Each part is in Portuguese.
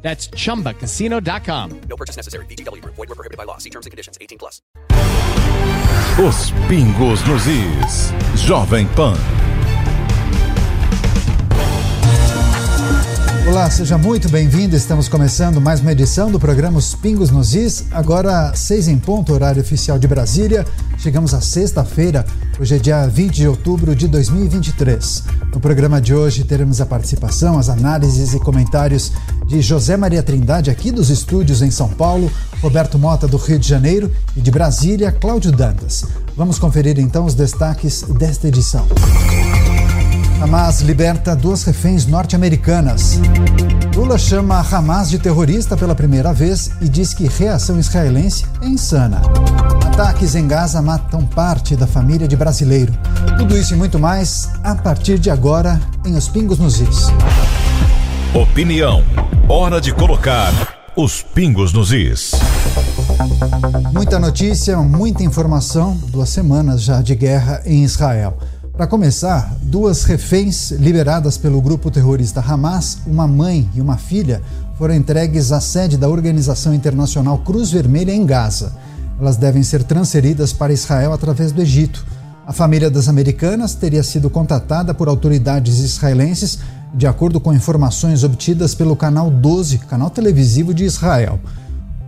That's chumbacasino.com. No purchase necessary. BGW. Void were prohibited by law. See terms and conditions. 18 plus. Os pingos nos is. Jovem Pan. Olá, seja muito bem-vindo. Estamos começando mais uma edição do programa Os Pingos nos Is. Agora, seis em ponto, horário oficial de Brasília. Chegamos à sexta-feira. Hoje é dia 20 de outubro de 2023. No programa de hoje teremos a participação, as análises e comentários de José Maria Trindade, aqui dos estúdios em São Paulo, Roberto Mota, do Rio de Janeiro e de Brasília, Cláudio Dantas. Vamos conferir então os destaques desta edição. Hamas liberta duas reféns norte-americanas. Lula chama Hamas de terrorista pela primeira vez e diz que reação israelense é insana. Ataques em Gaza matam parte da família de brasileiro. Tudo isso e muito mais a partir de agora em Os Pingos nos Is. Opinião. Hora de colocar os pingos nos is. Muita notícia, muita informação, duas semanas já de guerra em Israel. Para começar, duas reféns liberadas pelo grupo terrorista Hamas, uma mãe e uma filha, foram entregues à sede da organização internacional Cruz Vermelha em Gaza. Elas devem ser transferidas para Israel através do Egito. A família das americanas teria sido contatada por autoridades israelenses, de acordo com informações obtidas pelo canal 12, canal televisivo de Israel.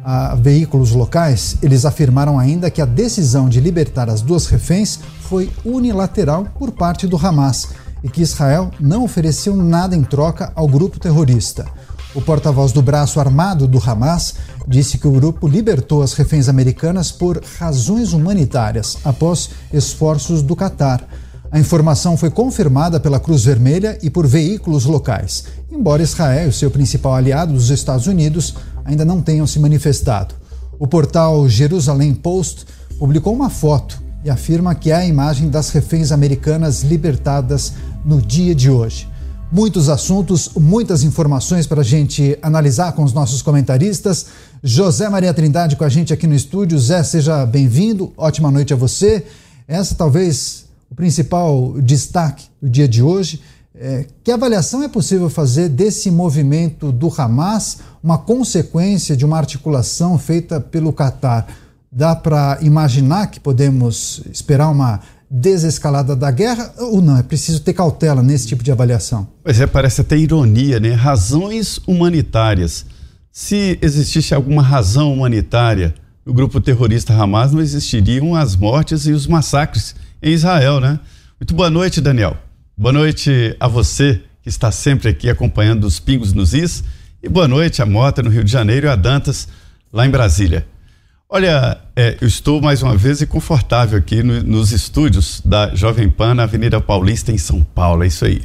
A veículos locais, eles afirmaram ainda que a decisão de libertar as duas reféns foi unilateral por parte do Hamas e que Israel não ofereceu nada em troca ao grupo terrorista. O porta-voz do braço armado do Hamas disse que o grupo libertou as reféns americanas por razões humanitárias, após esforços do Catar. A informação foi confirmada pela Cruz Vermelha e por veículos locais, embora Israel, seu principal aliado dos Estados Unidos, ainda não tenham se manifestado. O portal Jerusalem Post publicou uma foto e afirma que é a imagem das reféns americanas libertadas no dia de hoje. Muitos assuntos, muitas informações para a gente analisar com os nossos comentaristas. José Maria Trindade com a gente aqui no estúdio. Zé, seja bem-vindo. Ótima noite a você. Essa talvez o principal destaque do dia de hoje. É, que avaliação é possível fazer desse movimento do Hamas, uma consequência de uma articulação feita pelo Catar? Dá para imaginar que podemos esperar uma desescalada da guerra ou não? É preciso ter cautela nesse tipo de avaliação. Pois é, parece até ironia, né? Razões humanitárias. Se existisse alguma razão humanitária no grupo terrorista Hamas, não existiriam as mortes e os massacres em Israel, né? Muito boa noite, Daniel. Boa noite a você que está sempre aqui acompanhando os pingos nos is. E boa noite a Mota no Rio de Janeiro e a Dantas lá em Brasília. Olha, é, eu estou mais uma vez confortável aqui no, nos estúdios da Jovem Pan na Avenida Paulista, em São Paulo. É isso aí.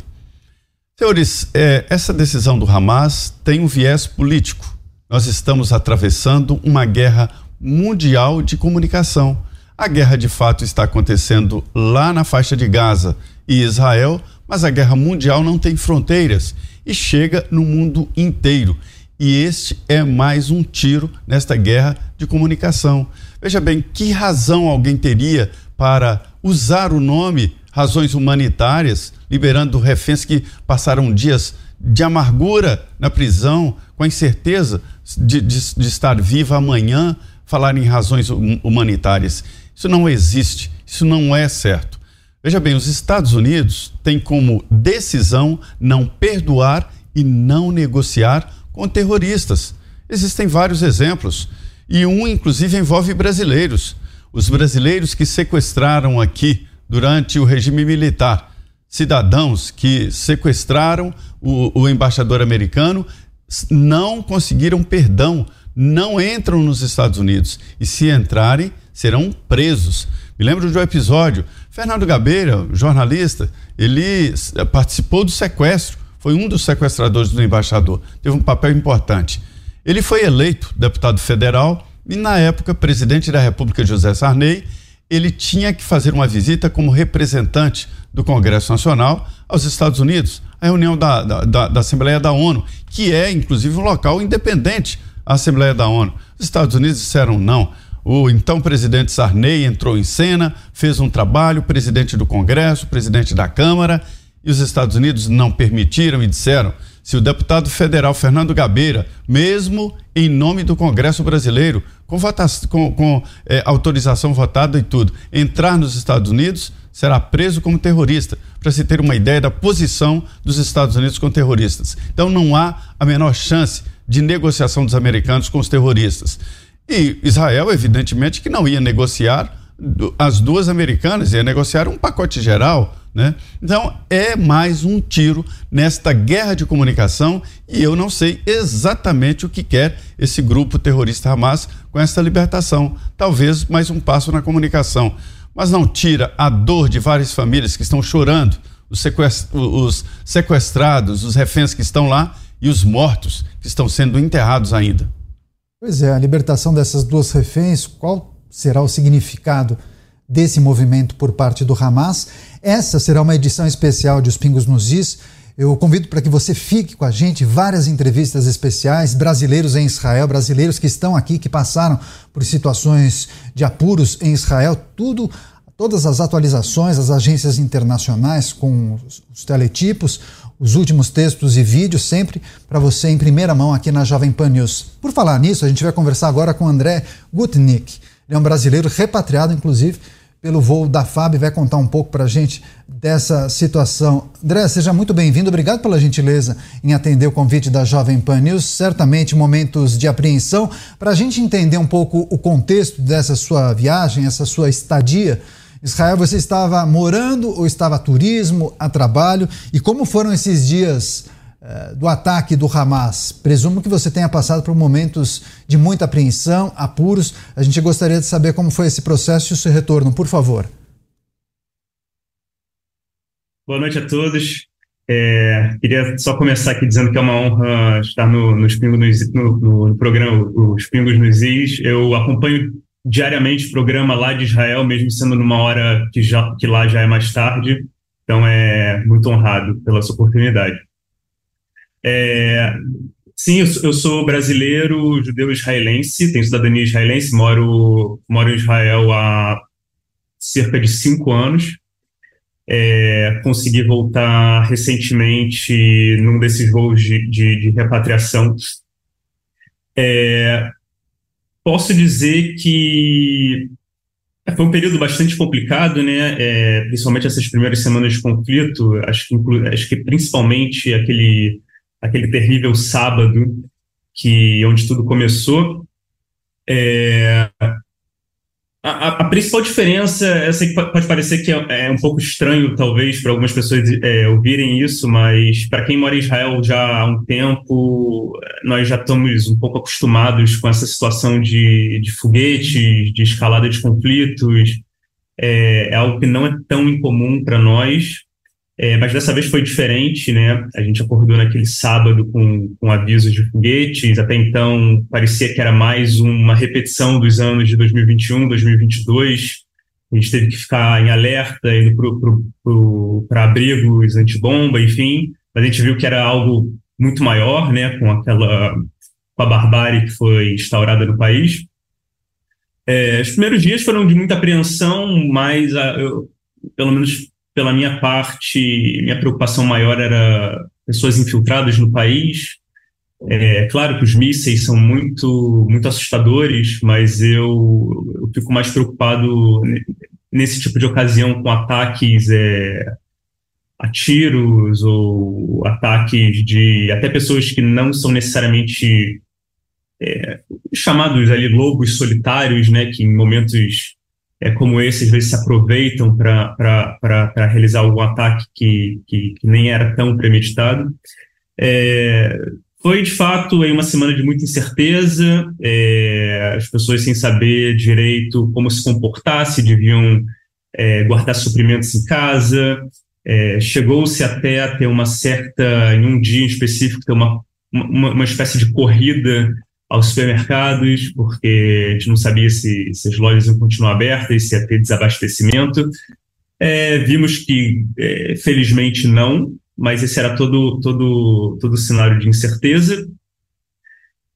Senhores, é, essa decisão do Hamas tem um viés político. Nós estamos atravessando uma guerra mundial de comunicação. A guerra de fato está acontecendo lá na faixa de Gaza e Israel, mas a guerra mundial não tem fronteiras e chega no mundo inteiro. E este é mais um tiro nesta guerra de comunicação. Veja bem, que razão alguém teria para usar o nome razões humanitárias, liberando reféns que passaram dias de amargura na prisão, com a incerteza de, de, de estar viva amanhã, falar em razões humanitárias. Isso não existe, isso não é certo. Veja bem, os Estados Unidos têm como decisão não perdoar e não negociar com terroristas. Existem vários exemplos e um, inclusive, envolve brasileiros. Os brasileiros que sequestraram aqui durante o regime militar, cidadãos que sequestraram o, o embaixador americano, não conseguiram perdão, não entram nos Estados Unidos e, se entrarem, serão presos. Me lembro de um episódio. Fernando Gabeira, jornalista, ele participou do sequestro foi um dos sequestradores do embaixador, teve um papel importante. Ele foi eleito deputado federal E na época, presidente da República, José Sarney, ele tinha que fazer uma visita como representante do Congresso Nacional aos Estados Unidos, a reunião da, da, da Assembleia da ONU, que é, inclusive, um local independente, a Assembleia da ONU. Os Estados Unidos disseram não. O então presidente Sarney entrou em cena, fez um trabalho, presidente do Congresso, presidente da Câmara, e os Estados Unidos não permitiram e disseram: se o deputado federal Fernando Gabeira, mesmo em nome do Congresso brasileiro, com, votação, com, com é, autorização votada e tudo, entrar nos Estados Unidos, será preso como terrorista, para se ter uma ideia da posição dos Estados Unidos com terroristas. Então não há a menor chance de negociação dos americanos com os terroristas. E Israel, evidentemente, que não ia negociar as duas americanas, ia negociar um pacote geral. Né? Então é mais um tiro nesta guerra de comunicação e eu não sei exatamente o que quer esse grupo terrorista Hamas com essa libertação. Talvez mais um passo na comunicação mas não tira a dor de várias famílias que estão chorando, os, os sequestrados, os reféns que estão lá e os mortos que estão sendo enterrados ainda. Pois é, a libertação dessas duas reféns, qual será o significado desse movimento por parte do Hamas? Essa será uma edição especial de Os Pingos nos Is eu convido para que você fique com a gente, várias entrevistas especiais, brasileiros em Israel, brasileiros que estão aqui, que passaram por situações de apuros em Israel, tudo, todas as atualizações, as agências internacionais com os teletipos, os últimos textos e vídeos, sempre para você em primeira mão aqui na Jovem Pan News. Por falar nisso, a gente vai conversar agora com André Gutnick. Ele é um brasileiro repatriado, inclusive, pelo voo da FAB, vai contar um pouco para a gente dessa situação. André, seja muito bem-vindo. Obrigado pela gentileza em atender o convite da Jovem Pan News. Certamente momentos de apreensão. Para a gente entender um pouco o contexto dessa sua viagem, essa sua estadia. Israel, você estava morando ou estava a turismo, a trabalho? E como foram esses dias eh, do ataque do Hamas. Presumo que você tenha passado por momentos de muita apreensão, apuros. A gente gostaria de saber como foi esse processo e o seu retorno, por favor. Boa noite a todos. É, queria só começar aqui dizendo que é uma honra estar no, no, Pingos no, no programa Os Pingos nos Is. Eu acompanho diariamente programa lá de Israel, mesmo sendo numa hora que, já, que lá já é mais tarde. Então, é muito honrado pela sua oportunidade. É, sim, eu, eu, sou brasileiro, judeu israelense, tenho cidadania israelense, moro, moro em Israel há cerca de cinco anos. É, consegui voltar recentemente num desses voos de, de, de repatriação. É, posso dizer que foi um período bastante complicado, né? É, principalmente essas primeiras semanas de conflito. Acho que, acho que principalmente aquele aquele terrível sábado que onde tudo começou. É, a, a, principal diferença, eu sei que pode parecer que é, é um pouco estranho, talvez, para algumas pessoas é, ouvirem isso, mas para quem mora em Israel já há um tempo, nós já estamos um pouco acostumados com essa situação de, de foguetes, de escalada de conflitos. É, é algo que não é tão incomum para nós. É, mas dessa vez foi diferente, né? A gente acordou naquele sábado com, com avisos de foguetes. Até então parecia que era mais uma repetição dos anos de 2021, 2022. A gente teve que ficar em alerta, indo para abrigos antibomba, enfim. Mas a gente viu que era algo muito maior, né? Com aquela com a barbárie que foi instaurada no país. É, os primeiros dias foram de muita apreensão, mas a, eu, pelo menos pela minha parte, minha preocupação maior era pessoas infiltradas no país. É claro que os mísseis são muito, muito assustadores, mas eu, eu fico mais preocupado nesse tipo de ocasião com ataques é, a tiros ou ataques de até pessoas que não são necessariamente é, chamados ali lobos solitários, né, que em momentos é, como esse, às vezes se aproveitam para realizar algum ataque que, que, que, nem era tão premeditado. É, foi, de fato, uma semana de muita incerteza, é, as pessoas sem saber direito como se comportar, se deviam é, guardar suprimentos em casa. É, chegou-se até a ter uma certa, em um dia específico, ter uma, uma, uma espécie de corrida aos supermercados, porque a gente não sabia se, se as lojas iam continuar abertas, se ia ter desabastecimento. É, vimos que, é, felizmente, não, mas esse era todo, todo, todo o cenário de incerteza.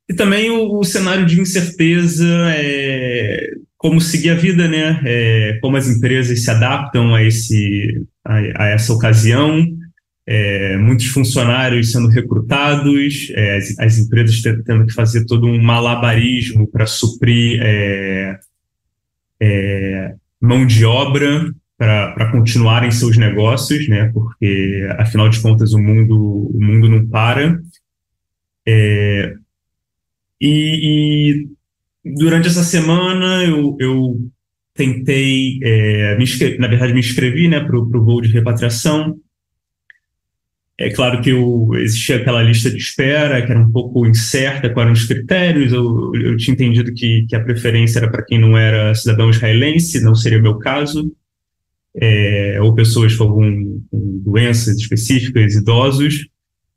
E também o, o cenário de incerteza é como seguir a vida, né? É, como as empresas se adaptam a, esse, a, a essa ocasião, é, muitos funcionários sendo recrutados, é, as, as, empresas tendo que fazer todo um malabarismo para suprir é, é, mão de obra para continuarem seus negócios, né? Porque afinal de contas o mundo o mundo não para. É, e, e, durante essa semana eu, eu tentei, é, me na verdade me inscrevi, né, para o voo de repatriação. É claro que eu, existia aquela lista de espera, que era um pouco incerta, quais eram os critérios. Eu, eu tinha entendido que, que a preferência era para quem não era cidadão israelense, não seria o meu caso é, ou pessoas com, com, doenças específicas, idosos,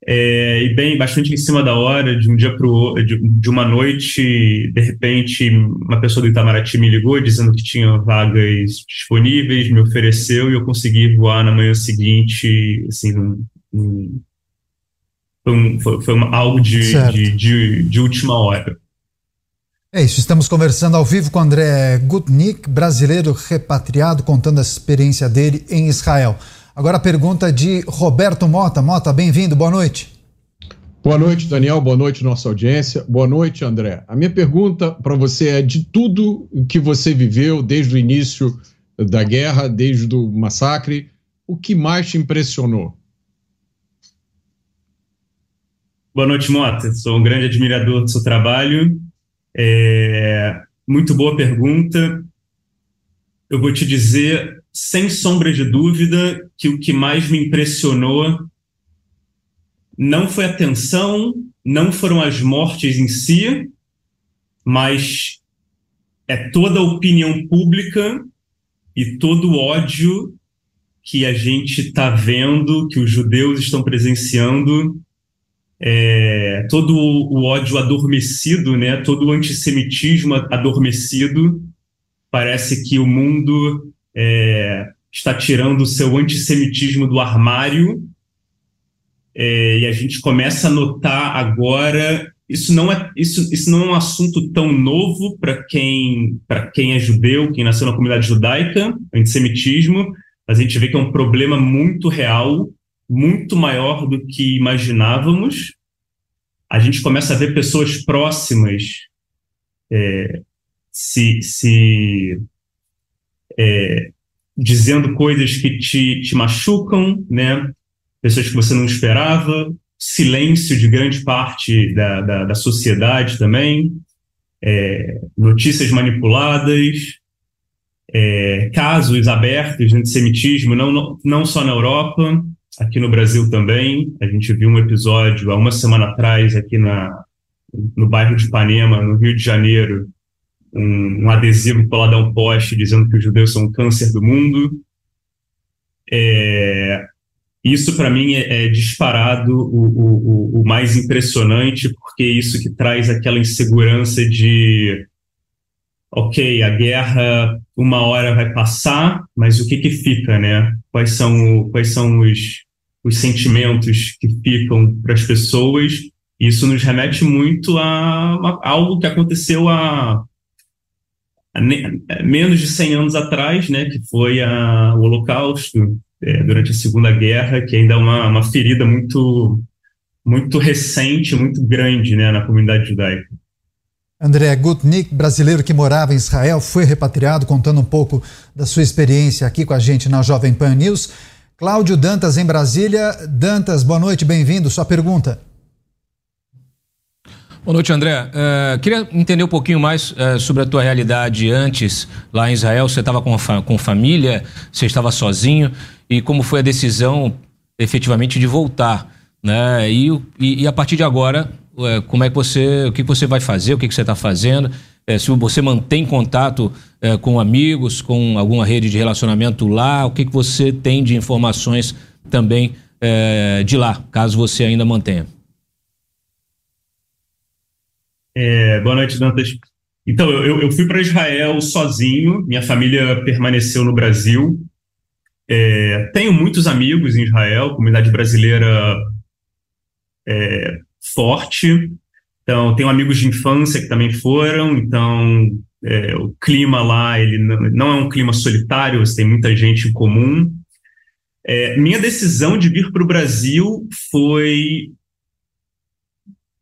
é, e bem, bastante em cima da hora, de um dia para o de, de uma noite, de repente, uma pessoa do Itamaraty me ligou dizendo que tinha vagas disponíveis, me ofereceu e eu consegui voar na manhã seguinte, assim, num, foi, um, foi, foi uma, algo de, de, de, de última hora. É isso, estamos conversando ao vivo com André Gutnick, brasileiro repatriado, contando a experiência dele em Israel. Agora a pergunta de Roberto Mota. Mota, bem-vindo, boa noite. Boa noite, Daniel, boa noite, nossa audiência. Boa noite, André. A minha pergunta para você é de tudo que você viveu desde o início da guerra, desde o massacre, o que mais te impressionou? Boa noite, Mota. Sou um grande admirador do seu trabalho é, muito boa pergunta. Eu vou te dizer, sem sombra de dúvida, que o que mais me impressionou não foi a tensão, não foram as mortes em si, mas é toda a opinião pública e todo o ódio que a gente está vendo, que os judeus estão presenciando é, todo o ódio adormecido, né, todo o antissemitismo adormecido. Parece que o mundo é, está tirando o seu antissemitismo do armário. É, e a gente começa a notar agora isso não é isso, isso não é um assunto tão novo para quem para quem é judeu, quem nasceu na comunidade judaica, antissemitismo, mas a gente vê que é um problema muito real muito maior do que imaginávamos. A gente começa a ver pessoas próximas é, se, se é, dizendo coisas que te, te machucam, né? Pessoas que você não esperava, silêncio de grande parte da, da, da sociedade também, é, notícias manipuladas, é, casos abertos de antissemitismo, não, não só na Europa, aqui no Brasil também. A gente viu um episódio há uma semana atrás aqui na, no bairro de Ipanema, no Rio de Janeiro, um, um adesivo colado a um poste dizendo que os judeus são o câncer do mundo. É, isso, para mim, é, é disparado o, o, o, mais impressionante, porque isso que traz aquela insegurança de, ok, a guerra uma hora vai passar, mas o que que fica, né? Quais são, quais são os, os sentimentos que ficam para as pessoas. Isso nos remete muito a, a algo que aconteceu há, menos de 100 anos atrás, né, que foi a, o Holocausto, é, durante a Segunda Guerra, que ainda é uma, uma ferida muito, muito recente, muito grande né, na comunidade judaica. André Gutnick, brasileiro que morava em Israel, foi repatriado, contando um pouco da sua experiência aqui com a gente na Jovem Pan News. Cláudio Dantas, em Brasília. Dantas, boa noite, bem-vindo. Sua pergunta. Boa noite, André. Uh, queria entender um pouquinho mais uh, sobre a tua realidade antes, lá em Israel. Você estava com, fa com família, você estava sozinho, e como foi a decisão, efetivamente, de voltar. Né? E, e, e a partir de agora, uh, como é que você, o que você vai fazer, o que, que você está fazendo? É, se você mantém contato é, com amigos, com alguma rede de relacionamento lá, o que, que você tem de informações também é, de lá, caso você ainda mantenha? É, boa noite, Dantas. Então, eu, eu fui para Israel sozinho, minha família permaneceu no Brasil. É, tenho muitos amigos em Israel, comunidade brasileira é, forte. Então, tenho amigos de infância que também foram. Então, é, o clima lá ele não, é um clima solitário, você tem muita gente em comum. É, minha decisão de vir para o Brasil foi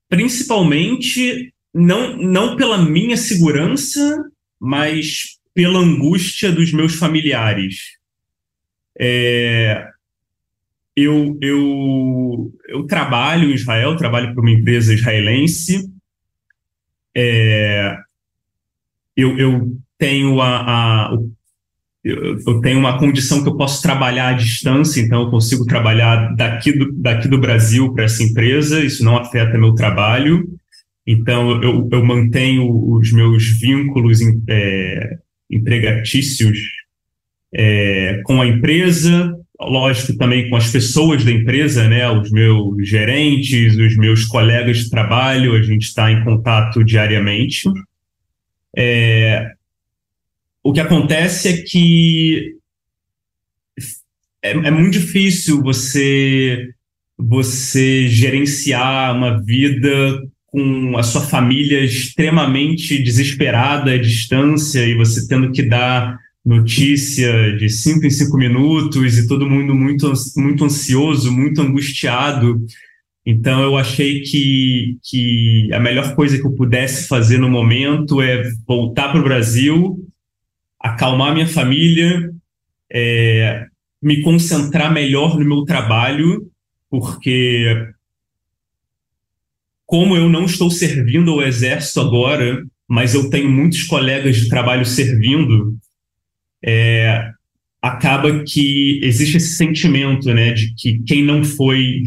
principalmente não, não pela minha segurança, mas pela angústia dos meus familiares. É, eu, eu, eu trabalho em Israel, trabalho para uma empresa israelense. É, eu, eu tenho a, a eu, tenho uma condição que eu posso trabalhar à distância, então eu consigo trabalhar daqui do, daqui do Brasil para essa empresa, isso não afeta meu trabalho. Então eu, eu mantenho os meus vínculos é, empregatícios é, com a empresa, lógico, também com as pessoas da empresa, né, os meus gerentes, os meus colegas de trabalho, a gente está em contato diariamente. É, o que acontece é que é, é, muito difícil você você gerenciar uma vida com a sua família extremamente desesperada à distância e você tendo que dar notícia de cinco em cinco minutos e todo mundo muito, muito ansioso, muito angustiado. Então eu achei que, que a melhor coisa que eu pudesse fazer no momento é voltar para o Brasil, acalmar minha família, é, me concentrar melhor no meu trabalho, porque como eu não estou servindo ao exército agora, mas eu tenho muitos colegas de trabalho servindo, é, acaba que existe esse sentimento, né, de que quem não foi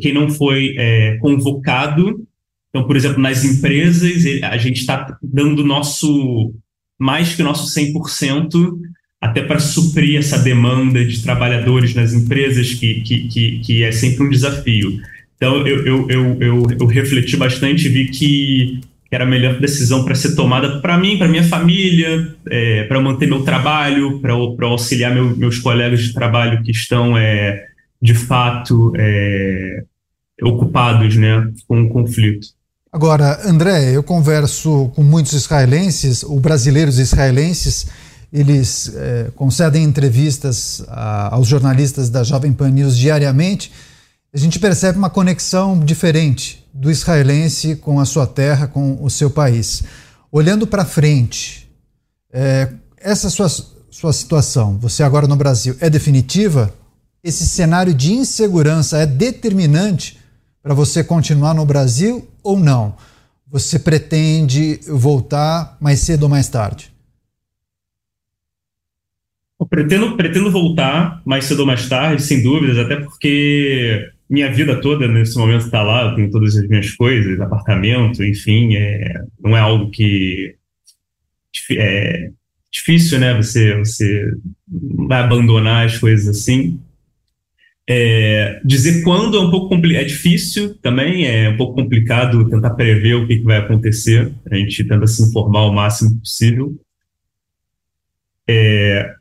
quem não foi é, convocado, então, por exemplo, nas empresas a gente está dando nosso mais que nosso 100% até para suprir essa demanda de trabalhadores nas empresas que, que, que, que é sempre um desafio. Então, eu, eu, eu, eu refleti bastante e vi que que era a melhor decisão para ser tomada para mim, para minha família, é, para manter meu trabalho, para auxiliar meu, meus colegas de trabalho que estão, é, de fato, é, ocupados né, com o conflito. Agora, André, eu converso com muitos israelenses, ou brasileiros israelenses, eles é, concedem entrevistas a, aos jornalistas da Jovem Pan News diariamente. A gente percebe uma conexão diferente do israelense com a sua terra, com o seu país. Olhando para frente, é, essa sua, sua situação, você agora no Brasil, é definitiva? Esse cenário de insegurança é determinante para você continuar no Brasil ou não? Você pretende voltar mais cedo ou mais tarde? Eu pretendo, pretendo voltar mais cedo ou mais tarde, sem dúvidas, até porque minha vida toda nesse momento está lá, eu tenho todas as minhas coisas, apartamento, enfim, é, não é algo que é difícil, né? Você você vai abandonar as coisas assim. É, dizer quando é um pouco é difícil também, é um pouco complicado tentar prever o que, que vai acontecer. A gente tenta se informar o máximo possível. É,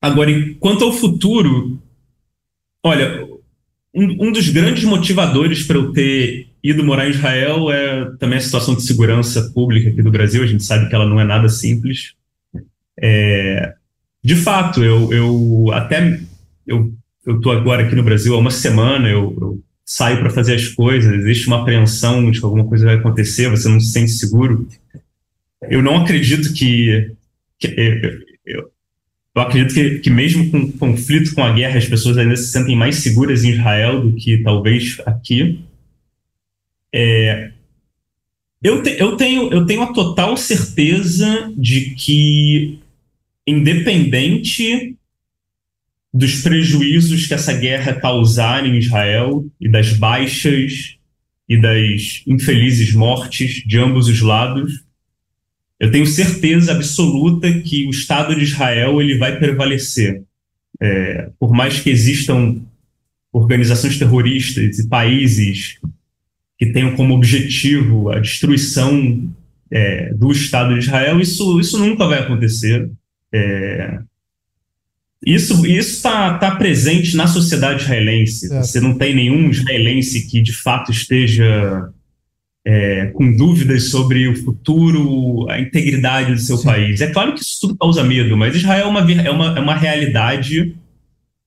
agora, quanto ao futuro, olha, um, um dos grandes motivadores para eu ter ido morar em Israel é também a situação de segurança pública aqui do Brasil. A gente sabe que ela não é nada simples. É, de fato, eu, eu até eu estou agora aqui no Brasil há uma semana. Eu, eu saio para fazer as coisas. Existe uma apreensão de que alguma coisa vai acontecer. Você não se sente seguro. Eu não acredito que, que eu, eu, eu acredito que, que mesmo com conflito, com a guerra, as pessoas ainda se sentem mais seguras em Israel do que talvez aqui. É, eu, te, eu, tenho, eu tenho a total certeza de que, independente dos prejuízos que essa guerra causar em Israel e das baixas e das infelizes mortes de ambos os lados, eu tenho certeza absoluta que o Estado de Israel ele vai prevalecer. É, por mais que existam organizações terroristas e países que tenham como objetivo a destruição é, do Estado de Israel, isso, isso nunca vai acontecer. É, isso está tá presente na sociedade israelense. Você não tem nenhum israelense que de fato esteja é, com dúvidas sobre o futuro, a integridade do seu Sim. país. É claro que isso tudo causa medo, mas Israel é uma, é uma, é uma realidade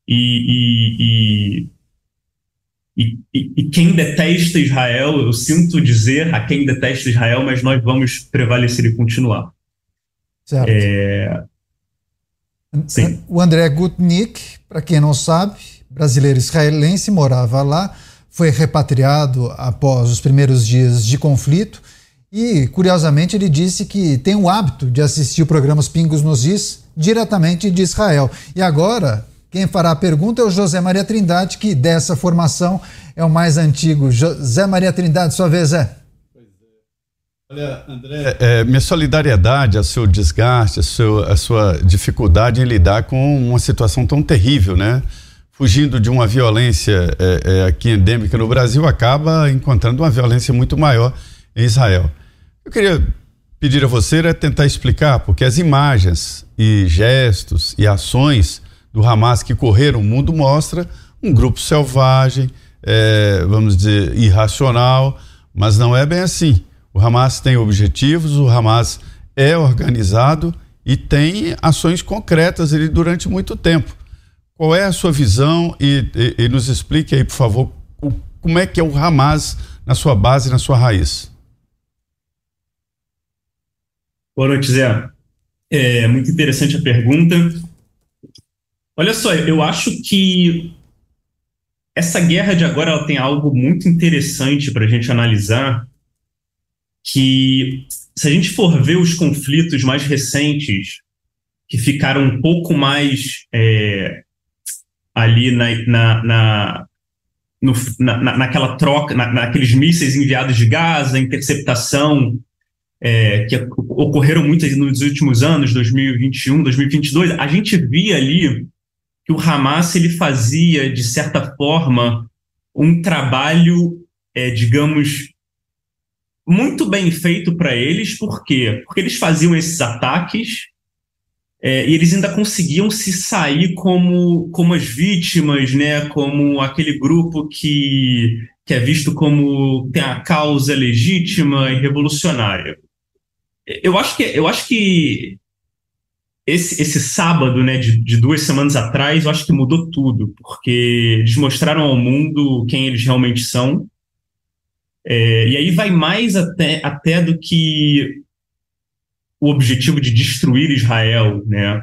e, e, e, e, quem detesta Israel, eu sinto dizer a quem detesta Israel, mas nós vamos prevalecer e continuar. Certo. É, Sim. O André Gutnick, para quem não sabe, brasileiro israelense, morava lá, foi repatriado após os primeiros dias de conflito e, curiosamente, ele disse que tem o hábito de assistir o programa Os Pingos nos Is diretamente de Israel. E agora, quem fará a pergunta é o José Maria Trindade, que dessa formação é o mais antigo. José Maria Trindade, sua vez é. Olha, André, é, minha solidariedade ao seu desgaste, a, a sua dificuldade em lidar com uma situação tão terrível, né? Fugindo de uma violência é, é, aqui endêmica no Brasil, acaba encontrando uma violência muito maior em Israel. Eu queria pedir a você é tentar explicar, porque as imagens e gestos e ações do Hamas que correram o mundo mostra um grupo selvagem, é, vamos dizer, irracional, mas não é bem assim. O Hamas tem objetivos, o Hamas é organizado e tem ações concretas ali durante muito tempo. Qual é a sua visão e, e, e nos explique aí, por favor, o, como é que é o Hamas na sua base, na sua raiz? Boa noite, Zé. É muito interessante a pergunta. Olha só, eu acho que essa guerra de agora ela tem algo muito interessante para a gente analisar, que se a gente for ver os conflitos mais recentes, que ficaram um pouco mais é, ali na, na, na, no, na, naquela troca, na, naqueles mísseis enviados de Gaza, interceptação, é, que ocorreram muitas nos últimos anos, 2021, 2022, a gente via ali que o Hamas ele fazia, de certa forma, um trabalho, é, digamos, muito bem feito para eles, por quê? Porque eles faziam esses ataques é, e eles ainda conseguiam se sair como, como as vítimas, né? como aquele grupo que, que é visto como tem a causa legítima e revolucionária. Eu acho que, eu acho que esse, esse sábado, né, de, de, duas semanas atrás, eu acho que mudou tudo, porque eles mostraram ao mundo quem eles realmente são. É, e aí vai mais até, até do que o objetivo de destruir Israel, né?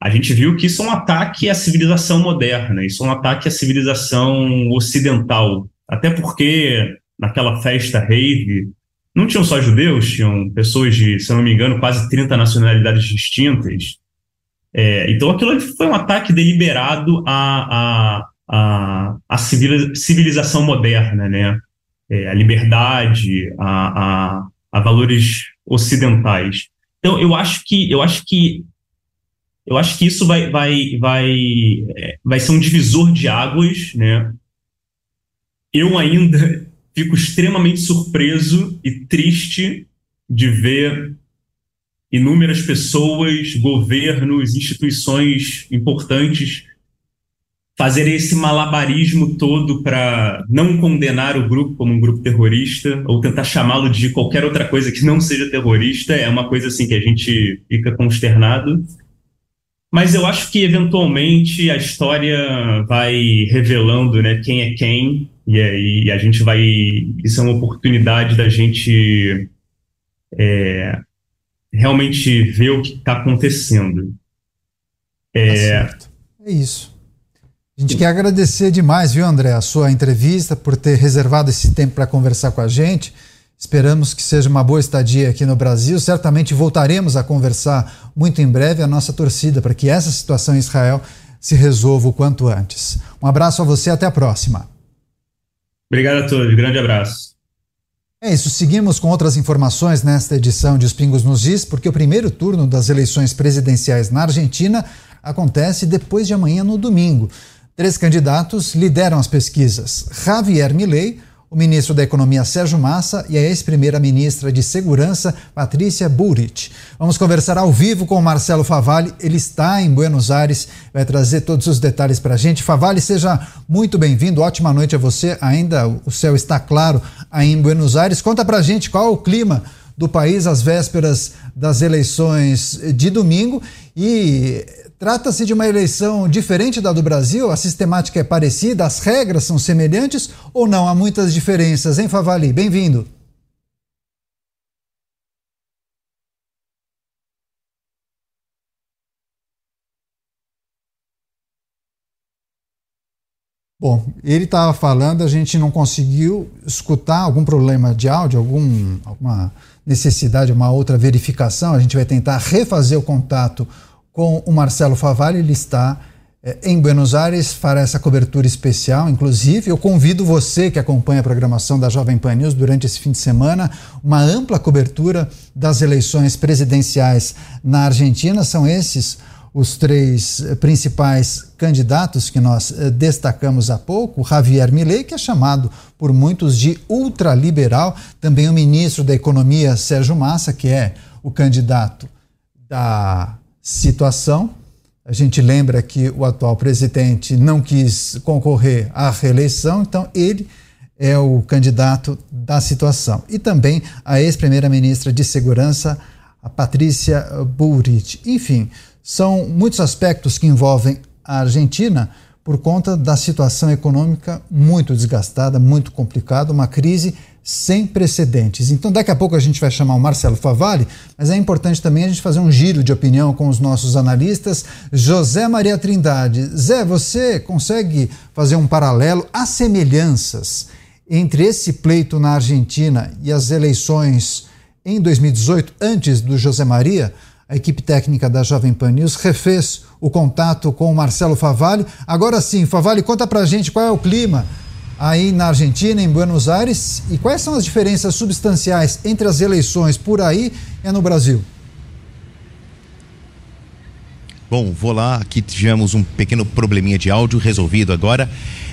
A gente viu que isso é um ataque à civilização moderna, isso é um ataque à civilização ocidental. Até porque naquela festa rave não tinham só judeus, tinham pessoas de, se não me engano, quase 30 nacionalidades distintas. É, então aquilo foi um ataque deliberado à, à, à, à civilização moderna, né? É, a liberdade, a, a, a, valores ocidentais. Então eu acho que eu acho que eu acho que isso vai vai vai é, vai ser um divisor de águas, né? Eu ainda fico extremamente surpreso e triste de ver inúmeras pessoas, governos, instituições importantes fazer esse malabarismo todo para não condenar o grupo como um grupo terrorista ou tentar chamá-lo de qualquer outra coisa que não seja terrorista é uma coisa assim que a gente fica consternado. Mas eu acho que eventualmente a história vai revelando, né, quem é quem e aí a gente vai isso é uma oportunidade da gente é, realmente ver o que está acontecendo. É... Tá é isso. A gente quer agradecer demais, viu, André, a sua entrevista, por ter reservado esse tempo para conversar com a gente. Esperamos que seja uma boa estadia aqui no Brasil. Certamente voltaremos a conversar muito em breve. A nossa torcida para que essa situação em Israel se resolva o quanto antes. Um abraço a você, até a próxima. Obrigado a todos, grande abraço. É isso, seguimos com outras informações nesta edição de Os Pingos nos Is, porque o primeiro turno das eleições presidenciais na Argentina acontece depois de amanhã, no domingo. Três candidatos lideram as pesquisas: Javier Milei, o ministro da Economia Sérgio Massa e a ex-primeira-ministra de Segurança Patrícia Burrit. Vamos conversar ao vivo com o Marcelo Favalli, ele está em Buenos Aires, vai trazer todos os detalhes para a gente. Favalli, seja muito bem-vindo, ótima noite a você, ainda o céu está claro aí em Buenos Aires. Conta para a gente qual é o clima do país às vésperas das eleições de domingo e Trata-se de uma eleição diferente da do Brasil? A sistemática é parecida? As regras são semelhantes ou não? Há muitas diferenças, hein, Favali? Bem-vindo. Bom, ele estava falando, a gente não conseguiu escutar algum problema de áudio, algum, alguma necessidade, uma outra verificação. A gente vai tentar refazer o contato com o Marcelo Favalli, ele está é, em Buenos Aires para essa cobertura especial. Inclusive, eu convido você que acompanha a programação da Jovem Pan News durante esse fim de semana, uma ampla cobertura das eleições presidenciais na Argentina. São esses os três eh, principais candidatos que nós eh, destacamos há pouco, Javier Milei, que é chamado por muitos de ultraliberal, também o ministro da Economia, Sérgio Massa, que é o candidato da situação. A gente lembra que o atual presidente não quis concorrer à reeleição, então ele é o candidato da situação. E também a ex-primeira-ministra de Segurança, a Patrícia Bullrich. Enfim, são muitos aspectos que envolvem a Argentina por conta da situação econômica muito desgastada, muito complicada, uma crise sem precedentes. Então, daqui a pouco a gente vai chamar o Marcelo Favalli, mas é importante também a gente fazer um giro de opinião com os nossos analistas. José Maria Trindade. Zé, você consegue fazer um paralelo, as semelhanças entre esse pleito na Argentina e as eleições em 2018, antes do José Maria? A equipe técnica da Jovem Pan News refez o contato com o Marcelo Favalli. Agora sim, Favalli, conta pra gente qual é o clima aí na Argentina, em Buenos Aires, e quais são as diferenças substanciais entre as eleições por aí e no Brasil? Bom, vou lá. Aqui tivemos um pequeno probleminha de áudio resolvido agora.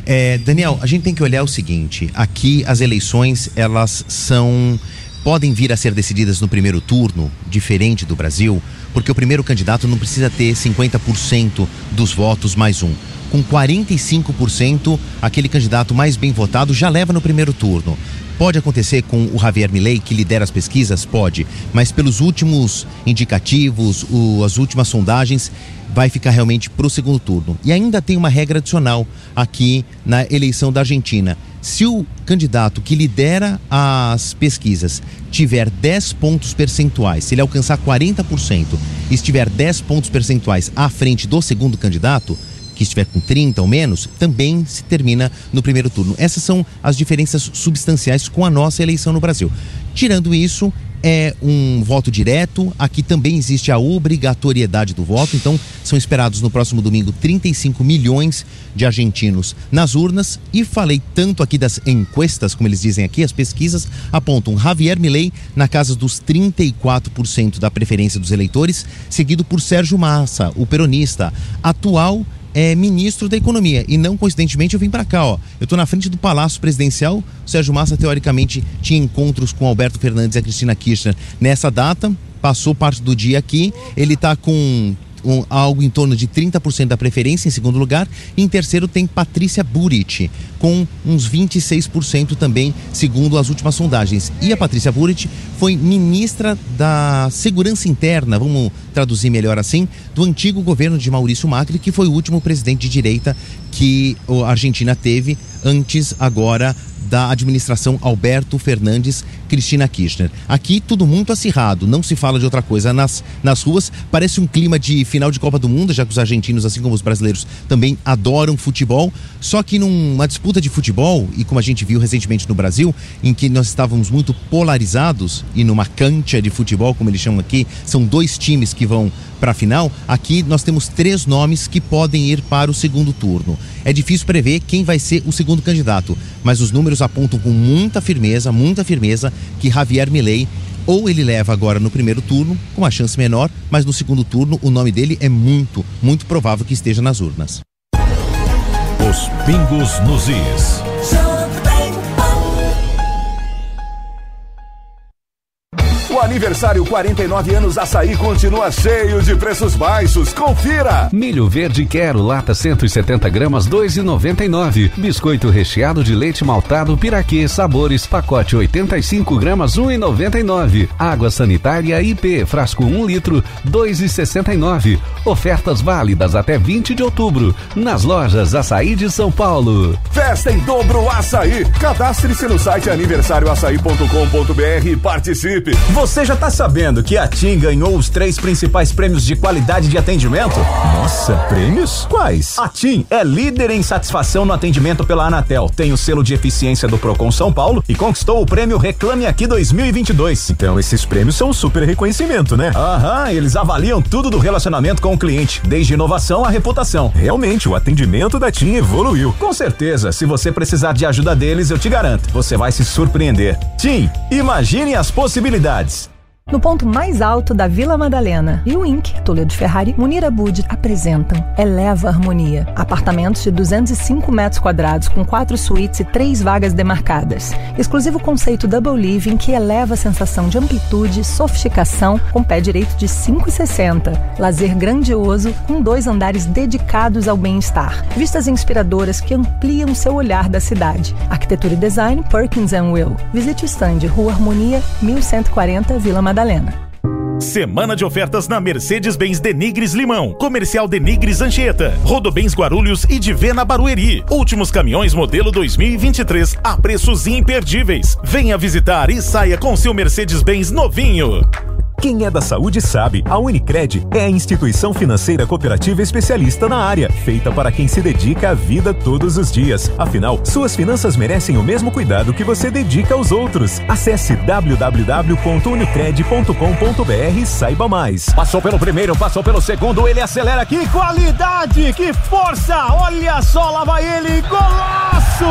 É, Daniel, a gente tem que olhar o seguinte: aqui as eleições elas são podem vir a ser decididas no primeiro turno, diferente do Brasil, porque o primeiro candidato não precisa ter 50% dos votos mais um com 45%, aquele candidato mais bem votado já leva no primeiro turno. Pode acontecer com o Javier Milei, que lidera as pesquisas? Pode. Mas pelos últimos indicativos, o, as últimas sondagens, vai ficar realmente para o segundo turno. E ainda tem uma regra adicional aqui na eleição da Argentina. Se o candidato que lidera as pesquisas tiver 10 pontos percentuais, se ele alcançar 40% e estiver 10 pontos percentuais à frente do segundo candidato, que estiver com 30 ou menos, também se termina no primeiro turno. Essas são as diferenças substanciais com a nossa eleição no Brasil. Tirando isso, é um voto direto. Aqui também existe a obrigatoriedade do voto, então são esperados no próximo domingo 35 milhões de argentinos nas urnas. E falei tanto aqui das encuestas, como eles dizem aqui, as pesquisas apontam Javier Milei na casa dos 34% da preferência dos eleitores, seguido por Sérgio Massa, o peronista, atual é ministro da Economia. E não coincidentemente eu vim para cá, ó. Eu estou na frente do Palácio Presidencial. O Sérgio Massa, teoricamente, tinha encontros com Alberto Fernandes e a Cristina Kirchner nessa data. Passou parte do dia aqui. Ele está com um, algo em torno de 30% da preferência em segundo lugar. E em terceiro tem Patrícia Burit, com uns 26% também, segundo as últimas sondagens. E a Patrícia Burit foi ministra da Segurança Interna, vamos traduzir melhor assim, do antigo governo de Maurício Macri, que foi o último presidente de direita que a Argentina teve antes agora da administração Alberto Fernandes Cristina Kirchner. Aqui tudo muito acirrado, não se fala de outra coisa nas, nas ruas. Parece um clima de final de Copa do Mundo, já que os argentinos, assim como os brasileiros, também adoram futebol. Só que numa disputa de futebol, e como a gente viu recentemente no Brasil, em que nós estávamos muito polarizados e numa cancha de futebol, como eles chamam aqui, são dois times que vão para a final, aqui nós temos três nomes que podem ir para o segundo turno. É difícil prever quem vai ser o segundo candidato, mas os números apontam com muita firmeza, muita firmeza, que Javier Milei ou ele leva agora no primeiro turno, com uma chance menor, mas no segundo turno o nome dele é muito, muito provável que esteja nas urnas. Os pingos nos is. Aniversário 49 anos Açaí continua cheio de preços baixos. Confira! Milho verde quero, lata 170 gramas, 2,99. Biscoito recheado de leite maltado Piraquê, sabores, pacote 85 gramas, 1,99. Água sanitária IP, frasco 1 litro, 2,69. Ofertas válidas até 20 de outubro. Nas lojas Açaí de São Paulo. Festa em dobro Açaí. Cadastre-se no site aniversarioaçaí.com.br e participe. Você já tá sabendo que a TIM ganhou os três principais prêmios de qualidade de atendimento? Nossa, prêmios? Quais? A TIM é líder em satisfação no atendimento pela Anatel, tem o selo de eficiência do Procon São Paulo e conquistou o prêmio Reclame Aqui 2022. Então esses prêmios são um super reconhecimento, né? Aham, eles avaliam tudo do relacionamento com o cliente, desde inovação à reputação. Realmente, o atendimento da TIM evoluiu. Com certeza, se você precisar de ajuda deles, eu te garanto, você vai se surpreender. TIM, imagine as possibilidades. No ponto mais alto da Vila Madalena, e o Inc, Toledo Ferrari, Munir Abud apresentam Eleva Harmonia. Apartamentos de 205 metros quadrados com quatro suítes e três vagas demarcadas. Exclusivo conceito Double Living que eleva a sensação de amplitude, sofisticação com pé direito de 5,60. Lazer grandioso com dois andares dedicados ao bem-estar. Vistas inspiradoras que ampliam seu olhar da cidade. Arquitetura e design Perkins Will. Visite o stand Rua Harmonia 1140 Vila Madalena. Madalena. Semana de ofertas na Mercedes-Benz Denigres Limão, Comercial Denigres Anchieta, Rodobens Guarulhos e Divena Barueri. Últimos caminhões modelo 2023 a preços imperdíveis. Venha visitar e saia com seu Mercedes-Benz novinho. Quem é da saúde sabe, a Unicred é a instituição financeira cooperativa especialista na área, feita para quem se dedica à vida todos os dias. Afinal, suas finanças merecem o mesmo cuidado que você dedica aos outros. Acesse www.unicred.com.br e saiba mais. Passou pelo primeiro, passou pelo segundo, ele acelera. Que qualidade, que força! Olha só, lá vai ele, golaço!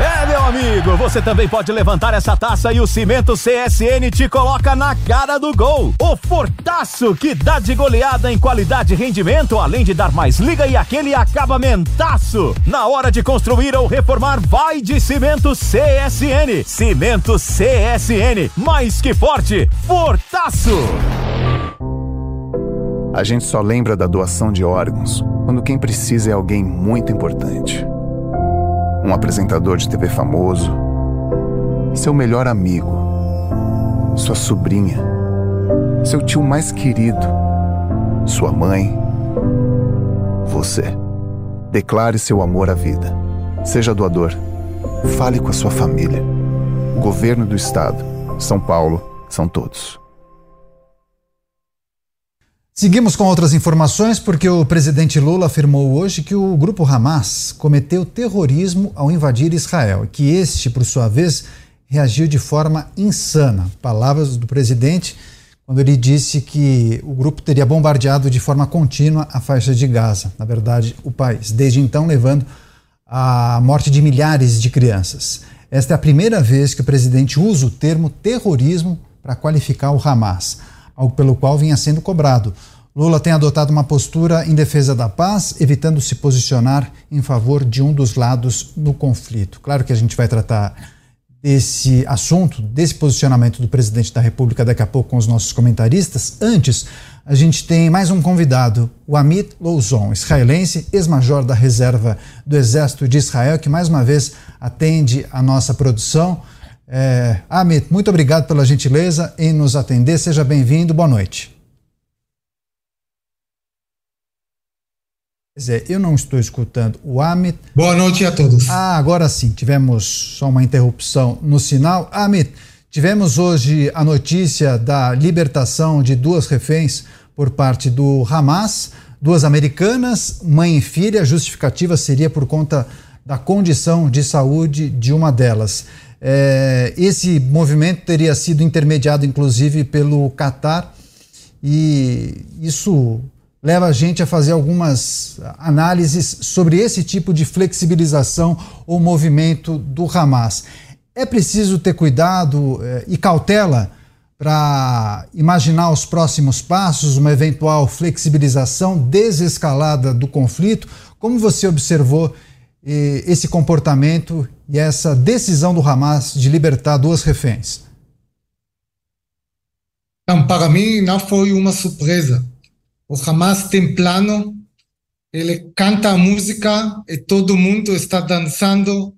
É, meu amigo, você também pode levantar essa taça e o Cimento CSN te coloca na cara do gol. O Fortaço, que dá de goleada em qualidade e rendimento, além de dar mais liga e aquele acabamentaço. Na hora de construir ou reformar, vai de Cimento CSN. Cimento CSN, mais que forte, Fortaço. A gente só lembra da doação de órgãos quando quem precisa é alguém muito importante. Um apresentador de TV famoso, seu melhor amigo, sua sobrinha seu tio mais querido, sua mãe, você. Declare seu amor à vida. Seja doador. Fale com a sua família. Governo do Estado. São Paulo. São todos. Seguimos com outras informações porque o presidente Lula afirmou hoje que o grupo Hamas cometeu terrorismo ao invadir Israel e que este, por sua vez, reagiu de forma insana. Palavras do presidente quando ele disse que o grupo teria bombardeado de forma contínua a faixa de Gaza, na verdade, o país, desde então levando à morte de milhares de crianças. Esta é a primeira vez que o presidente usa o termo terrorismo para qualificar o Hamas, algo pelo qual vinha sendo cobrado. Lula tem adotado uma postura em defesa da paz, evitando se posicionar em favor de um dos lados no conflito. Claro que a gente vai tratar desse assunto, desse posicionamento do presidente da República daqui a pouco com os nossos comentaristas. Antes, a gente tem mais um convidado, o Amit Louzon, israelense, ex-major da reserva do Exército de Israel, que mais uma vez atende a nossa produção. É, Amit, muito obrigado pela gentileza em nos atender. Seja bem-vindo. Boa noite. Zé, eu não estou escutando o Amit. Boa noite a todos. Ah, agora sim, tivemos só uma interrupção no sinal. Amit, tivemos hoje a notícia da libertação de duas reféns por parte do Hamas, duas americanas, mãe e filha. A justificativa seria por conta da condição de saúde de uma delas. É, esse movimento teria sido intermediado, inclusive, pelo Catar, e isso leva a gente a fazer algumas análises sobre esse tipo de flexibilização ou movimento do Hamas. É preciso ter cuidado eh, e cautela para imaginar os próximos passos, uma eventual flexibilização, desescalada do conflito. Como você observou eh, esse comportamento e essa decisão do Hamas de libertar duas reféns? Então, para mim, não foi uma surpresa. O Hamas tem plano, ele canta a música e todo mundo está dançando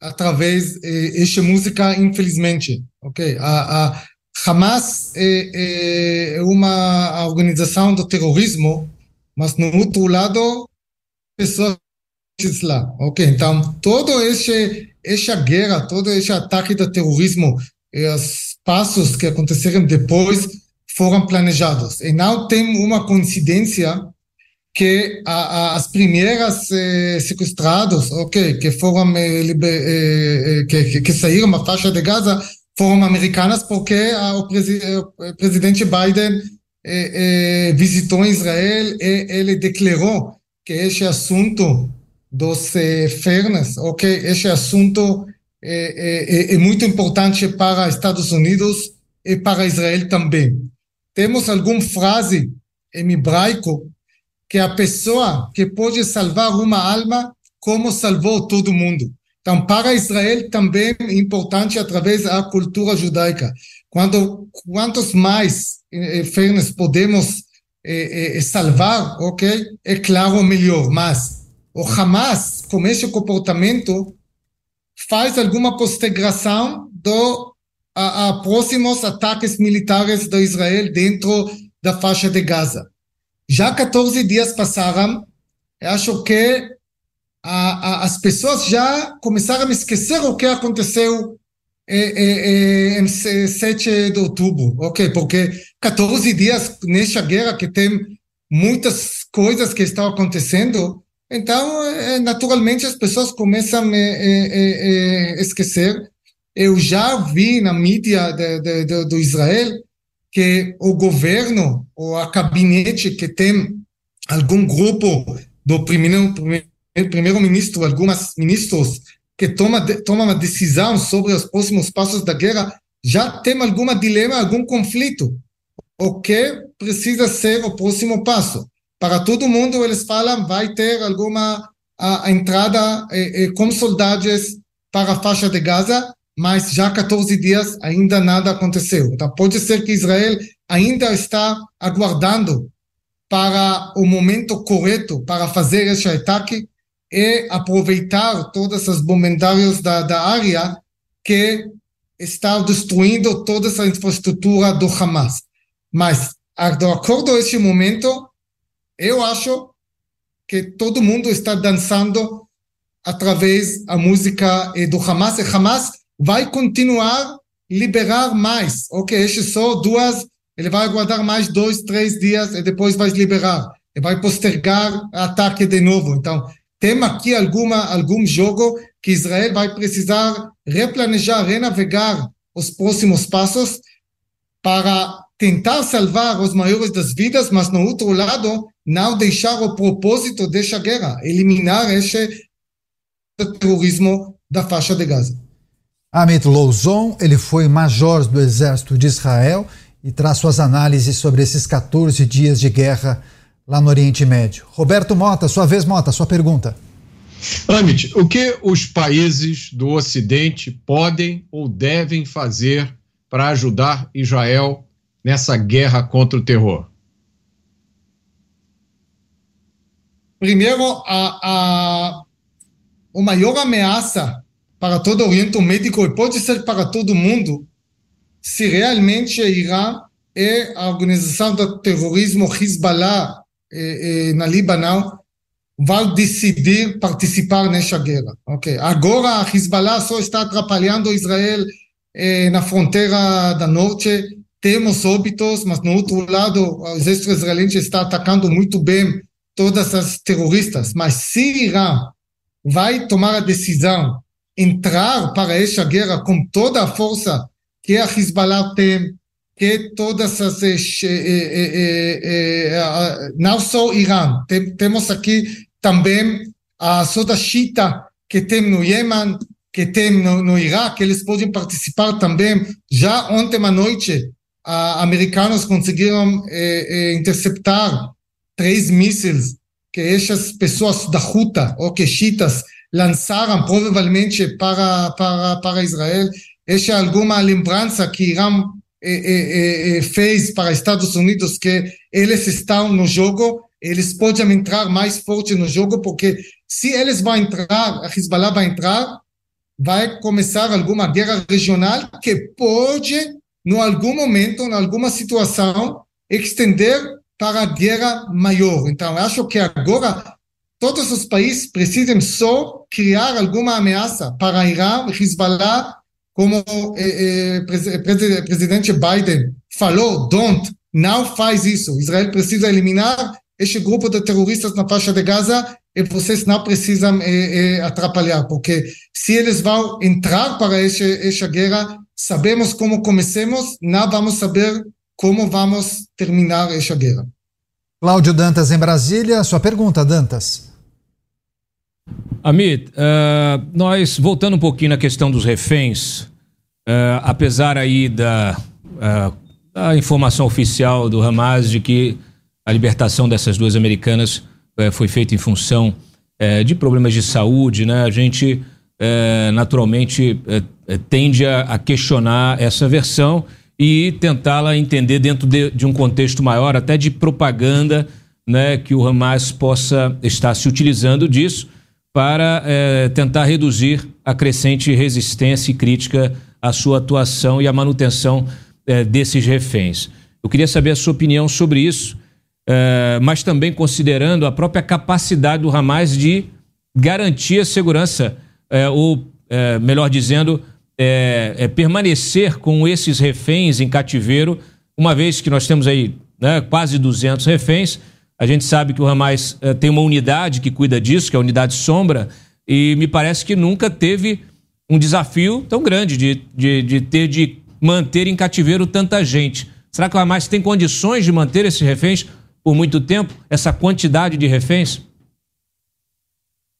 através dessa música, infelizmente. Ok? A, a Hamas é, é uma organização do terrorismo, mas no outro lado, pessoas lá. Ok? Então, todo esse essa guerra, todo esse ataque do terrorismo e os passos que aconteceram depois foram planejados. E não tem uma coincidência que a, a, as primeiras eh, sequestrados, ok, que foram eh, liber, eh, eh que, que, saíram da faixa de Gaza foram americanas porque a, o, presi, o, presidente Biden eh, eh, visitou Israel e ele declarou que esse assunto dos eh, ok, esse assunto é, é muito importante para Estados Unidos e para Israel também. Temos alguma frase em hebraico que a pessoa que pode salvar uma alma, como salvou todo mundo. Então, para Israel também é importante através da cultura judaica. Quando quantos mais eh, fernes podemos eh, eh, salvar, ok? É claro melhor. Mas o Hamas, com esse comportamento, faz alguma postergação do a, próximos ataques militares de Israel dentro da faixa de Gaza. Já 14 dias passaram, acho que a, a, as pessoas já começaram a esquecer o que aconteceu em, em, em 7 de outubro, ok? Porque 14 dias nessa guerra que tem muitas coisas que estão acontecendo, então, naturalmente, as pessoas começam a esquecer. Eu já vi na mídia do Israel que o governo ou a gabinete que tem algum grupo do primeiro primeiro alguns ministros que toma toma uma decisão sobre os próximos passos da guerra, já tem algum dilema, algum conflito. O que precisa ser o próximo passo? para todo mundo eles falam vai ter alguma a, a entrada eh, eh, com soldados para a faixa de Gaza, mas já 14 dias ainda nada aconteceu. Então pode ser que Israel ainda está aguardando para o momento correto para fazer esse ataque e aproveitar todas as bombardários da, da área que está destruindo toda essa infraestrutura do Hamas. Mas, de acordo com esse momento, eu acho que todo mundo está dançando através da música do Hamas. E Hamas vai continuar liberar mais. Ok, esses só duas, ele vai aguardar mais dois, três dias e depois vai liberar. E vai postergar ataque de novo. Então, tem aqui alguma, algum jogo que Israel vai precisar replanejar, renavegar os próximos passos para tentar salvar os maiores das vidas, mas no outro lado, não deixar o propósito dessa guerra, eliminar esse terrorismo da faixa de Gaza. Amit Louzon, ele foi major do exército de Israel e traz suas análises sobre esses 14 dias de guerra lá no Oriente Médio. Roberto Mota, sua vez, Mota, sua pergunta. Amit, o que os países do Ocidente podem ou devem fazer para ajudar Israel nessa guerra contra o terror? Primeiro, a, a, a maior ameaça para todo o Oriente Médio e pode ser para todo mundo se realmente Irã e a organização do terrorismo Hezbollah eh, eh, na Líbano vão decidir participar nessa guerra. Okay. Agora a Hezbollah só está atrapalhando Israel eh, na fronteira da norte temos óbitos, mas no outro lado, o exército israelense está atacando muito bem todas as terroristas. Mas se Irã vai tomar a decisão entrar para essa guerra com toda a força que a Hezbollah tem, que todas as eh, eh, eh, não só Irã, temos aqui também a soda Shita que tem no Iêmen, que tem no, no Iraque, eles podem participar também. Já ontem à noite uh, americanos conseguiram eh, eh, interceptar três mísseis que essas pessoas da Ruta ou que chiitas lançaram provavelmente para, para, para Israel. Essa alguma lembrança que Irã fez para Estados Unidos que eles estão no jogo, eles podem entrar mais forte no jogo, porque se eles vão entrar, a Hezbollah vai entrar, vai começar alguma guerra regional que pode, em algum momento, em alguma situação, estender para a guerra maior. Então, acho que agora todos os países precisam só criar alguma ameaça para Irã, Hezbollah, como eh, eh, presidente Biden falou, don't, não faz isso. Israel precisa eliminar este grupo de terroristas na faixa de Gaza e vocês não precisam eh, eh, atrapalhar, porque se eles vão entrar para este, esta guerra, sabemos como começamos, não vamos saber como vamos terminar esta guerra. Cláudio Dantas em Brasília, sua pergunta, Dantas. Amit, uh, nós voltando um pouquinho na questão dos reféns, uh, apesar aí da, uh, da, informação oficial do Hamas de que a libertação dessas duas americanas foi feita em função de problemas de saúde, né? A gente naturalmente tende a, a questionar essa versão e tentá-la entender dentro de, de, um contexto maior, até de propaganda, né, que o Hamas possa estar se utilizando disso para é, tentar reduzir a crescente resistência e crítica à sua atuação e à manutenção é, desses reféns. Eu queria saber a sua opinião sobre isso, é, mas também considerando a própria capacidade do Hamas de garantir a segurança, ou melhor dizendo, permanecer com esses reféns em cativeiro, uma vez que nós temos aí né, quase 200 reféns. A gente sabe que o Hamas é, tem uma unidade que cuida disso, que é a unidade Sombra, e me parece que nunca teve um desafio tão grande de, de, de ter de manter em cativeiro tanta gente. Será que o Hamas tem condições de manter esses reféns por muito tempo, essa quantidade de reféns?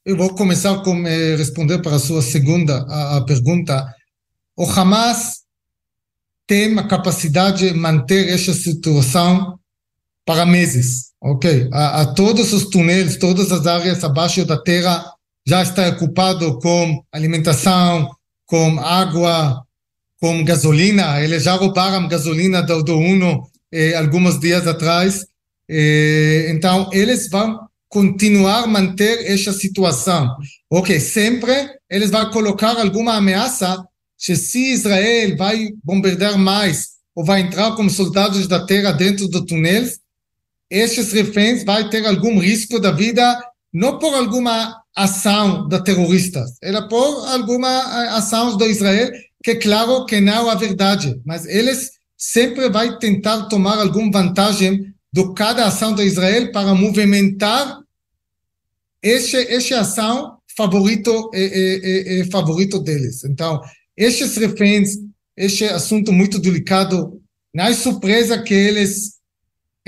Eu vou começar com eh, responder para a sua segunda a, a pergunta o Hamas tem a capacidade de manter esta situação para meses, ok? A, a, todos os túneis, todas as áreas abaixo da terra já está ocupado com alimentação, com água, com gasolina. Eles já roubaram gasolina do, do Uno eh, alguns dias atrás. Eh, então, eles vão continuar manter esta situação. Ok, sempre eles vão colocar alguma ameaça se Israel vai bombardear mais ou vai entrar como soldados da terra dentro do túnel, estes reféns vai ter algum risco da vida, não por alguma ação da terroristas, ela por alguma ação do Israel, que é claro que não é verdade, mas eles sempre vai tentar tomar alguma vantagem de cada ação de Israel para movimentar este, esta ação favorito, é, é, é, favorito deles. Então, estes reféns, este assunto muito delicado, não é surpresa que eles,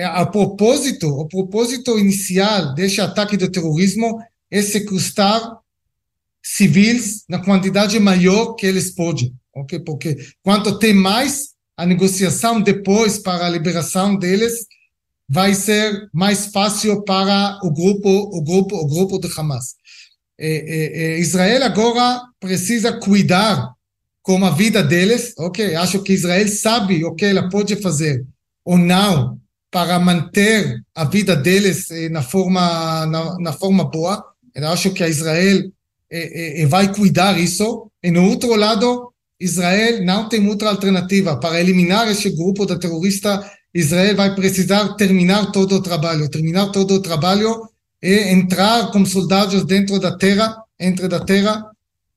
a propósito, o propósito inicial deste ataque de terrorismo é sequestrar civis na quantidade maior que eles podem, ok? Porque quanto tem mais a negociação depois para a liberação deles, vai ser mais fácil para o grupo, o grupo, o grupo de Hamas. É, é, é, Israel agora precisa cuidar com a vida deles, ok? Acho que Israel sabe o que ela pode fazer ou não para manter a vida deles eh, na forma na, na forma boa. Eu acho que a Israel eh, eh, vai cuidar isso. E no outro lado, Israel não tem outra alternativa para eliminar este grupo de terrorista. Israel vai precisar terminar todo o trabalho, terminar todo o trabalho e entrar como soldados dentro da terra, entre da terra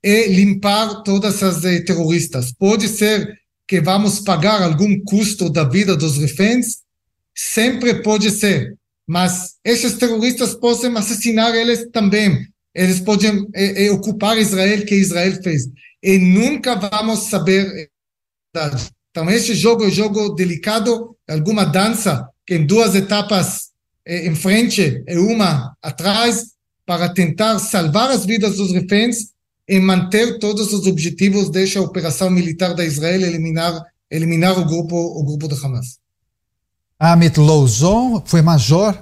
e limpar todas as eh, terroristas. Pode ser que vamos pagar algum custo da vida dos reféns, sempre pode ser, mas esses terroristas podem assassinar eles também. Eles podem eh, eh, ocupar Israel, que Israel fez. E nunca vamos saber. Então, este jogo é jogo delicado, alguma dança, que em duas etapas em frente e uma atrás, para tentar salvar as vidas dos reféns em manter todos os objetivos desta operação militar da Israel, eliminar, eliminar o grupo, o grupo de Hamas. Amit Louzon foi major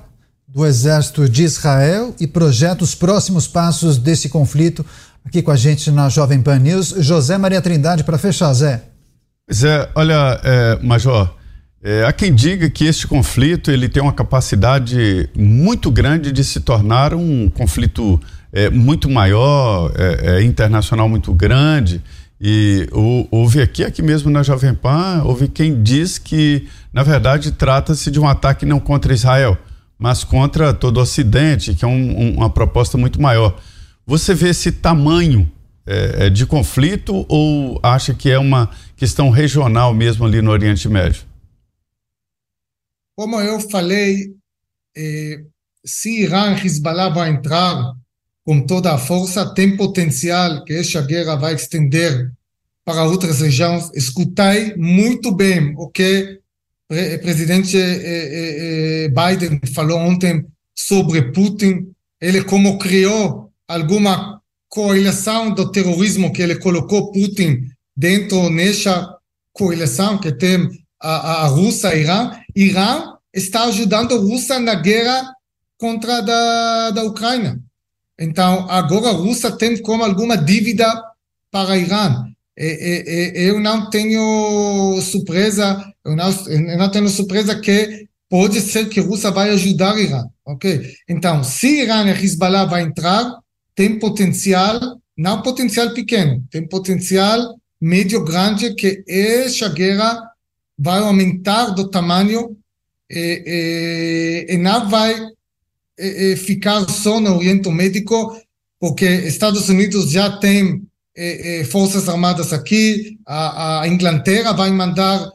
do Exército de Israel e projeta os próximos passos desse conflito aqui com a gente na Jovem Pan News. José Maria Trindade, para fechar, Zé. Pois é, olha, é, Major, é, há quem diga que este conflito ele tem uma capacidade muito grande de se tornar um conflito é, muito maior, é, é internacional muito grande. E houve aqui, aqui mesmo na Jovem Pan, houve quem diz que, na verdade, trata-se de um ataque não contra Israel, mas contra todo o Ocidente, que é um, um, uma proposta muito maior. Você vê esse tamanho é, é, de conflito ou acha que é uma questão regional mesmo ali no Oriente Médio? Como eu falei, eh, se Irã e Hezbollah vão entrar com toda a força, tem potencial que essa guerra vai estender para outras regiões. Escutei muito bem o que o presidente eh, eh, Biden falou ontem sobre Putin. Ele como criou alguma coalizão do terrorismo que ele colocou Putin dentro nessa coalizão que tem a, a Rússia e Irã. Irã está ajudando a Rússia na guerra contra da, da Ucrânia. Então, agora a Rússia tem como alguma dívida para Irã. E, e, eu não tenho surpresa, eu não, eu não tenho surpresa que pode ser que a Rússia vai ajudar o Irã, ok? Então, se Irã e Hezbollah vai entrar, tem potencial, não potencial pequeno, tem potencial médio grande que essa guerra vai aumentar do tamanho e, e, e não vai e, ficar só no Oriente Médio, porque Estados Unidos já tem forças armadas aqui, a, a Inglaterra vai mandar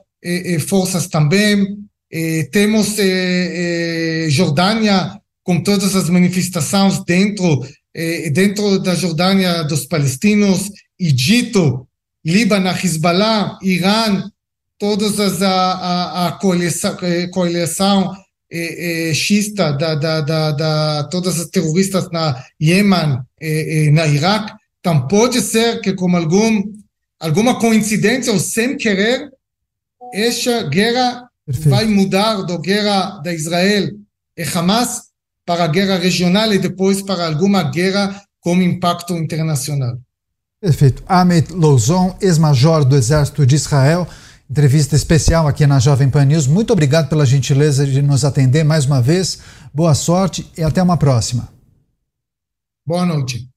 forças também, temos Jordânia com todas as manifestações dentro dentro da Jordânia dos palestinos, Egito, Líbano, Hezbollah, Irã, todas as a, a, a coalição, coalição é, é, xista da, da, da, da, todas as terroristas na Iêmen, é, na Iraque, então pode ser que com algum alguma coincidência ou sem querer essa guerra Perfeito. vai mudar da guerra da Israel e Hamas para a guerra regional e depois para alguma guerra com impacto internacional. Perfeito. Ahmed Louzon, ex-major do Exército de Israel, entrevista especial aqui na Jovem Pan News. Muito obrigado pela gentileza de nos atender mais uma vez. Boa sorte e até uma próxima. Boa noite.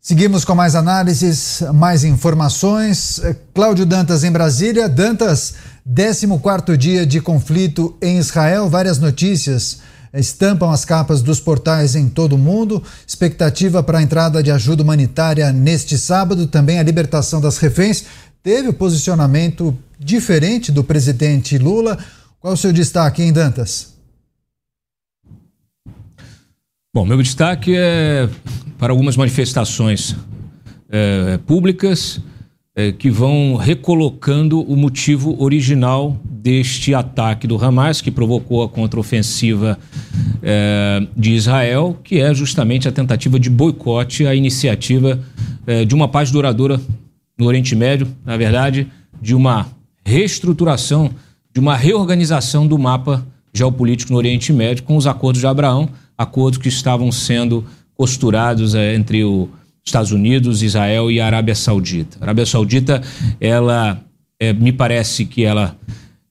Seguimos com mais análises, mais informações. Cláudio Dantas em Brasília. Dantas, 14 dia de conflito em Israel, várias notícias estampam as capas dos portais em todo o mundo. Expectativa para a entrada de ajuda humanitária neste sábado, também a libertação das reféns. Teve o posicionamento diferente do presidente Lula. Qual é o seu destaque, em Dantas? Bom, meu destaque é para algumas manifestações é, públicas é, que vão recolocando o motivo original deste ataque do Hamas, que provocou a contraofensiva é, de Israel, que é justamente a tentativa de boicote à iniciativa é, de uma paz duradoura no Oriente Médio, na verdade, de uma reestruturação, de uma reorganização do mapa geopolítico no Oriente Médio com os acordos de Abraão, acordos que estavam sendo costurados é, entre o Estados Unidos, Israel e a Arábia Saudita. A Arábia Saudita, ela, é, me parece que ela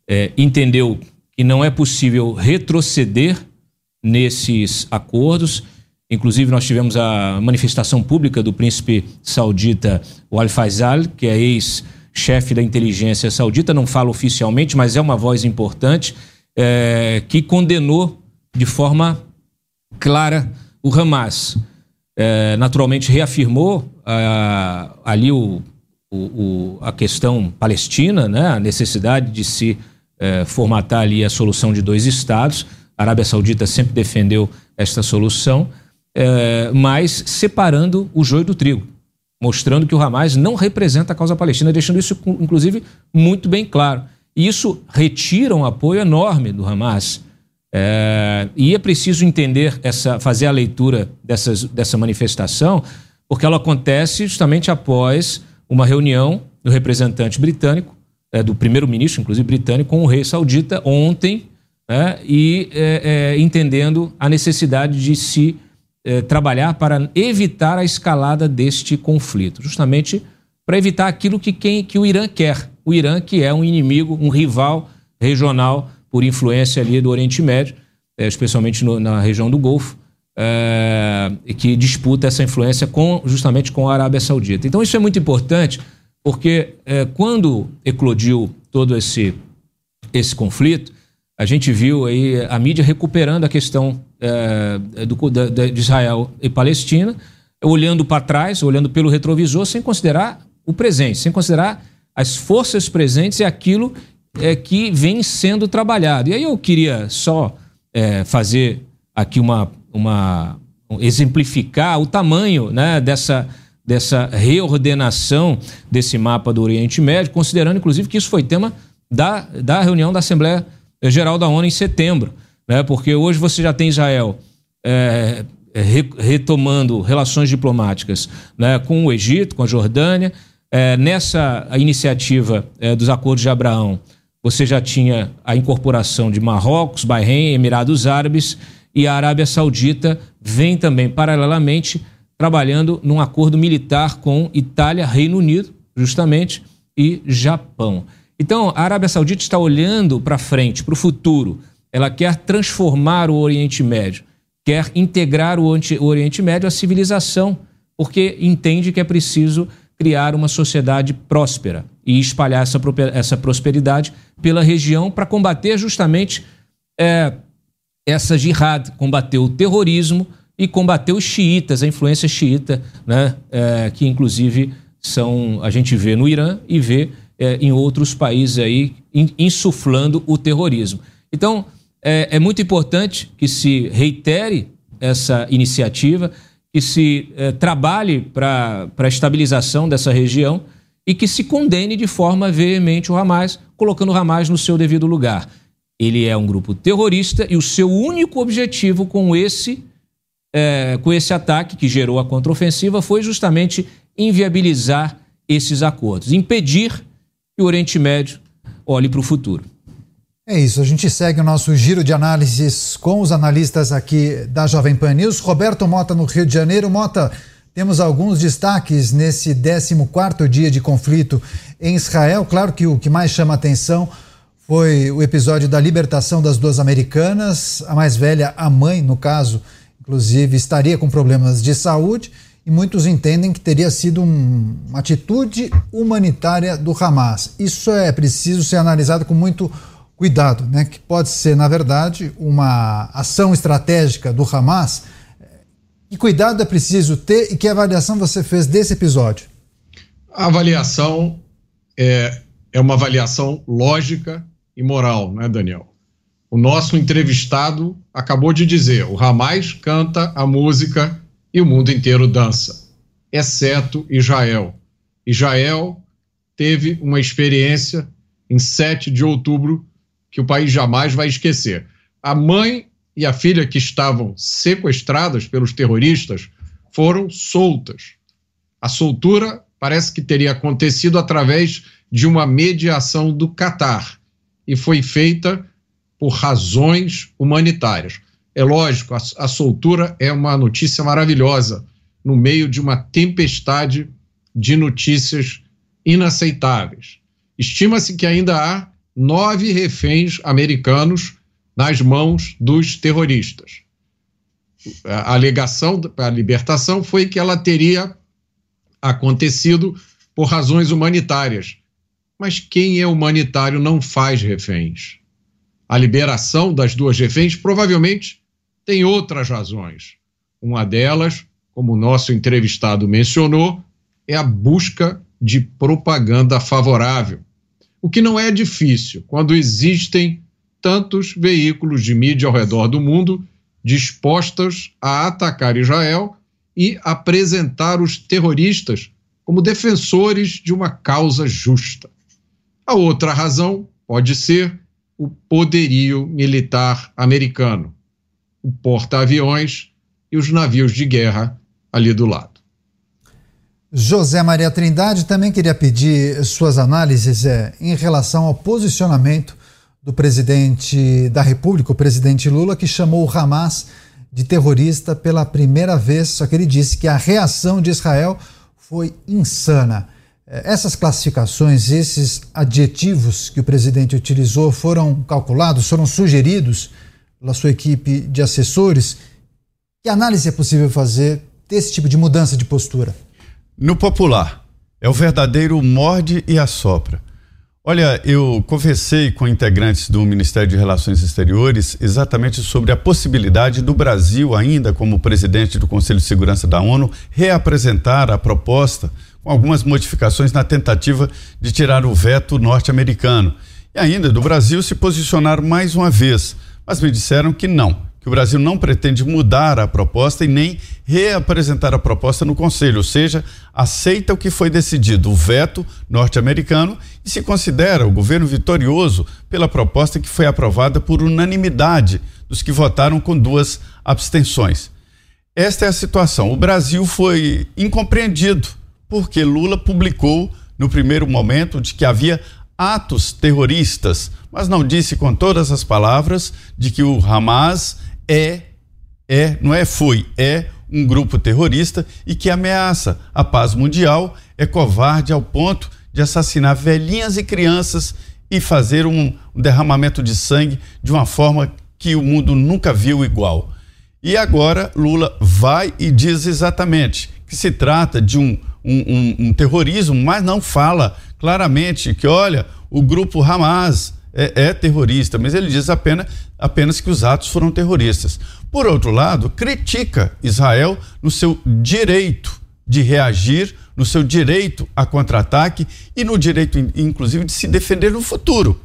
é, entendeu que não é possível retroceder nesses acordos. Inclusive, nós tivemos a manifestação pública do príncipe saudita Al Faisal, que é ex-chefe da inteligência saudita, não fala oficialmente, mas é uma voz importante, é, que condenou de forma clara o Hamas é, naturalmente reafirmou ah, ali o, o, o, a questão palestina, né, a necessidade de se é, formatar ali a solução de dois estados. A Arábia Saudita sempre defendeu esta solução, é, mas separando o joio do trigo, mostrando que o Hamas não representa a causa palestina, deixando isso, inclusive, muito bem claro. E isso retira um apoio enorme do Hamas é, e é preciso entender essa, fazer a leitura dessas, dessa manifestação, porque ela acontece justamente após uma reunião do representante britânico, é, do primeiro-ministro, inclusive britânico, com o rei saudita ontem, é, e é, é, entendendo a necessidade de se é, trabalhar para evitar a escalada deste conflito, justamente para evitar aquilo que, quem, que o Irã quer, o Irã, que é um inimigo, um rival regional por influência ali do Oriente Médio, é, especialmente no, na região do Golfo, é, que disputa essa influência com, justamente com a Arábia Saudita. Então isso é muito importante, porque quando eclodiu todo esse, esse conflito, a gente viu aí a mídia recuperando a questão é, do, da, de Israel e Palestina, olhando para trás, olhando pelo retrovisor, sem considerar o presente, sem considerar as forças presentes e aquilo é, que vem sendo trabalhado. E aí eu queria só é, fazer aqui uma, uma exemplificar o tamanho né, dessa, dessa reordenação desse mapa do Oriente Médio, considerando inclusive que isso foi tema da, da reunião da Assembleia Geral da ONU em setembro, né, porque hoje você já tem Israel é, retomando relações diplomáticas né, com o Egito, com a Jordânia. É, nessa iniciativa é, dos Acordos de Abraão, você já tinha a incorporação de Marrocos, Bahrein, Emirados Árabes e a Arábia Saudita vem também, paralelamente, trabalhando num acordo militar com Itália, Reino Unido, justamente, e Japão. Então, a Arábia Saudita está olhando para frente, para o futuro. Ela quer transformar o Oriente Médio quer integrar o Oriente Médio à civilização, porque entende que é preciso criar uma sociedade próspera e espalhar essa, essa prosperidade pela região para combater justamente é, essa jihad, combater o terrorismo e combater os xiitas, a influência xiita, né, é, que inclusive são a gente vê no Irã e vê é, em outros países aí insuflando o terrorismo. Então, é, é muito importante que se reitere essa iniciativa, que se é, trabalhe para a estabilização dessa região e que se condene de forma veemente o Hamas, colocando o Hamas no seu devido lugar. Ele é um grupo terrorista e o seu único objetivo com esse, é, com esse ataque que gerou a contraofensiva foi justamente inviabilizar esses acordos, impedir que o Oriente Médio olhe para o futuro. É isso, a gente segue o nosso giro de análises com os analistas aqui da Jovem Pan News. Roberto Mota no Rio de Janeiro. Mota, temos alguns destaques nesse 14 dia de conflito em Israel. Claro que o que mais chama atenção foi o episódio da libertação das duas americanas. A mais velha, a mãe, no caso, inclusive, estaria com problemas de saúde e muitos entendem que teria sido um, uma atitude humanitária do Hamas. Isso é preciso ser analisado com muito cuidado, né, que pode ser, na verdade, uma ação estratégica do Hamas. Que cuidado é preciso ter e que avaliação você fez desse episódio? A avaliação é, é uma avaliação lógica e moral, né, Daniel? O nosso entrevistado acabou de dizer: o Hamas canta a música e o mundo inteiro dança, exceto Israel. Israel teve uma experiência em 7 de outubro que o país jamais vai esquecer. A mãe e a filha que estavam sequestradas pelos terroristas foram soltas. A soltura parece que teria acontecido através de uma mediação do Catar e foi feita por razões humanitárias. É lógico, a, a soltura é uma notícia maravilhosa no meio de uma tempestade de notícias inaceitáveis. Estima-se que ainda há nove reféns americanos nas mãos dos terroristas. A alegação a libertação foi que ela teria acontecido por razões humanitárias. Mas quem é humanitário não faz reféns. A liberação das duas reféns provavelmente tem outras razões. Uma delas, como o nosso entrevistado mencionou, é a busca de propaganda favorável o que não é difícil quando existem tantos veículos de mídia ao redor do mundo dispostos a atacar Israel e apresentar os terroristas como defensores de uma causa justa. A outra razão pode ser o poderio militar americano, o porta-aviões e os navios de guerra ali do lado. José Maria Trindade também queria pedir suas análises é, em relação ao posicionamento do presidente da República, o presidente Lula, que chamou o Hamas de terrorista pela primeira vez, só que ele disse que a reação de Israel foi insana. Essas classificações, esses adjetivos que o presidente utilizou foram calculados, foram sugeridos pela sua equipe de assessores? Que análise é possível fazer desse tipo de mudança de postura? No popular, é o verdadeiro morde e assopra. Olha, eu conversei com integrantes do Ministério de Relações Exteriores exatamente sobre a possibilidade do Brasil, ainda como presidente do Conselho de Segurança da ONU, reapresentar a proposta com algumas modificações na tentativa de tirar o veto norte-americano. E ainda do Brasil se posicionar mais uma vez, mas me disseram que não, que o Brasil não pretende mudar a proposta e nem reapresentar a proposta no Conselho, ou seja, aceita o que foi decidido, o veto norte-americano, e se considera o governo vitorioso pela proposta que foi aprovada por unanimidade dos que votaram com duas abstenções. Esta é a situação. O Brasil foi incompreendido porque Lula publicou no primeiro momento de que havia atos terroristas, mas não disse com todas as palavras de que o Hamas é, é, não é foi, é um grupo terrorista e que ameaça a paz mundial, é covarde ao ponto de assassinar velhinhas e crianças e fazer um, um derramamento de sangue de uma forma que o mundo nunca viu igual. E agora Lula vai e diz exatamente que se trata de um, um, um, um terrorismo, mas não fala claramente que, olha, o grupo Hamas é, é, terrorista, mas ele diz apenas, apenas que os atos foram terroristas. Por outro lado, critica Israel no seu direito de reagir, no seu direito a contra-ataque e no direito, inclusive, de se defender no futuro.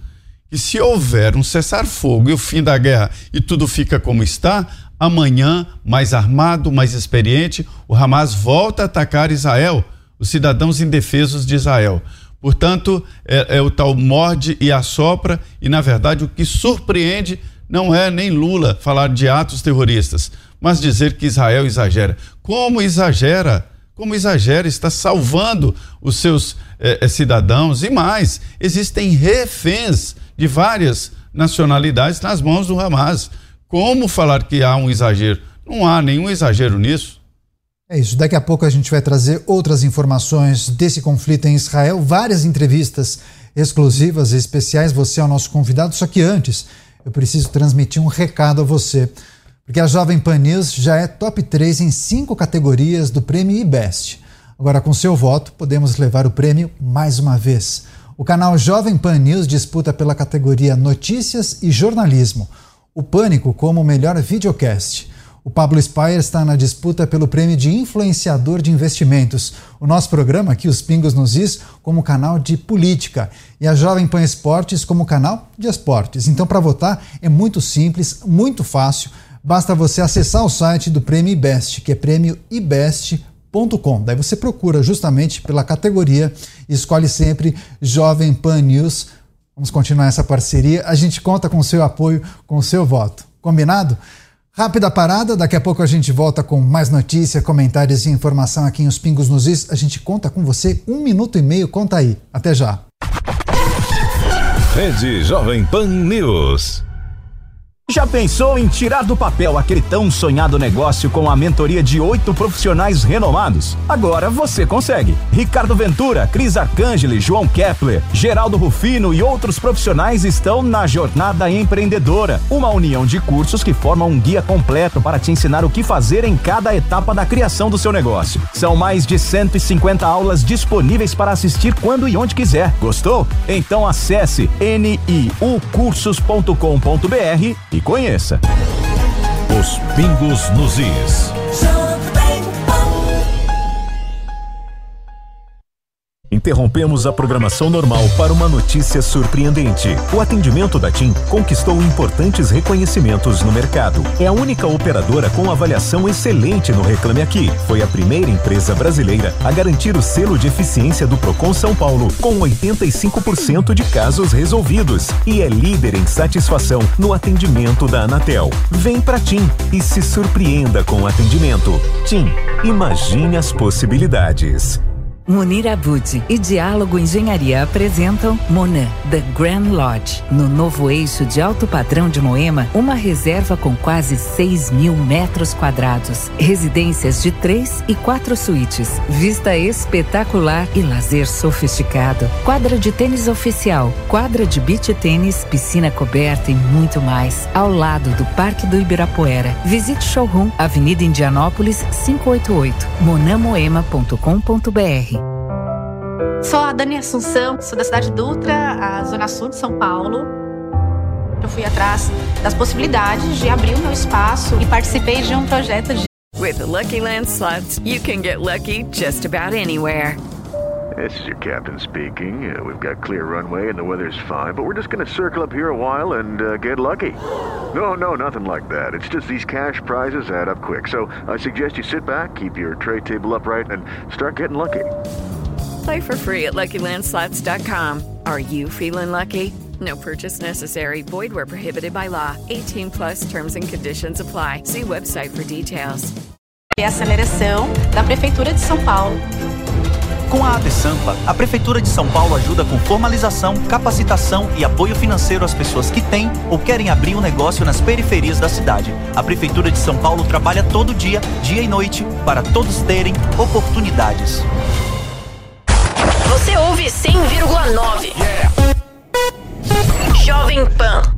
E se houver um cessar-fogo e o fim da guerra e tudo fica como está, amanhã, mais armado, mais experiente, o Hamas volta a atacar Israel, os cidadãos indefesos de Israel. Portanto, é, é o tal morde e assopra, e na verdade o que surpreende não é nem Lula falar de atos terroristas, mas dizer que Israel exagera. Como exagera? Como exagera? Está salvando os seus eh, cidadãos e mais. Existem reféns de várias nacionalidades nas mãos do Hamas. Como falar que há um exagero? Não há nenhum exagero nisso. É isso. Daqui a pouco a gente vai trazer outras informações desse conflito em Israel, várias entrevistas exclusivas e especiais. Você é o nosso convidado. Só que antes, eu preciso transmitir um recado a você. Porque a Jovem Pan News já é top 3 em cinco categorias do prêmio IBEST. Agora, com seu voto, podemos levar o prêmio mais uma vez. O canal Jovem Pan News disputa pela categoria Notícias e Jornalismo. O Pânico como melhor videocast. O Pablo Spire está na disputa pelo prêmio de influenciador de investimentos. O nosso programa aqui, Os Pingos nos Is, como canal de política. E a Jovem Pan Esportes como canal de esportes. Então, para votar é muito simples, muito fácil. Basta você acessar o site do Prêmio IBEST, que é prêmioibest.com. Daí você procura justamente pela categoria e escolhe sempre Jovem Pan News. Vamos continuar essa parceria. A gente conta com o seu apoio, com o seu voto. Combinado? Rápida parada, daqui a pouco a gente volta com mais notícia, comentários e informação aqui em Os Pingos nos Is. A gente conta com você um minuto e meio, conta aí. Até já. Rede Jovem Pan News. Já pensou em tirar do papel aquele tão sonhado negócio com a mentoria de oito profissionais renomados? Agora você consegue. Ricardo Ventura, Cris Arcangeli, João Kepler, Geraldo Rufino e outros profissionais estão na Jornada Empreendedora, uma união de cursos que formam um guia completo para te ensinar o que fazer em cada etapa da criação do seu negócio. São mais de 150 aulas disponíveis para assistir quando e onde quiser. Gostou? Então acesse niucursos.com.br e conheça. Os Pingos nos Is. Interrompemos a programação normal para uma notícia surpreendente. O atendimento da TIM conquistou importantes reconhecimentos no mercado. É a única operadora com avaliação excelente no Reclame Aqui. Foi a primeira empresa brasileira a garantir o selo de eficiência do Procon São Paulo, com 85% de casos resolvidos. E é líder em satisfação no atendimento da Anatel. Vem pra TIM e se surpreenda com o atendimento. TIM, imagine as possibilidades. Munir Abud e Diálogo Engenharia apresentam Monan, The Grand Lodge. No novo eixo de alto padrão de Moema, uma reserva com quase 6 mil metros quadrados. Residências de três e quatro suítes. Vista espetacular e lazer sofisticado. Quadra de tênis oficial, quadra de beach tênis, piscina coberta e muito mais. Ao lado do Parque do Ibirapuera. Visite showroom Avenida Indianópolis 588, monamoema.com.br. Sou a Dani Assunção, sou da cidade de Dutra, a zona sul de São Paulo. Eu fui atrás das possibilidades de abrir o meu espaço e participei de um projeto de With the Lucky Land slots, you can get lucky just about anywhere. This is your captain speaking. Uh, we've got clear runway and the weather's fine, but we're just going to circle up here a while and uh, get lucky. No, no, nothing like that. It's just these cash prizes add up quick. So I suggest you sit back, keep your tray table upright, and start getting lucky. Play for free at LuckyLandSlots.com. Are you feeling lucky? No purchase necessary. Void where prohibited by law. 18 plus terms and conditions apply. See website for details. e aceleração da Prefeitura de São Paulo. Com a ABSAMPA, a Prefeitura de São Paulo ajuda com formalização, capacitação e apoio financeiro às pessoas que têm ou querem abrir um negócio nas periferias da cidade. A Prefeitura de São Paulo trabalha todo dia, dia e noite, para todos terem oportunidades. Ouve 100,9. Jovem Pan.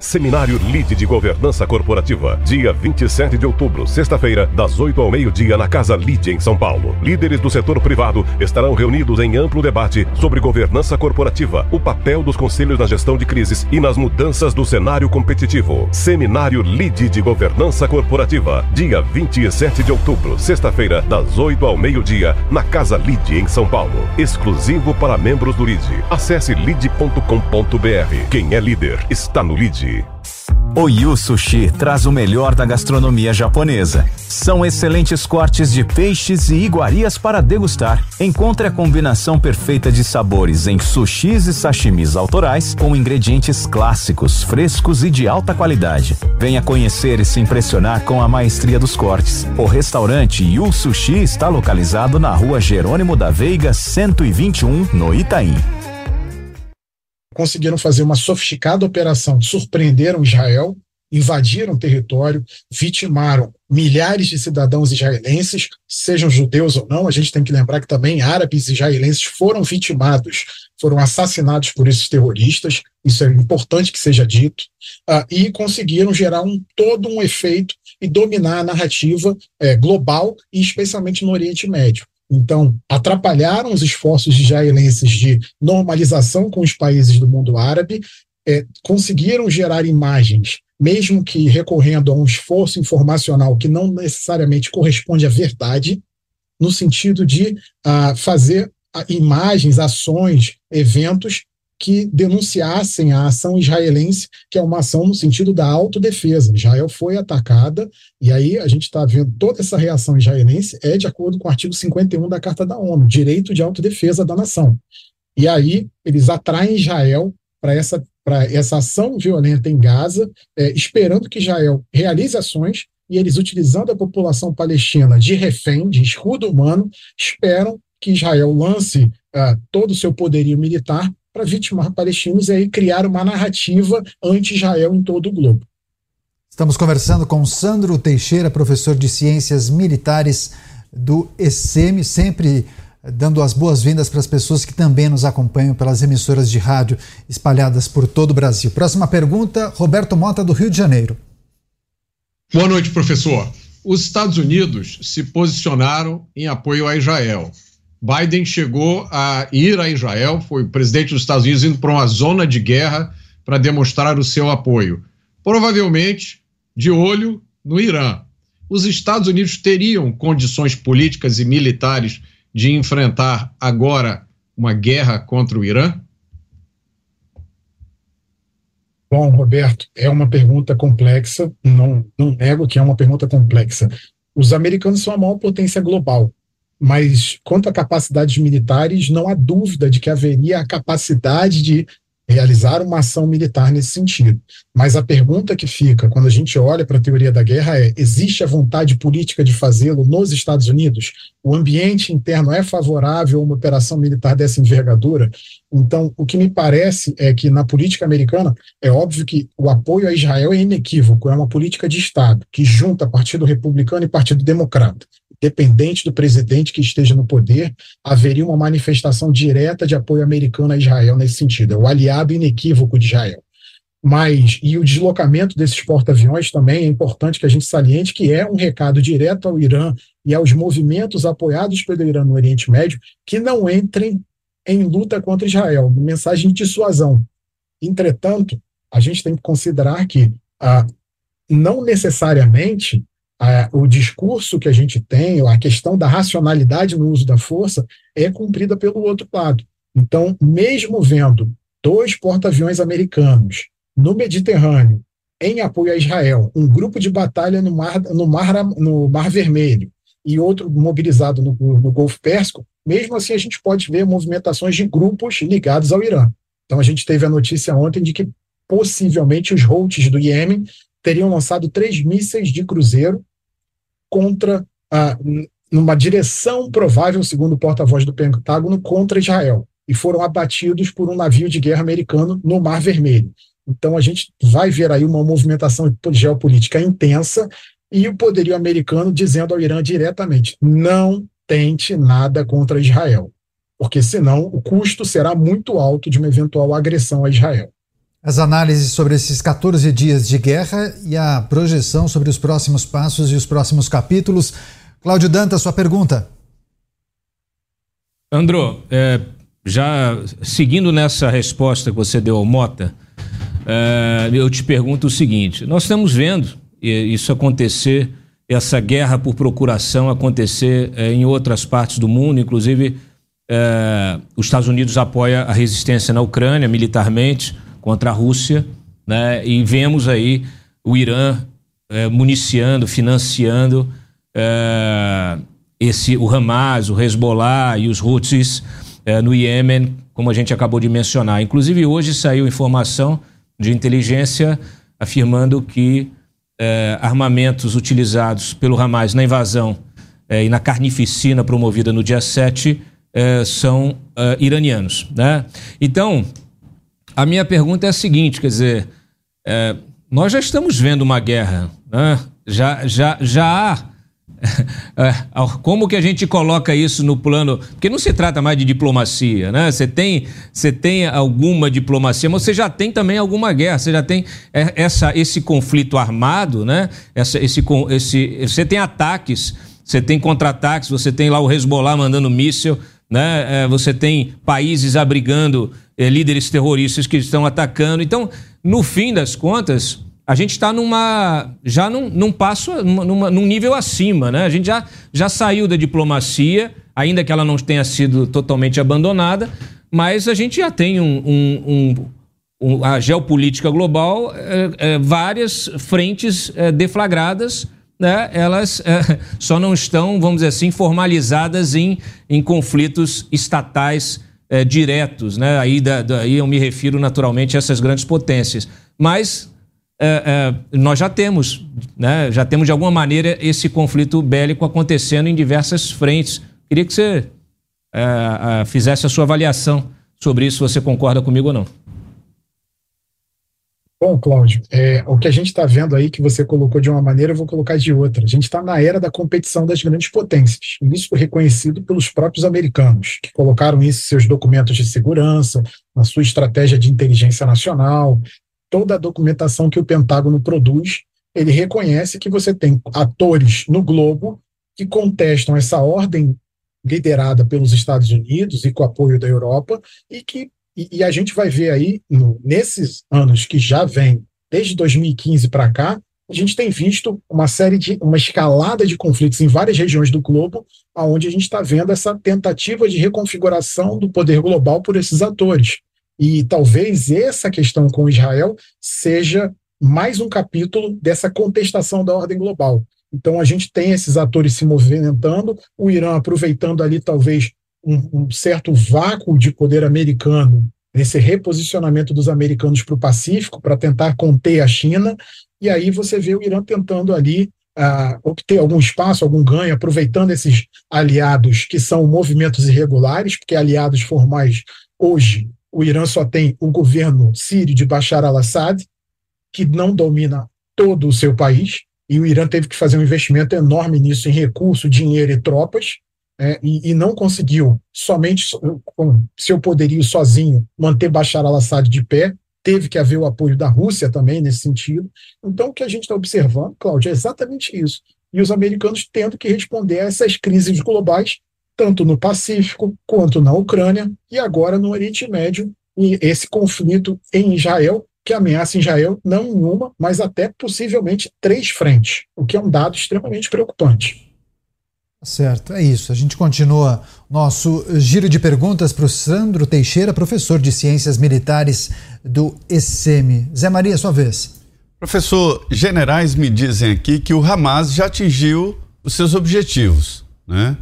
Seminário LIDE de Governança Corporativa, dia 27 de outubro, sexta-feira, das 8 ao meio-dia, na Casa LIDE, em São Paulo. Líderes do setor privado estarão reunidos em amplo debate sobre governança corporativa, o papel dos conselhos na gestão de crises e nas mudanças do cenário competitivo. Seminário LIDE de Governança Corporativa, dia 27 de outubro, sexta-feira, das 8 ao meio-dia, na Casa LIDE, em São Paulo. Exclusivo para membros do LIDE. Acesse lide.com.br. Quem é líder está no LIDE. Oyu Sushi traz o melhor da gastronomia japonesa. São excelentes cortes de peixes e iguarias para degustar. Encontre a combinação perfeita de sabores em sushis e sashimis autorais com ingredientes clássicos, frescos e de alta qualidade. Venha conhecer e se impressionar com a maestria dos cortes. O restaurante Yu Sushi está localizado na rua Jerônimo da Veiga, 121, no Itaim conseguiram fazer uma sofisticada operação, surpreenderam Israel, invadiram o território, vitimaram milhares de cidadãos israelenses, sejam judeus ou não. A gente tem que lembrar que também árabes israelenses foram vitimados, foram assassinados por esses terroristas. Isso é importante que seja dito. Uh, e conseguiram gerar um, todo um efeito e dominar a narrativa é, global e especialmente no Oriente Médio. Então, atrapalharam os esforços israelenses de normalização com os países do mundo árabe, é, conseguiram gerar imagens, mesmo que recorrendo a um esforço informacional que não necessariamente corresponde à verdade, no sentido de uh, fazer uh, imagens, ações, eventos que denunciassem a ação israelense, que é uma ação no sentido da autodefesa. Israel foi atacada, e aí a gente está vendo toda essa reação israelense é de acordo com o artigo 51 da Carta da ONU, direito de autodefesa da nação. E aí eles atraem Israel para essa, essa ação violenta em Gaza, é, esperando que Israel realize ações, e eles, utilizando a população palestina de refém, de escudo humano, esperam que Israel lance uh, todo o seu poderio militar para vitimar palestinos e aí criar uma narrativa anti-Israel em todo o globo. Estamos conversando com Sandro Teixeira, professor de Ciências Militares do ECM, sempre dando as boas-vindas para as pessoas que também nos acompanham pelas emissoras de rádio espalhadas por todo o Brasil. Próxima pergunta, Roberto Mota, do Rio de Janeiro. Boa noite, professor. Os Estados Unidos se posicionaram em apoio a Israel. Biden chegou a ir a Israel, foi o presidente dos Estados Unidos indo para uma zona de guerra para demonstrar o seu apoio. Provavelmente de olho no Irã. Os Estados Unidos teriam condições políticas e militares de enfrentar agora uma guerra contra o Irã? Bom, Roberto, é uma pergunta complexa, não, não nego que é uma pergunta complexa. Os americanos são a maior potência global, mas quanto a capacidades militares, não há dúvida de que haveria a capacidade de realizar uma ação militar nesse sentido. Mas a pergunta que fica quando a gente olha para a teoria da guerra é: existe a vontade política de fazê-lo nos Estados Unidos? O ambiente interno é favorável a uma operação militar dessa envergadura? Então, o que me parece é que na política americana, é óbvio que o apoio a Israel é inequívoco, é uma política de Estado que junta Partido Republicano e Partido Democrata dependente do presidente que esteja no poder, haveria uma manifestação direta de apoio americano a Israel nesse sentido. É o aliado inequívoco de Israel. Mas, e o deslocamento desses porta-aviões também é importante que a gente saliente que é um recado direto ao Irã e aos movimentos apoiados pelo Irã no Oriente Médio que não entrem em luta contra Israel, mensagem de dissuasão. Entretanto, a gente tem que considerar que ah, não necessariamente o discurso que a gente tem, a questão da racionalidade no uso da força, é cumprida pelo outro lado. Então, mesmo vendo dois porta-aviões americanos no Mediterrâneo em apoio a Israel, um grupo de batalha no Mar, no mar, no mar Vermelho e outro mobilizado no, no Golfo Pérsico, mesmo assim a gente pode ver movimentações de grupos ligados ao Irã. Então, a gente teve a notícia ontem de que possivelmente os Houthis do Iêmen teriam lançado três mísseis de cruzeiro contra, ah, numa direção provável, segundo o porta-voz do Pentágono, contra Israel, e foram abatidos por um navio de guerra americano no Mar Vermelho. Então a gente vai ver aí uma movimentação geopolítica intensa e o poderio americano dizendo ao Irã diretamente: não tente nada contra Israel, porque senão o custo será muito alto de uma eventual agressão a Israel. As análises sobre esses 14 dias de guerra e a projeção sobre os próximos passos e os próximos capítulos. Cláudio Dantas, sua pergunta. Andrô, é, já seguindo nessa resposta que você deu ao Mota, é, eu te pergunto o seguinte: nós estamos vendo isso acontecer, essa guerra por procuração acontecer é, em outras partes do mundo, inclusive é, os Estados Unidos apoia a resistência na Ucrânia militarmente contra a Rússia, né? E vemos aí o Irã é, municiando, financiando é, esse, o Hamas, o Hezbollah e os Houthis é, no Iêmen, como a gente acabou de mencionar. Inclusive, hoje saiu informação de inteligência afirmando que armamentos utilizados pelo Hamas na invasão e na carnificina promovida no dia 7 é, são iranianos. Né? Então, a minha pergunta é a seguinte, quer dizer, é, nós já estamos vendo uma guerra, né? já, já, já há é, como que a gente coloca isso no plano? Porque não se trata mais de diplomacia, né? Você tem, você tem alguma diplomacia, mas você já tem também alguma guerra, você já tem é, essa, esse conflito armado, né? Essa, esse, esse, você tem ataques, você tem contra-ataques, você tem lá o Hezbollah mandando míssil, né? É, você tem países abrigando é, líderes terroristas que estão atacando. Então, no fim das contas, a gente está numa já num, num passo numa, num nível acima, né? A gente já, já saiu da diplomacia, ainda que ela não tenha sido totalmente abandonada, mas a gente já tem um, um, um, um a geopolítica global, é, é, várias frentes é, deflagradas, né? Elas é, só não estão, vamos dizer assim, formalizadas em, em conflitos estatais é, diretos, né? Aí, da, daí eu me refiro naturalmente a essas grandes potências. Mas é, é, nós já temos, né? Já temos de alguma maneira esse conflito bélico acontecendo em diversas frentes. Queria que você é, fizesse a sua avaliação sobre isso, se você concorda comigo ou não. Bom, Cláudio, é, o que a gente está vendo aí, que você colocou de uma maneira, eu vou colocar de outra. A gente está na era da competição das grandes potências. Isso reconhecido pelos próprios americanos, que colocaram isso em seus documentos de segurança, na sua estratégia de inteligência nacional, toda a documentação que o Pentágono produz, ele reconhece que você tem atores no globo que contestam essa ordem liderada pelos Estados Unidos e com apoio da Europa e que e, e a gente vai ver aí, no, nesses anos que já vem, desde 2015 para cá, a gente tem visto uma série de uma escalada de conflitos em várias regiões do globo, aonde a gente está vendo essa tentativa de reconfiguração do poder global por esses atores. E talvez essa questão com Israel seja mais um capítulo dessa contestação da ordem global. Então a gente tem esses atores se movimentando, o Irã aproveitando ali talvez um, um certo vácuo de poder americano nesse reposicionamento dos americanos para o Pacífico para tentar conter a China, e aí você vê o Irã tentando ali uh, obter algum espaço, algum ganho, aproveitando esses aliados que são movimentos irregulares, porque aliados formais hoje o Irã só tem o governo sírio de Bashar al-Assad, que não domina todo o seu país, e o Irã teve que fazer um investimento enorme nisso, em recurso, dinheiro e tropas, é, e, e, não conseguiu somente com seu poderio sozinho manter Bashar al-Assad de pé, teve que haver o apoio da Rússia também nesse sentido. Então, o que a gente está observando, Cláudio, é exatamente isso. E os americanos tendo que responder a essas crises globais, tanto no Pacífico quanto na Ucrânia e agora no Oriente Médio, e esse conflito em Israel, que ameaça Israel não em uma, mas até possivelmente três frentes, o que é um dado extremamente preocupante. Certo, é isso. A gente continua nosso giro de perguntas para o Sandro Teixeira, professor de Ciências Militares do ECM. Zé Maria, sua vez. Professor, generais me dizem aqui que o Hamas já atingiu os seus objetivos, né?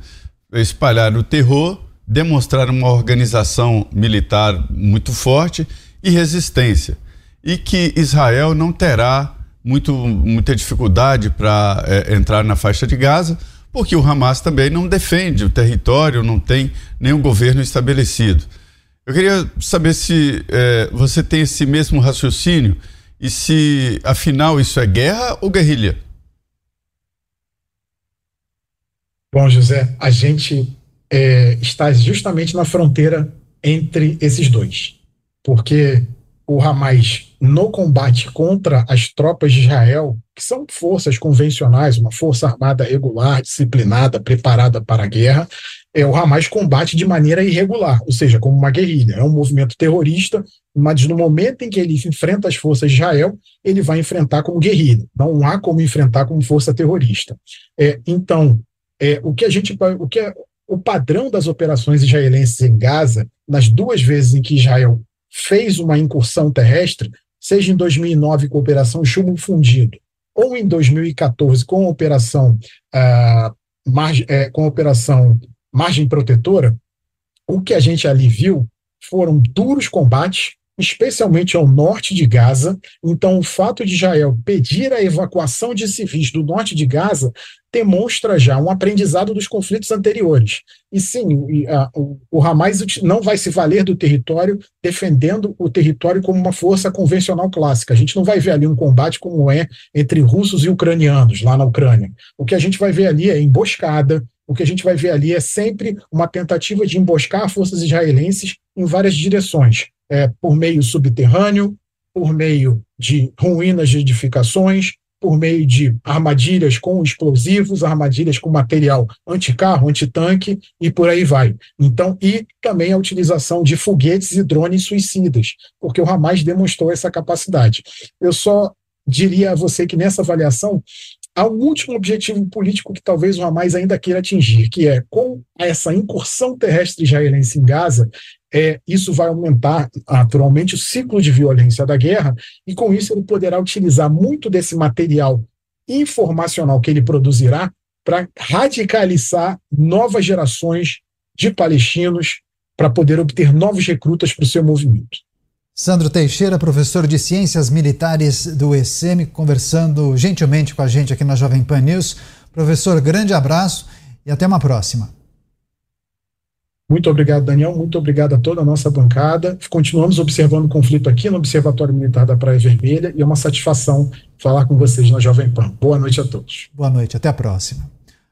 Espalhar o terror, demonstrar uma organização militar muito forte e resistência. E que Israel não terá muito, muita dificuldade para é, entrar na faixa de Gaza porque o Hamas também não defende o território, não tem nenhum governo estabelecido. Eu queria saber se é, você tem esse mesmo raciocínio e se, afinal, isso é guerra ou guerrilha? Bom, José, a gente é, está justamente na fronteira entre esses dois, porque o Hamas, no combate contra as tropas de Israel, que são forças convencionais, uma força armada regular, disciplinada, preparada para a guerra, é, o Hamas combate de maneira irregular, ou seja, como uma guerrilha. É um movimento terrorista, mas no momento em que ele enfrenta as forças de Israel, ele vai enfrentar como guerrilha. Não há como enfrentar como força terrorista. É, então, é, o que a gente, o que é, o padrão das operações israelenses em Gaza, nas duas vezes em que Israel fez uma incursão terrestre, seja em 2009 com a Operação Chumbo Fundido, ou em 2014 com a operação, ah, é, com a operação Margem Protetora, o que a gente ali viu foram duros combates, especialmente ao norte de Gaza. Então, o fato de Israel pedir a evacuação de civis do norte de Gaza demonstra já um aprendizado dos conflitos anteriores. E sim, o Hamas não vai se valer do território defendendo o território como uma força convencional clássica. A gente não vai ver ali um combate como é entre russos e ucranianos lá na Ucrânia. O que a gente vai ver ali é emboscada, o que a gente vai ver ali é sempre uma tentativa de emboscar forças israelenses em várias direções, é, por meio subterrâneo, por meio de ruínas de edificações, por meio de armadilhas com explosivos, armadilhas com material anticarro, antitanque e por aí vai. Então, e também a utilização de foguetes e drones suicidas, porque o Hamas demonstrou essa capacidade. Eu só diria a você que nessa avaliação há um último objetivo político que talvez o Hamas ainda queira atingir, que é com essa incursão terrestre israelense em Gaza, é, isso vai aumentar naturalmente o ciclo de violência da guerra, e com isso ele poderá utilizar muito desse material informacional que ele produzirá para radicalizar novas gerações de palestinos para poder obter novos recrutas para o seu movimento. Sandro Teixeira, professor de Ciências Militares do ECM, conversando gentilmente com a gente aqui na Jovem Pan News. Professor, grande abraço e até uma próxima. Muito obrigado, Daniel. Muito obrigado a toda a nossa bancada. Continuamos observando o conflito aqui no Observatório Militar da Praia Vermelha e é uma satisfação falar com vocês na Jovem Pan. Boa noite a todos. Boa noite, até a próxima.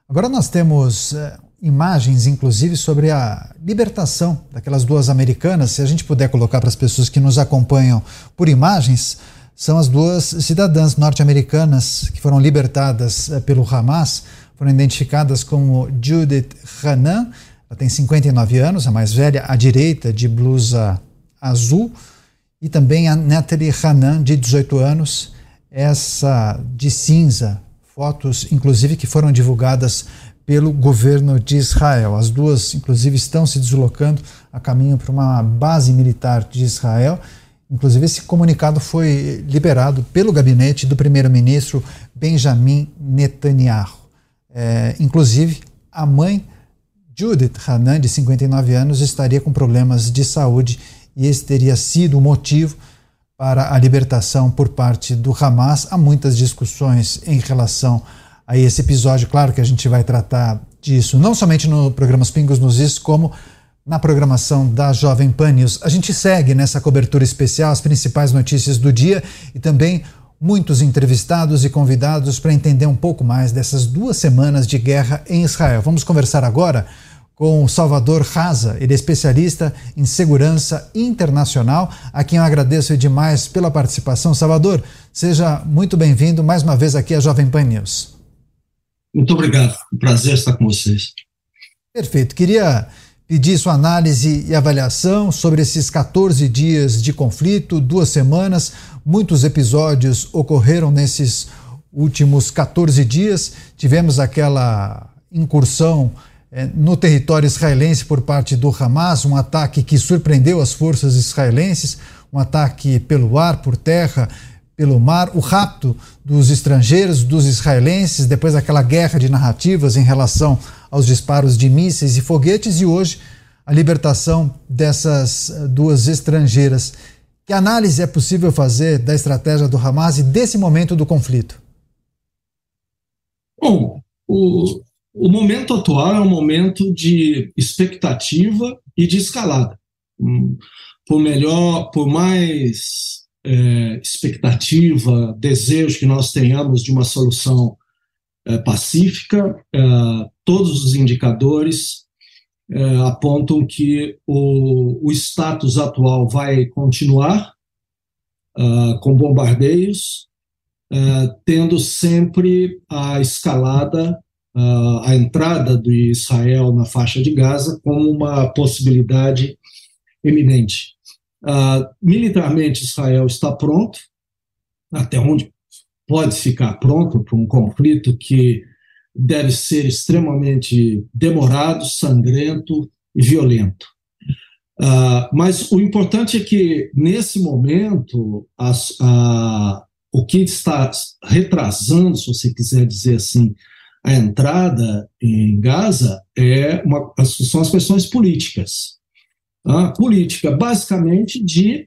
Agora nós temos é, imagens, inclusive, sobre a libertação daquelas duas americanas. Se a gente puder colocar para as pessoas que nos acompanham por imagens, são as duas cidadãs norte-americanas que foram libertadas é, pelo Hamas, foram identificadas como Judith Hanan ela tem 59 anos, a mais velha, à direita, de blusa azul. E também a Natalie Hanan, de 18 anos, essa de cinza, fotos inclusive que foram divulgadas pelo governo de Israel. As duas, inclusive, estão se deslocando a caminho para uma base militar de Israel. Inclusive, esse comunicado foi liberado pelo gabinete do primeiro-ministro Benjamin Netanyahu. É, inclusive, a mãe Judith Hanan, de 59 anos, estaria com problemas de saúde e esse teria sido o motivo para a libertação por parte do Hamas. Há muitas discussões em relação a esse episódio. Claro que a gente vai tratar disso, não somente no programa Os Pingos nos Is, como na programação da Jovem Pan News. A gente segue nessa cobertura especial as principais notícias do dia e também muitos entrevistados e convidados para entender um pouco mais dessas duas semanas de guerra em Israel. Vamos conversar agora com Salvador Raza, ele é especialista em segurança internacional, a quem eu agradeço demais pela participação. Salvador, seja muito bem-vindo mais uma vez aqui à Jovem Pan News. Muito obrigado, um prazer estar com vocês. Perfeito, queria pedir sua análise e avaliação sobre esses 14 dias de conflito, duas semanas, muitos episódios ocorreram nesses últimos 14 dias, tivemos aquela incursão é, no território israelense por parte do Hamas, um ataque que surpreendeu as forças israelenses, um ataque pelo ar, por terra, pelo mar, o rapto dos estrangeiros, dos israelenses, depois daquela guerra de narrativas em relação aos disparos de mísseis e foguetes, e hoje a libertação dessas eh, duas estrangeiras. Que análise é possível fazer da estratégia do Hamas e desse momento do conflito? Bom, o, o momento atual é um momento de expectativa e de escalada. Hum, por melhor, por mais é, expectativa, desejo que nós tenhamos de uma solução é, pacífica, é, todos os indicadores é, apontam que o, o status atual vai continuar é, com bombardeios, tendo sempre a escalada a entrada de Israel na faixa de Gaza como uma possibilidade eminente. Uh, militarmente, Israel está pronto, até onde pode ficar pronto para um conflito que deve ser extremamente demorado, sangrento e violento. Uh, mas o importante é que, nesse momento, o que está retrasando, se você quiser dizer assim, a entrada em Gaza é uma, são as questões políticas. A política, basicamente, de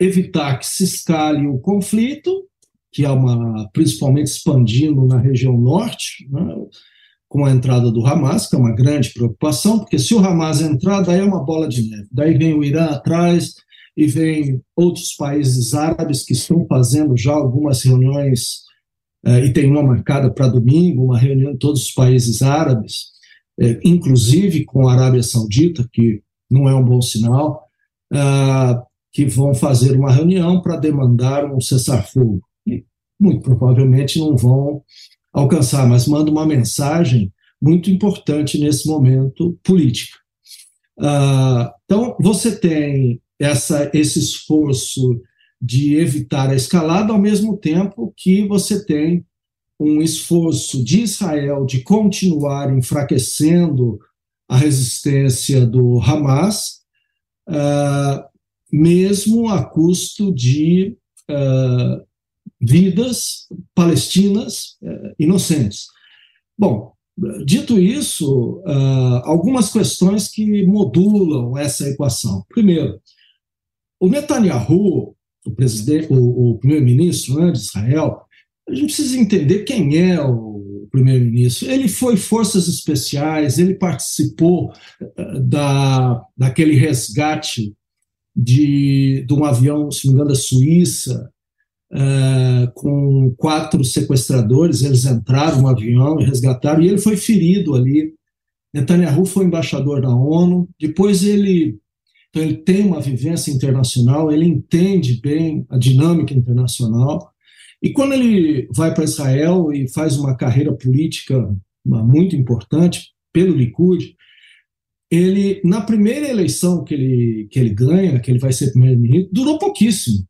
evitar que se escale o conflito, que é uma, principalmente expandindo na região norte, né, com a entrada do Hamas, que é uma grande preocupação, porque se o Hamas entrar, daí é uma bola de neve. Daí vem o Irã atrás e vem outros países árabes que estão fazendo já algumas reuniões eh, e tem uma marcada para domingo, uma reunião de todos os países árabes, eh, inclusive com a Arábia Saudita, que não é um bom sinal, ah, que vão fazer uma reunião para demandar um cessar-fogo. Muito provavelmente não vão alcançar, mas manda uma mensagem muito importante nesse momento político. Ah, então, você tem essa, esse esforço de evitar a escalada, ao mesmo tempo que você tem um esforço de Israel de continuar enfraquecendo a resistência do Hamas, uh, mesmo a custo de uh, vidas palestinas uh, inocentes. Bom, dito isso, algumas questões que modulam essa equação. Primeiro, o Netanyahu o o, o primeiro-ministro né, de Israel, a gente precisa entender quem é o primeiro-ministro. Ele foi forças especiais, ele participou uh, da, daquele resgate de, de um avião, se não me engano, da Suíça, uh, com quatro sequestradores. Eles entraram no avião e resgataram, e ele foi ferido ali. Netanyahu foi embaixador da ONU. Depois ele então, ele tem uma vivência internacional, ele entende bem a dinâmica internacional. E quando ele vai para Israel e faz uma carreira política muito importante pelo Likud, ele, na primeira eleição que ele, que ele ganha, que ele vai ser primeiro-ministro, durou pouquíssimo.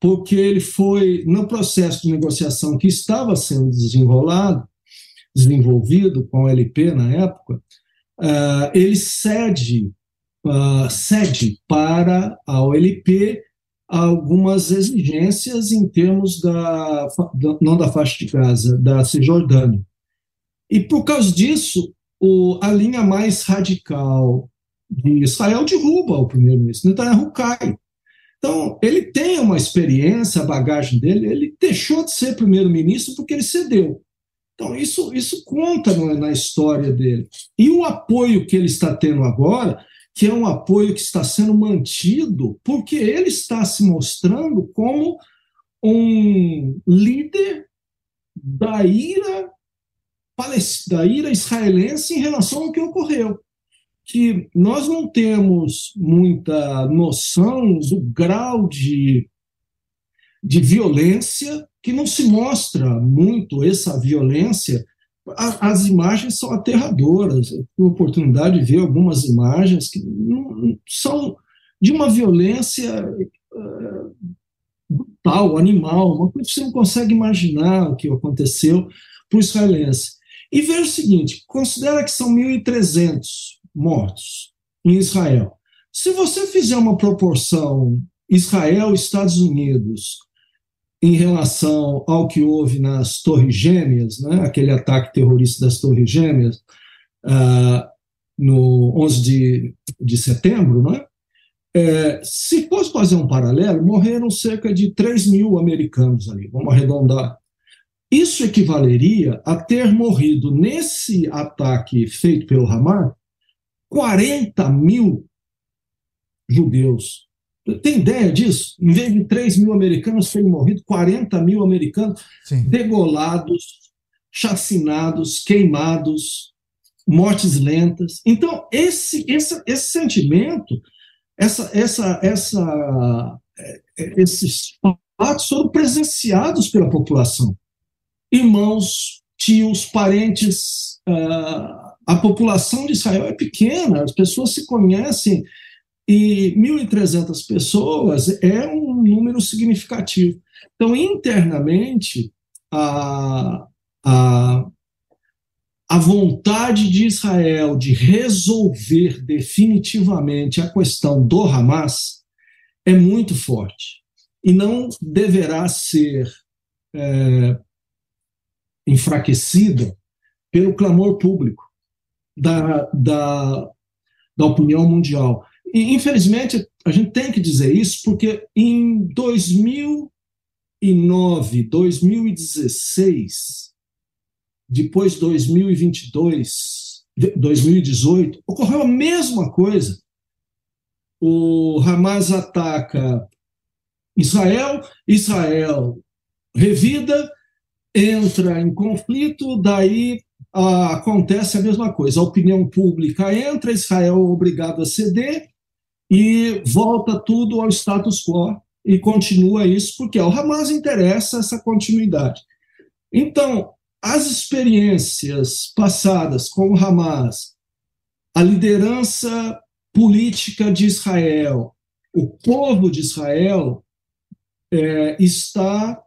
porque ele foi, no processo de negociação que estava sendo desenrolado, desenvolvido com o LP na época, uh, ele cede, uh, cede para a OLP algumas exigências em termos da, não da faixa de Gaza, da Cisjordânia. E por causa disso, o, a linha mais radical de Israel derruba o primeiro-ministro. Netanyahu cai. Então, ele tem uma experiência, a bagagem dele, ele deixou de ser primeiro-ministro porque ele cedeu. Então, isso, isso conta na história dele. E o apoio que ele está tendo agora, que é um apoio que está sendo mantido, porque ele está se mostrando como um líder da ira, da ira israelense em relação ao que ocorreu. Que nós não temos muita noção do grau de, de violência que não se mostra muito essa violência. As imagens são aterradoras. Eu tive a oportunidade de ver algumas imagens que são de uma violência eh, brutal, animal, uma coisa que você não consegue imaginar o que aconteceu para o israelense. E veja o seguinte: considera que são 1.300 mortos em Israel. Se você fizer uma proporção Israel-Estados Unidos em relação ao que houve nas Torres Gêmeas, né, aquele ataque terrorista das Torres Gêmeas, uh, no 11 de, de setembro, né, é, se fosse fazer um paralelo, morreram cerca de 3 mil americanos ali, vamos arredondar. Isso equivaleria a ter morrido nesse ataque feito pelo Hamas 40 mil judeus tem ideia disso? Em vez de 3 mil americanos terem morrido, 40 mil americanos Sim. degolados, chacinados, queimados, mortes lentas. Então, esse, esse, esse sentimento, essa, essa, essa, é, é, esses fatos foram presenciados pela população. Irmãos, tios, parentes, uh, a população de Israel é pequena, as pessoas se conhecem e 1.300 pessoas é um número significativo. Então, internamente, a, a, a vontade de Israel de resolver definitivamente a questão do Hamas é muito forte e não deverá ser é, enfraquecida pelo clamor público da, da, da opinião mundial. E, infelizmente, a gente tem que dizer isso porque em 2009, 2016, depois 2022, 2018, ocorreu a mesma coisa. O Hamas ataca Israel, Israel revida, entra em conflito, daí ah, acontece a mesma coisa. A opinião pública entra, Israel é obrigado a ceder, e volta tudo ao status quo e continua isso, porque ao Hamas interessa essa continuidade. Então, as experiências passadas com o Hamas, a liderança política de Israel, o povo de Israel é, está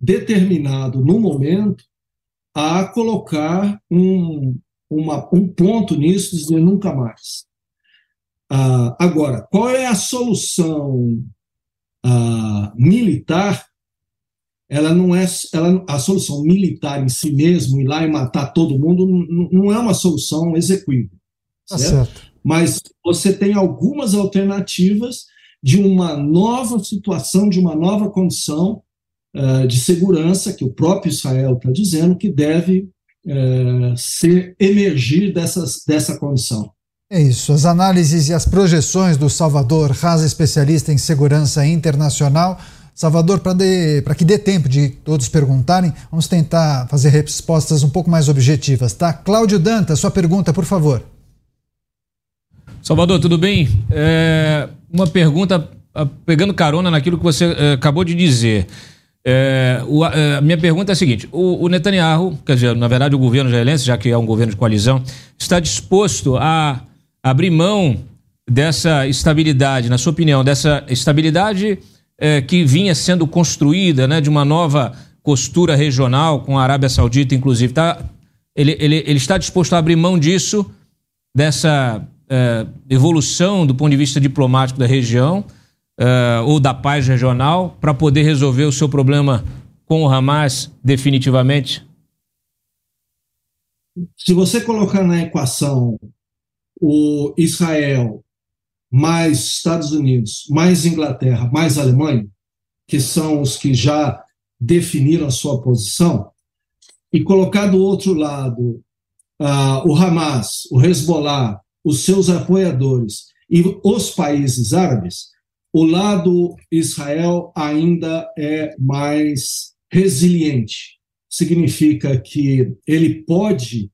determinado no momento a colocar um, uma, um ponto nisso, dizer nunca mais. Ah, agora, qual é a solução ah, militar? Ela não é ela, a solução militar em si mesmo, ir lá e matar todo mundo, não, não é uma solução execuível. Tá certo? certo? Mas você tem algumas alternativas de uma nova situação, de uma nova condição uh, de segurança que o próprio Israel está dizendo que deve uh, ser emergir dessas, dessa condição. É isso. As análises e as projeções do Salvador, rasa especialista em segurança internacional. Salvador, para que dê tempo de todos perguntarem, vamos tentar fazer respostas um pouco mais objetivas, tá? Cláudio Danta, sua pergunta, por favor. Salvador, tudo bem? É, uma pergunta pegando carona naquilo que você é, acabou de dizer. É, o, é, a minha pergunta é a seguinte: o, o, Netanyahu, quer dizer, na verdade, o governo israelense, já que é um governo de coalizão, está disposto a abrir mão dessa estabilidade, na sua opinião, dessa estabilidade é, que vinha sendo construída, né, de uma nova costura regional com a Arábia Saudita, inclusive. Tá, ele, ele, ele está disposto a abrir mão disso, dessa é, evolução do ponto de vista diplomático da região é, ou da paz regional para poder resolver o seu problema com o Hamas definitivamente? Se você colocar na equação o Israel mais Estados Unidos, mais Inglaterra, mais Alemanha, que são os que já definiram a sua posição, e colocar do outro lado uh, o Hamas, o Hezbollah, os seus apoiadores e os países árabes, o lado Israel ainda é mais resiliente. Significa que ele pode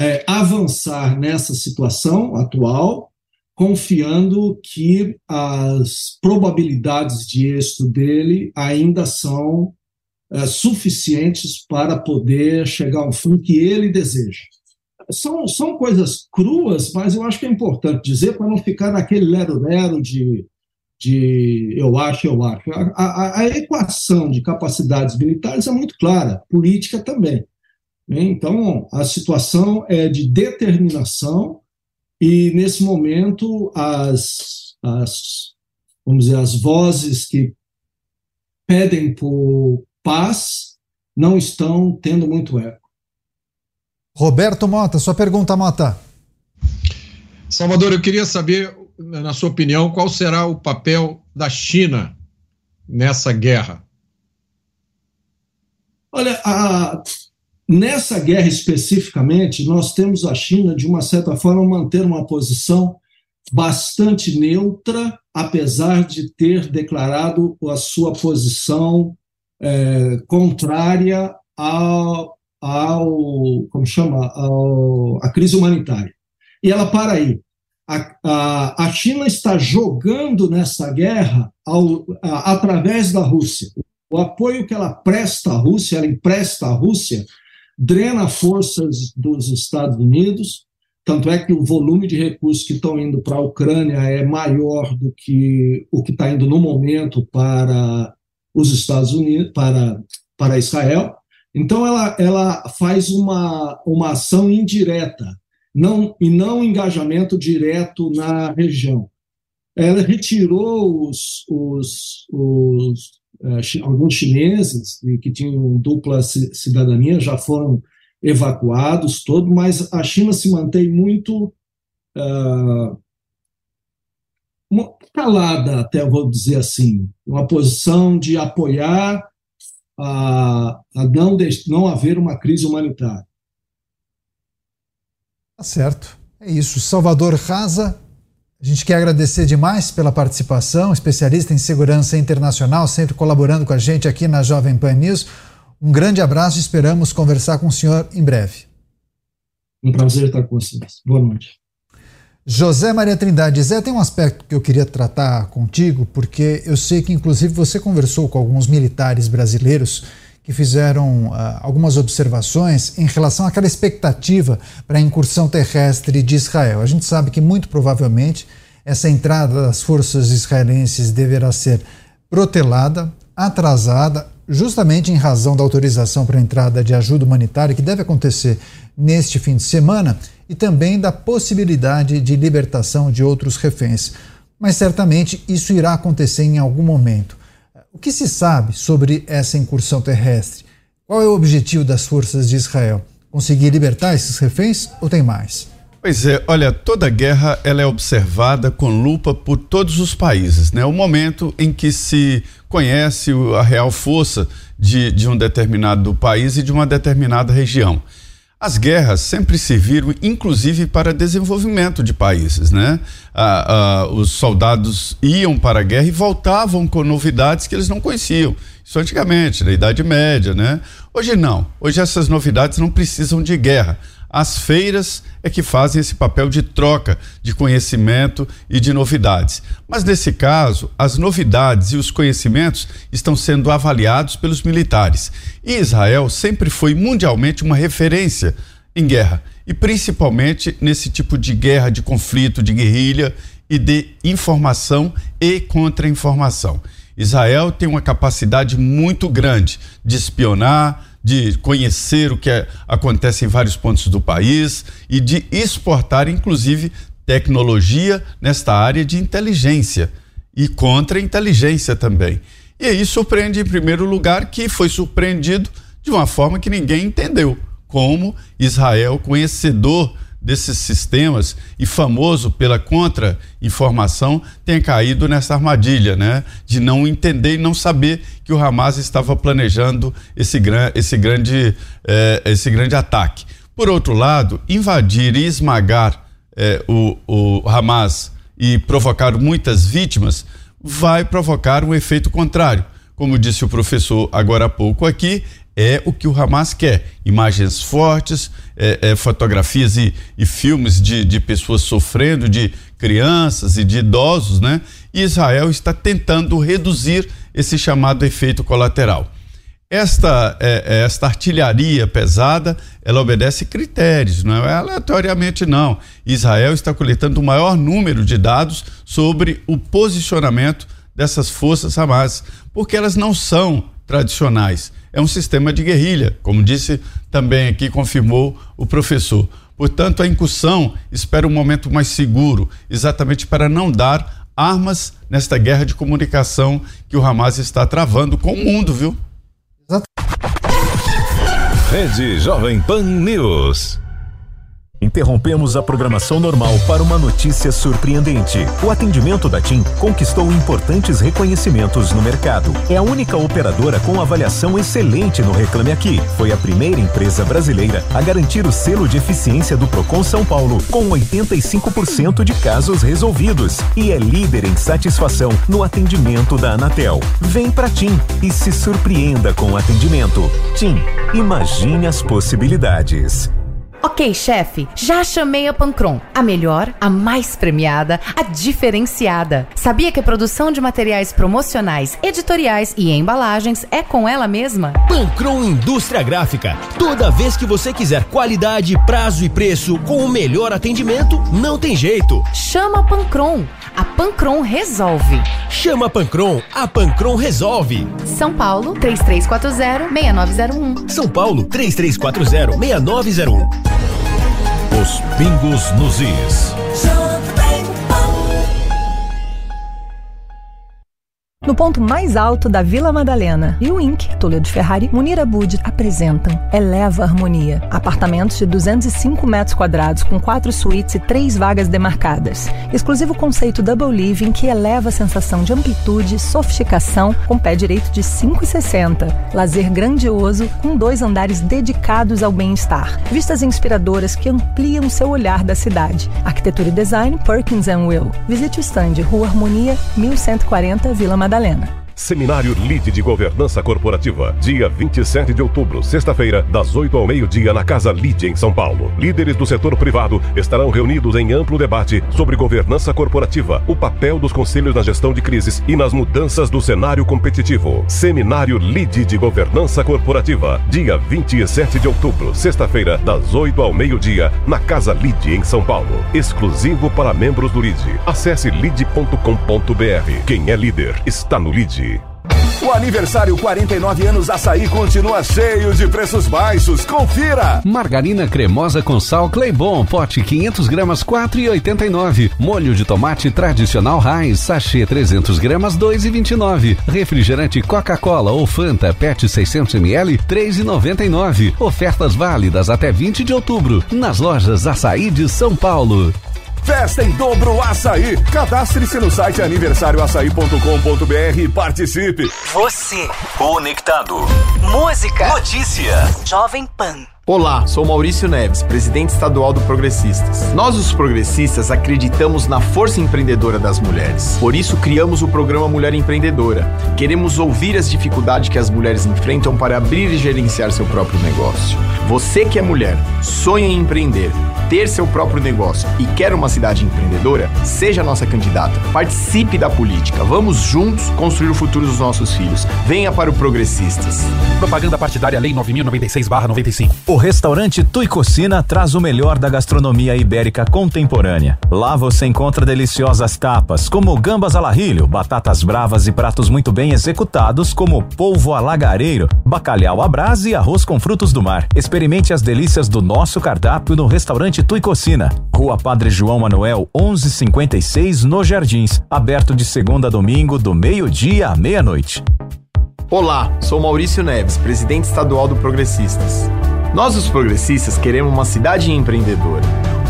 é, avançar nessa situação atual, confiando que as probabilidades de êxito dele ainda são é, suficientes para poder chegar ao fim que ele deseja. São, são coisas cruas, mas eu acho que é importante dizer para não ficar naquele lero-lero de, de eu acho, eu acho. A, a, a, equação de capacidades militares é muito clara, política também. Né? Então, a situação é de determinação e, nesse momento, as, as, vamos dizer, as vozes que pedem por paz não estão tendo muito eco. Roberto Mota, sua pergunta, Mota. Salvador, eu queria saber, na sua opinião, qual será o papel da China nessa guerra? Olha, a, Nessa guerra especificamente, nós temos a China, de uma certa forma, manter uma posição bastante neutra, apesar de ter declarado a sua posição é, contrária ao, ao, como chama, ao, à crise humanitária. E ela para aí. A, a, a China está jogando nessa guerra ao, a, através da Rússia. O apoio que ela presta à Rússia, ela empresta à Rússia, drena forças dos Estados Unidos, tanto é que o volume de recursos que estão indo para a Ucrânia é maior do que o que está indo no momento para os Estados Unidos, para, para Israel. Então, ela, ela faz uma, uma ação indireta não, e não engajamento direto na região. Ela retirou os, os, os alguns chineses que tinham dupla cidadania já foram evacuados, todo, mas a China se mantém muito uh, calada, até vou dizer assim, uma posição de apoiar a, a não, não haver uma crise humanitária. Tá certo. É isso. Salvador Raza, a gente quer agradecer demais pela participação, especialista em segurança internacional, sempre colaborando com a gente aqui na Jovem Pan News. Um grande abraço e esperamos conversar com o senhor em breve. Um prazer estar com vocês. Boa noite. José Maria Trindade, Zé, tem um aspecto que eu queria tratar contigo, porque eu sei que, inclusive, você conversou com alguns militares brasileiros que fizeram uh, algumas observações em relação àquela expectativa para a incursão terrestre de Israel. A gente sabe que muito provavelmente essa entrada das forças israelenses deverá ser protelada, atrasada, justamente em razão da autorização para a entrada de ajuda humanitária que deve acontecer neste fim de semana e também da possibilidade de libertação de outros reféns. Mas certamente isso irá acontecer em algum momento. O que se sabe sobre essa incursão terrestre? Qual é o objetivo das forças de Israel? Conseguir libertar esses reféns ou tem mais? Pois é, olha, toda guerra ela é observada com lupa por todos os países, né? O momento em que se conhece a real força de, de um determinado país e de uma determinada região. As guerras sempre serviram, inclusive, para desenvolvimento de países, né? Ah, ah, os soldados iam para a guerra e voltavam com novidades que eles não conheciam. Isso antigamente, na Idade Média, né? Hoje não. Hoje essas novidades não precisam de guerra. As feiras é que fazem esse papel de troca de conhecimento e de novidades. Mas nesse caso, as novidades e os conhecimentos estão sendo avaliados pelos militares. E Israel sempre foi mundialmente uma referência em guerra, e principalmente nesse tipo de guerra, de conflito, de guerrilha e de informação e contra-informação. Israel tem uma capacidade muito grande de espionar, de conhecer o que é, acontece em vários pontos do país e de exportar, inclusive, tecnologia nesta área de inteligência e contra-inteligência também. E aí surpreende, em primeiro lugar, que foi surpreendido de uma forma que ninguém entendeu. Como Israel, conhecedor desses sistemas e famoso pela contra-informação, tenha caído nessa armadilha, né? De não entender e não saber que o Hamas estava planejando esse, gran, esse, grande, eh, esse grande ataque. Por outro lado, invadir e esmagar eh, o, o Hamas e provocar muitas vítimas vai provocar um efeito contrário. Como disse o professor agora há pouco aqui, é o que o Hamas quer: imagens fortes, é, é, fotografias e, e filmes de, de, pessoas sofrendo, de crianças e de idosos, né? E Israel está tentando reduzir esse chamado efeito colateral. Esta, é, é, esta artilharia pesada, ela obedece critérios, não é aleatoriamente não. Israel está coletando o maior número de dados sobre o posicionamento dessas forças Hamas, porque elas não são tradicionais. É um sistema de guerrilha, como disse também aqui, confirmou o professor. Portanto, a incursão espera um momento mais seguro, exatamente para não dar armas nesta guerra de comunicação que o Hamas está travando com o mundo, viu? Rede Jovem Pan News. Interrompemos a programação normal para uma notícia surpreendente. O atendimento da TIM conquistou importantes reconhecimentos no mercado. É a única operadora com avaliação excelente no Reclame Aqui. Foi a primeira empresa brasileira a garantir o selo de eficiência do Procon São Paulo, com 85% de casos resolvidos. E é líder em satisfação no atendimento da Anatel. Vem pra TIM e se surpreenda com o atendimento. TIM, imagine as possibilidades. Ok, chefe, já chamei a Pancron. A melhor, a mais premiada, a diferenciada. Sabia que a produção de materiais promocionais, editoriais e embalagens é com ela mesma? Pancron Indústria Gráfica. Toda vez que você quiser qualidade, prazo e preço com o melhor atendimento, não tem jeito. Chama a Pancron. Pancron resolve. Chama a Pancron, a Pancron resolve. São Paulo, 3340-6901. São Paulo, 3340-6901. Os pingos nos is. No ponto mais alto da Vila Madalena e o Inc, Toledo Ferrari, Munir Abud apresentam Eleva Harmonia. Apartamentos de 205 metros quadrados com quatro suítes e três vagas demarcadas. Exclusivo conceito Double Living que eleva a sensação de amplitude, sofisticação com pé direito de 5,60. Lazer grandioso com dois andares dedicados ao bem-estar. Vistas inspiradoras que ampliam seu olhar da cidade. Arquitetura e design Perkins Will. Visite o stand Rua Harmonia 1140 Vila Madalena. Madalena. Seminário LIDE de Governança Corporativa, dia 27 de outubro, sexta-feira, das 8 ao meio-dia, na Casa LIDE, em São Paulo. Líderes do setor privado estarão reunidos em amplo debate sobre governança corporativa, o papel dos conselhos na gestão de crises e nas mudanças do cenário competitivo. Seminário LIDE de Governança Corporativa, dia 27 de outubro, sexta-feira, das 8 ao meio-dia, na Casa LIDE, em São Paulo. Exclusivo para membros do LIDE. Acesse lide.com.br. Quem é líder está no LIDE. O aniversário 49 anos açaí continua cheio de preços baixos. Confira! Margarina cremosa com sal Claybon, pote 500 gramas 4,89. Molho de tomate tradicional Heinz, sachê 300 gramas 2,29. Refrigerante Coca-Cola ou Fanta PET 600 ml 3,99. Ofertas válidas até 20 de outubro nas lojas Açaí de São Paulo. Festa em dobro Açaí. Cadastre-se no site aniversarioaçaí.com.br e participe. Você conectado. Música. Notícia. Jovem Pan. Olá, sou Maurício Neves, presidente estadual do Progressistas. Nós, os progressistas, acreditamos na força empreendedora das mulheres. Por isso, criamos o programa Mulher Empreendedora. Queremos ouvir as dificuldades que as mulheres enfrentam para abrir e gerenciar seu próprio negócio. Você que é mulher, sonha em empreender, ter seu próprio negócio e quer uma cidade empreendedora, seja nossa candidata. Participe da política. Vamos juntos construir o futuro dos nossos filhos. Venha para o Progressistas. Propaganda partidária Lei 9096/95. Restaurante Tuicocina traz o melhor da gastronomia ibérica contemporânea. Lá você encontra deliciosas tapas, como gambas alarrilho, batatas bravas e pratos muito bem executados, como polvo alagareiro, bacalhau à brasa e arroz com frutos do mar. Experimente as delícias do nosso cardápio no restaurante Tuicocina. Rua Padre João Manuel, 1156, no Jardins. Aberto de segunda a domingo, do meio-dia à meia-noite. Olá, sou Maurício Neves, presidente estadual do Progressistas. Nós, os progressistas, queremos uma cidade empreendedora.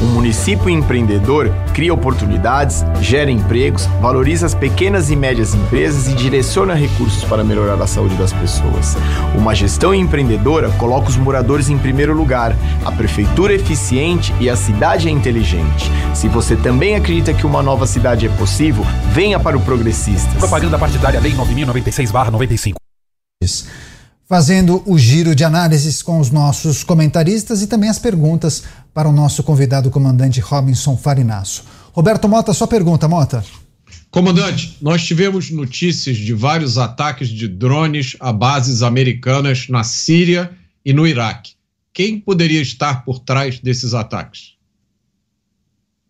Um município empreendedor cria oportunidades, gera empregos, valoriza as pequenas e médias empresas e direciona recursos para melhorar a saúde das pessoas. Uma gestão empreendedora coloca os moradores em primeiro lugar, a prefeitura é eficiente e a cidade é inteligente. Se você também acredita que uma nova cidade é possível, venha para o Progressistas. Propaganda partidária Lei 9096/95 fazendo o giro de análises com os nossos comentaristas e também as perguntas para o nosso convidado comandante Robinson Farinasso. Roberto Mota, sua pergunta, Mota. Comandante, nós tivemos notícias de vários ataques de drones a bases americanas na Síria e no Iraque. Quem poderia estar por trás desses ataques?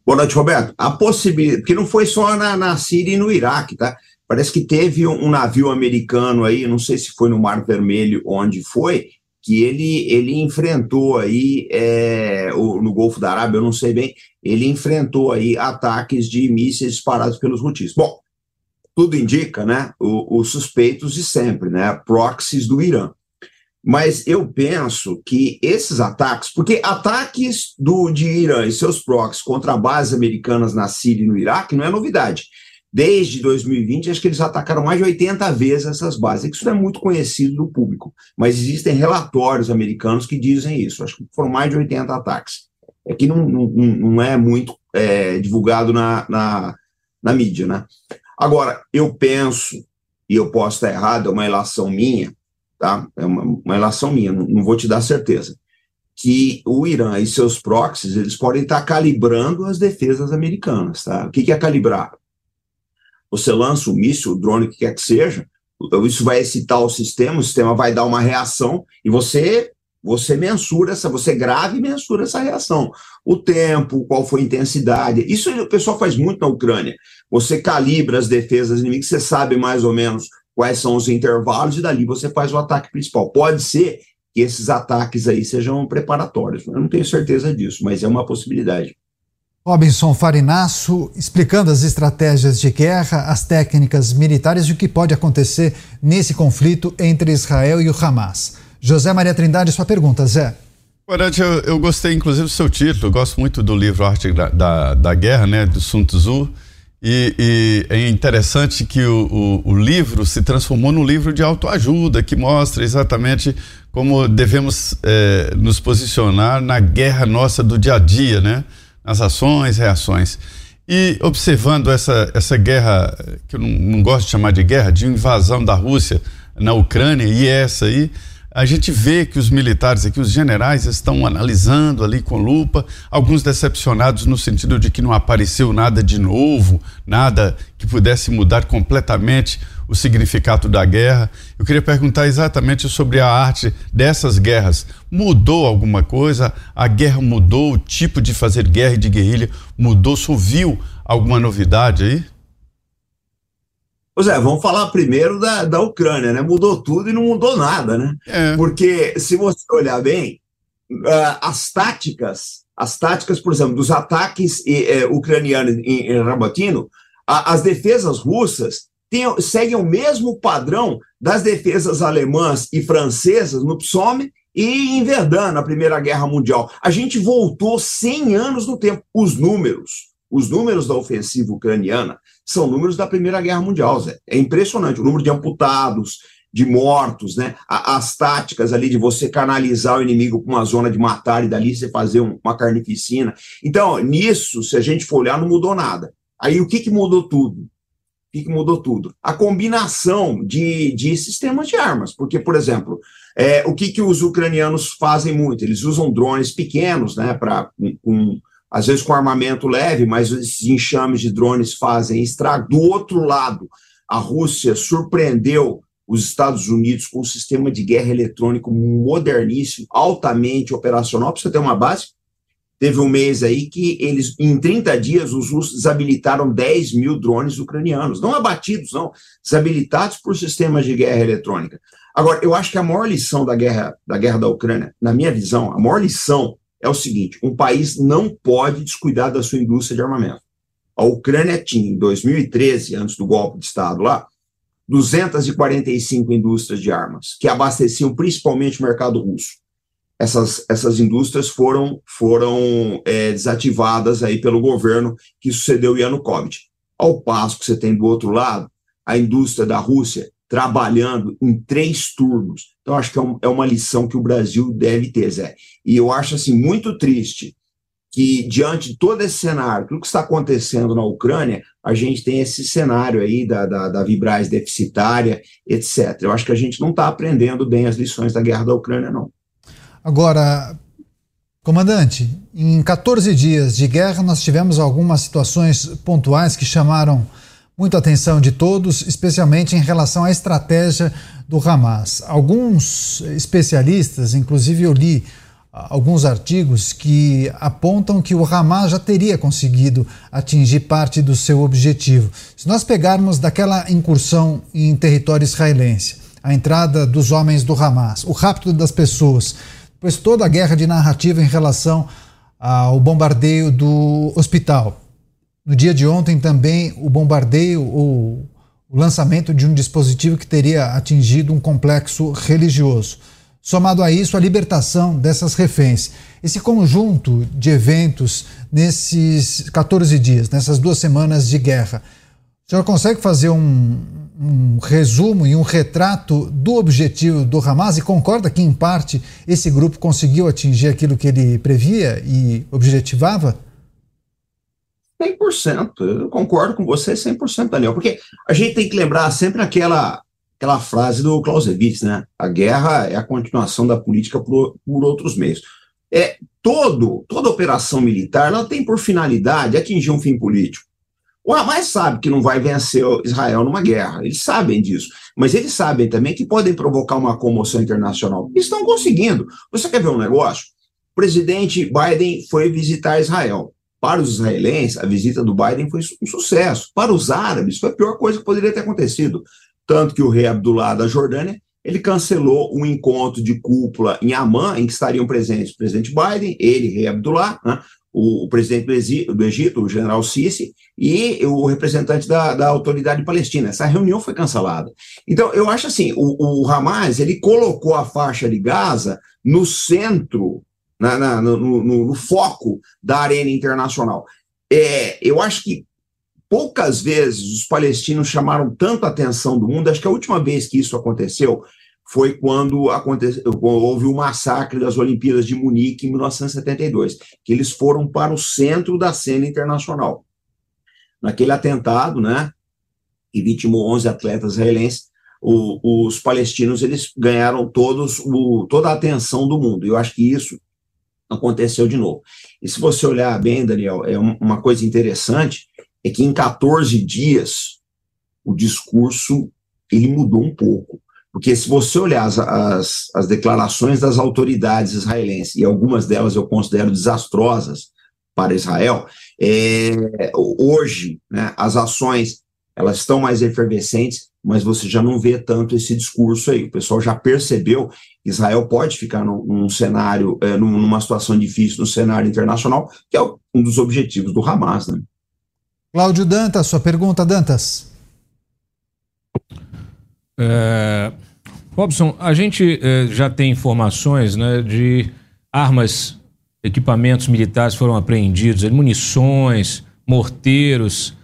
Boa noite, Roberto. A possibilidade, porque não foi só na, na Síria e no Iraque, tá? Parece que teve um navio americano aí, não sei se foi no Mar Vermelho, onde foi, que ele, ele enfrentou aí, é, no Golfo da Arábia, eu não sei bem, ele enfrentou aí ataques de mísseis disparados pelos Houthis. Bom, tudo indica, né, os suspeitos de sempre, né, proxies do Irã. Mas eu penso que esses ataques, porque ataques do, de Irã e seus proxies contra bases americanas na Síria e no Iraque não é novidade. Desde 2020, acho que eles atacaram mais de 80 vezes essas bases. Isso não é muito conhecido do público, mas existem relatórios americanos que dizem isso. Acho que foram mais de 80 ataques. É que não, não, não é muito é, divulgado na, na, na mídia, né? Agora, eu penso, e eu posso estar errado, é uma relação minha, tá? É uma, uma relação minha, não, não vou te dar certeza que o Irã e seus proxies eles podem estar calibrando as defesas americanas, tá? O que, que é calibrar? Você lança um míssil, o drone, o que quer que seja, então isso vai excitar o sistema, o sistema vai dar uma reação e você você mensura essa, você grava e mensura essa reação. O tempo, qual foi a intensidade. Isso o pessoal faz muito na Ucrânia. Você calibra as defesas inimigas, você sabe mais ou menos quais são os intervalos e dali você faz o ataque principal. Pode ser que esses ataques aí sejam preparatórios. Eu não tenho certeza disso, mas é uma possibilidade. Robinson Farinasso explicando as estratégias de guerra, as técnicas militares e o que pode acontecer nesse conflito entre Israel e o Hamas. José Maria Trindade, sua pergunta, Zé. Guarante, eu, eu gostei inclusive do seu título, eu gosto muito do livro Arte da, da, da Guerra, né, do Sun Tzu, e, e é interessante que o, o, o, livro se transformou num livro de autoajuda, que mostra exatamente como devemos é, nos posicionar na guerra nossa do dia a dia, né? As ações, reações. E observando essa, essa guerra, que eu não, não gosto de chamar de guerra, de invasão da Rússia na Ucrânia, e essa aí, a gente vê que os militares aqui, os generais, estão analisando ali com lupa, alguns decepcionados no sentido de que não apareceu nada de novo, nada que pudesse mudar completamente o significado da guerra. Eu queria perguntar exatamente sobre a arte dessas guerras. Mudou alguma coisa? A guerra mudou? O tipo de fazer guerra e de guerrilha mudou? Você ouviu alguma novidade aí? Pois é, vamos falar primeiro da, da Ucrânia, né? Mudou tudo e não mudou nada, né? É. Porque se você olhar bem, uh, as táticas, as táticas, por exemplo, dos ataques uh, ucranianos em, em Rabatino, as defesas russas tem, seguem o mesmo padrão das defesas alemãs e francesas no Psomme e em Verdun, na Primeira Guerra Mundial. A gente voltou 100 anos no tempo. Os números, os números da ofensiva ucraniana são números da Primeira Guerra Mundial, Zé. É impressionante o número de amputados, de mortos, né? As táticas ali de você canalizar o inimigo para uma zona de matar e dali você fazer uma carnificina. Então, nisso, se a gente for olhar, não mudou nada. Aí o que, que mudou tudo? O que, mudou tudo? A combinação de, de sistemas de armas. Porque, por exemplo, é, o que, que os ucranianos fazem muito? Eles usam drones pequenos, né? Para com às vezes com armamento leve, mas esses enxames de drones fazem estrago. Do outro lado, a Rússia surpreendeu os Estados Unidos com um sistema de guerra eletrônico moderníssimo, altamente operacional. Para você ter uma base, teve um mês aí que eles, em 30 dias, os russos desabilitaram 10 mil drones ucranianos, não abatidos, não, desabilitados por sistemas de guerra eletrônica. Agora, eu acho que a maior lição da guerra da, guerra da Ucrânia, na minha visão, a maior lição é o seguinte: um país não pode descuidar da sua indústria de armamento. A Ucrânia tinha, em 2013, antes do golpe de Estado lá, 245 indústrias de armas, que abasteciam principalmente o mercado russo essas, essas indústrias foram, foram é, desativadas aí pelo governo que sucedeu Yanukovych. Ao passo que você tem do outro lado a indústria da Rússia trabalhando em três turnos. Então, acho que é, um, é uma lição que o Brasil deve ter, Zé. E eu acho assim muito triste que, diante de todo esse cenário, tudo que está acontecendo na Ucrânia, a gente tem esse cenário aí da, da, da Vibraz deficitária, etc. Eu acho que a gente não está aprendendo bem as lições da guerra da Ucrânia, não. Agora, comandante, em 14 dias de guerra nós tivemos algumas situações pontuais que chamaram muito a atenção de todos, especialmente em relação à estratégia do Hamas. Alguns especialistas, inclusive eu li alguns artigos que apontam que o Hamas já teria conseguido atingir parte do seu objetivo. Se nós pegarmos daquela incursão em território israelense, a entrada dos homens do Hamas, o rapto das pessoas, pois toda a guerra de narrativa em relação ao bombardeio do hospital. No dia de ontem também o bombardeio ou o lançamento de um dispositivo que teria atingido um complexo religioso. Somado a isso, a libertação dessas reféns. Esse conjunto de eventos nesses 14 dias, nessas duas semanas de guerra, o senhor consegue fazer um, um resumo e um retrato do objetivo do Hamas e concorda que, em parte, esse grupo conseguiu atingir aquilo que ele previa e objetivava? 100%. Eu concordo com você 100%, Daniel, porque a gente tem que lembrar sempre aquela, aquela frase do Clausewitz, né? A guerra é a continuação da política por, por outros meios. É, todo, toda operação militar ela tem por finalidade atingir um fim político. O Hamas sabe que não vai vencer Israel numa guerra, eles sabem disso, mas eles sabem também que podem provocar uma comoção internacional. Estão conseguindo. Você quer ver um negócio? O presidente Biden foi visitar Israel. Para os israelenses, a visita do Biden foi um sucesso. Para os árabes, foi a pior coisa que poderia ter acontecido. Tanto que o rei Abdullah da Jordânia ele cancelou um encontro de cúpula em Amman, em que estariam presentes o presidente Biden, ele, rei Abdullah, né, o, o, presidente do Egito, o general Sisi, e o representante da, da autoridade palestina. Essa reunião foi cancelada. Então, eu acho assim, o, o Hamas, ele colocou a faixa de Gaza no centro, na, na no, no, no, foco da arena internacional. É, eu acho que poucas vezes os palestinos chamaram tanto a atenção do mundo, acho que a última vez que isso aconteceu foi quando aconteceu, houve o massacre das Olimpíadas de Munique em 1972, que eles foram para o centro da cena internacional. Naquele atentado, né, e vitimou 11 atletas israelenses, o, os palestinos eles ganharam todos o, toda a atenção do mundo. Eu acho que isso aconteceu de novo. E se você olhar bem, Daniel, é uma coisa interessante é que em 14 dias o discurso ele mudou um pouco. Porque se você olhar as, as, as, declarações das autoridades israelenses, e algumas delas eu considero desastrosas para Israel, é, hoje né, as ações elas estão mais efervescentes, mas você já não vê tanto esse discurso aí. O pessoal já percebeu que Israel pode ficar num, num cenário, é, numa situação difícil no cenário internacional, que é um dos objetivos do Hamas. Né? Cláudio Dantas, sua pergunta, Dantas. É, Robson, a gente é, já tem informações né, de armas, equipamentos militares foram apreendidos, munições, morteiros,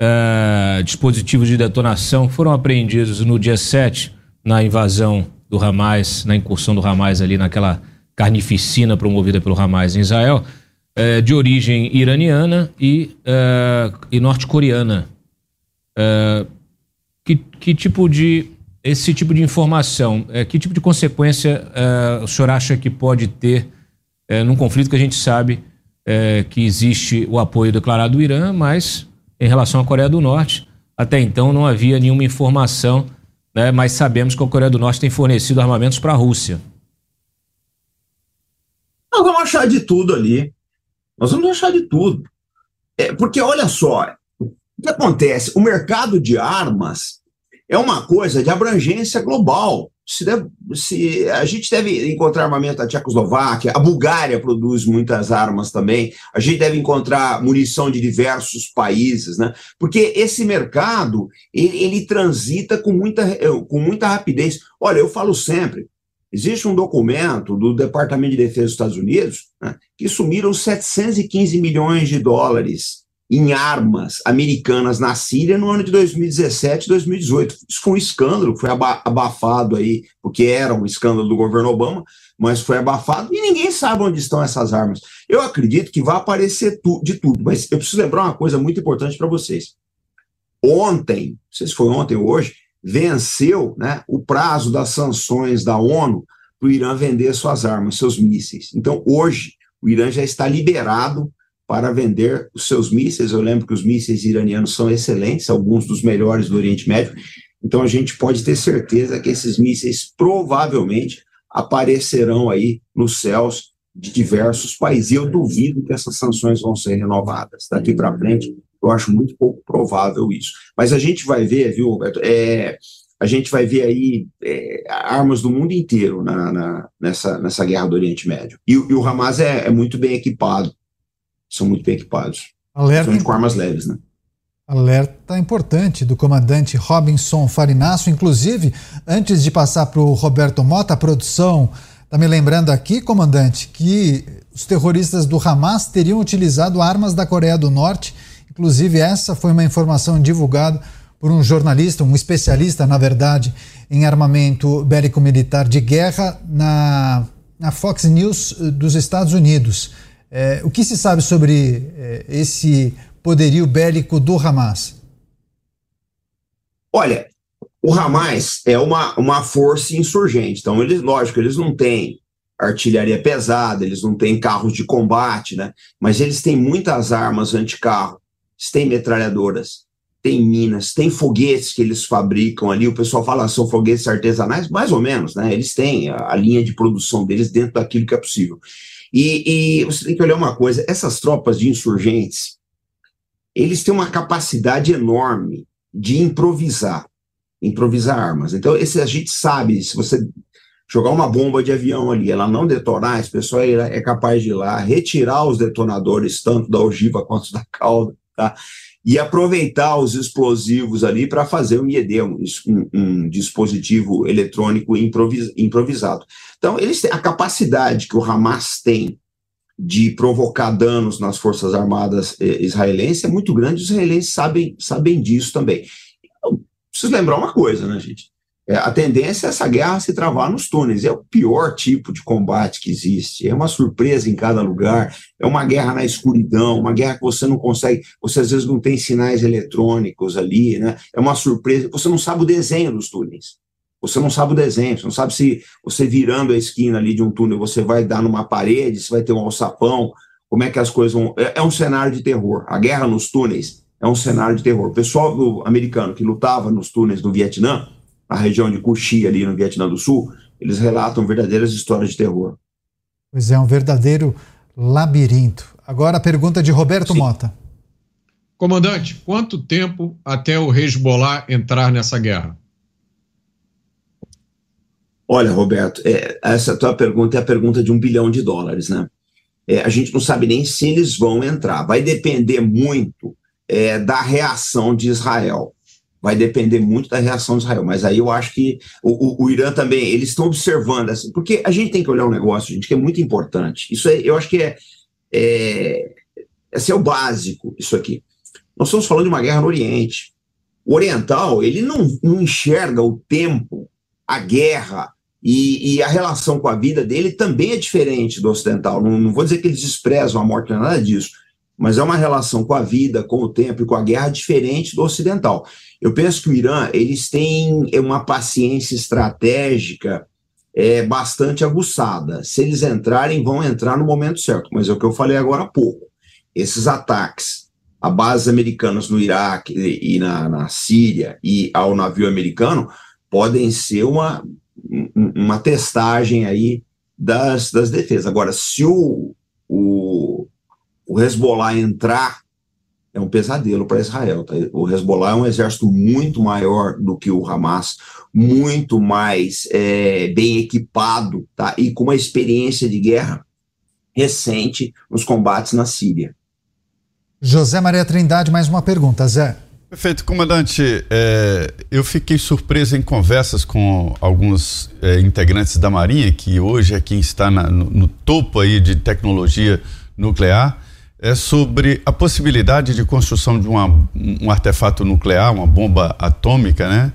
é, dispositivos de detonação foram apreendidos no dia 7, na invasão do Hamas, na incursão do Hamas ali naquela carnificina promovida pelo Hamas em Israel, é, de origem iraniana e, é, e norte-coreana. É, que, que tipo de esse tipo de informação, é, que tipo de consequência é, o senhor acha que pode ter é, num conflito que a gente sabe que existe o apoio declarado do Irã, mas em relação à Coreia do Norte, até então não havia nenhuma informação né, mas sabemos que a Coreia do Norte tem fornecido armamentos para a Rússia. Nós vamos achar de tudo ali. Nós vamos achar de tudo. É, porque, olha só, o que acontece? O mercado de armas é uma coisa de abrangência global. Se, deve, se a gente deve encontrar armamento da Tchecoslováquia, a Bulgária produz muitas armas também, a gente deve encontrar munição de diversos países, né? Porque esse mercado ele, ele transita com muita, com muita rapidez. Olha, eu falo sempre, Existe um documento do Departamento de Defesa dos Estados Unidos né, que sumiram 715 milhões de dólares em armas americanas na Síria no ano de 2017 e 2018. Isso foi um escândalo, foi abafado aí, porque era um escândalo do governo Obama, mas foi abafado e ninguém sabe onde estão essas armas. Eu acredito que vai aparecer tu, de tudo, mas eu preciso lembrar uma coisa muito importante para vocês. Ontem, não sei se foi ontem ou hoje, venceu né, o prazo das sanções da ONU para o Irã vender suas armas, seus mísseis. Então, hoje, o Irã já está liberado para vender os seus mísseis. Eu lembro que os mísseis iranianos são excelentes, alguns dos melhores do Oriente Médio. Então, a gente pode ter certeza que esses mísseis provavelmente aparecerão aí nos céus de diversos países. E eu duvido que essas sanções vão ser renovadas. Daqui para frente, eu acho muito pouco provável isso. Mas a gente vai ver, viu, Roberto? É, a gente vai ver aí é, armas do mundo inteiro na, na, nessa, nessa guerra do Oriente Médio. E, e o Hamas é, é, muito bem equipado. São muito bem equipados. Alerta. com armas leves, né? Alerta importante do comandante Robinson Farinasso. Inclusive, antes de passar para o Roberto Mota, a produção está me lembrando aqui, comandante, que os terroristas do Hamas teriam utilizado armas da Coreia do Norte Inclusive, essa foi uma informação divulgada por um jornalista, um especialista, na verdade, em armamento bélico-militar de guerra na, na Fox News eh, dos Estados Unidos. É, o que se sabe sobre é, esse poderio bélico do Hamas? Olha, o Hamas é uma, uma força insurgente, então eles, lógico, eles não têm artilharia pesada, eles não têm carros de combate, né? Mas eles têm muitas armas anticarro tem metralhadoras, tem minas, tem foguetes que eles fabricam ali. O pessoal fala são foguetes artesanais, mais ou menos, né? Eles têm a, a linha de produção deles dentro daquilo que é possível. E, e, você tem que olhar uma coisa: essas tropas de insurgentes, eles têm uma capacidade enorme de improvisar, improvisar armas. Então, esse a gente sabe, se você jogar uma bomba de avião ali, ela não detonar, esse pessoal é capaz de ir lá, retirar os detonadores, tanto da ogiva quanto da cauda, tá? E aproveitar os explosivos ali para fazer um IED, um, um, dispositivo eletrônico improvis, improvisado. Então, eles têm a capacidade que o Hamas tem de provocar danos nas forças armadas eh, israelenses é muito grande, os israelenses sabem, sabem disso também. Eu preciso lembrar uma coisa, né, gente? É, a tendência é essa guerra se travar nos túneis. É o pior tipo de combate que existe. É uma surpresa em cada lugar. É uma guerra na escuridão, uma guerra que você não consegue, você às vezes não tem sinais eletrônicos ali, né? É uma surpresa. Você não sabe o desenho dos túneis. Você não sabe o desenho, você não sabe se você virando a esquina ali de um túnel, você vai dar numa parede, se vai ter um alçapão, como é que as coisas vão. É, é um cenário de terror. A guerra nos túneis é um cenário de terror. O pessoal do, americano que lutava nos túneis do Vietnã, a região de Kuxi, ali no Vietnã do Sul, eles relatam verdadeiras histórias de terror. Pois é, um verdadeiro labirinto. Agora a pergunta de Roberto Sim. Mota. Comandante, quanto tempo até o Hezbollah entrar nessa guerra? Olha, Roberto, é, essa tua pergunta é a pergunta de um bilhão de dólares, né? É, a gente não sabe nem se eles vão entrar. Vai depender muito é, da reação de Israel vai depender muito da reação de Israel. Mas aí eu acho que o, o, o Irã também, eles estão observando, assim, porque a gente tem que olhar um negócio, gente, que é muito importante. Isso é, eu acho que é, é, esse é o básico, isso aqui. Nós estamos falando de uma guerra no Oriente. O oriental, ele não, não enxerga o tempo, a guerra e, e, a relação com a vida dele também é diferente do ocidental. Não, não vou dizer que eles desprezam a morte, não é nada disso mas é uma relação com a vida, com o tempo e com a guerra diferente do ocidental. Eu penso que o Irã, eles têm uma paciência estratégica é, bastante aguçada. Se eles entrarem, vão entrar no momento certo, mas é o que eu falei agora há pouco. Esses ataques a bases americanas no Iraque e na, na Síria e ao navio americano podem ser uma, uma testagem aí das, das defesas. Agora, se o, o, o Hezbollah entrar, é um pesadelo para Israel. Tá? O Hezbollah é um exército muito maior do que o Hamas, muito mais é, bem equipado tá? e com uma experiência de guerra recente nos combates na Síria. José Maria Trindade, mais uma pergunta, Zé. Perfeito, comandante. É, eu fiquei surpreso em conversas com alguns é, integrantes da Marinha, que hoje é quem está na, no, no, topo aí de tecnologia nuclear, é sobre a possibilidade de construção de uma, um artefato nuclear, uma bomba atômica, né?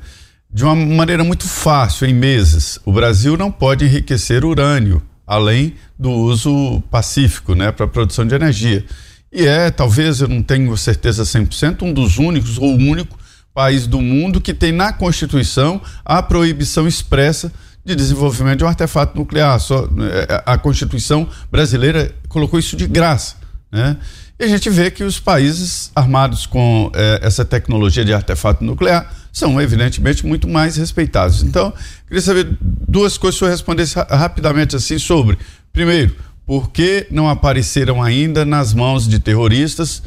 De uma maneira muito fácil, em meses. O Brasil não pode enriquecer urânio, além do uso pacífico, né, para produção de energia. E é, talvez, eu não tenho certeza 100%, um dos únicos ou único país do mundo que tem na Constituição a proibição expressa de desenvolvimento de um artefato nuclear. Só, é, a Constituição brasileira colocou isso de graça. Né? E a gente vê que os países armados com é, essa tecnologia de artefato nuclear são, evidentemente, muito mais respeitados. Então, queria saber duas coisas, se eu respondesse rapidamente assim sobre. Primeiro, por que não apareceram ainda nas mãos de terroristas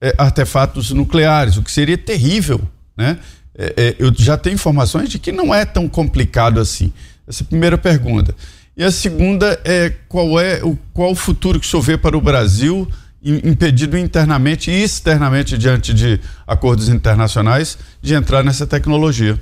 é, artefatos nucleares, o que seria terrível, né? É, eu já tenho informações de que não é tão complicado assim. Essa é primeira pergunta. E a segunda é qual é o qual futuro que o senhor vê para o Brasil impedido internamente e externamente diante de acordos internacionais de entrar nessa tecnologia?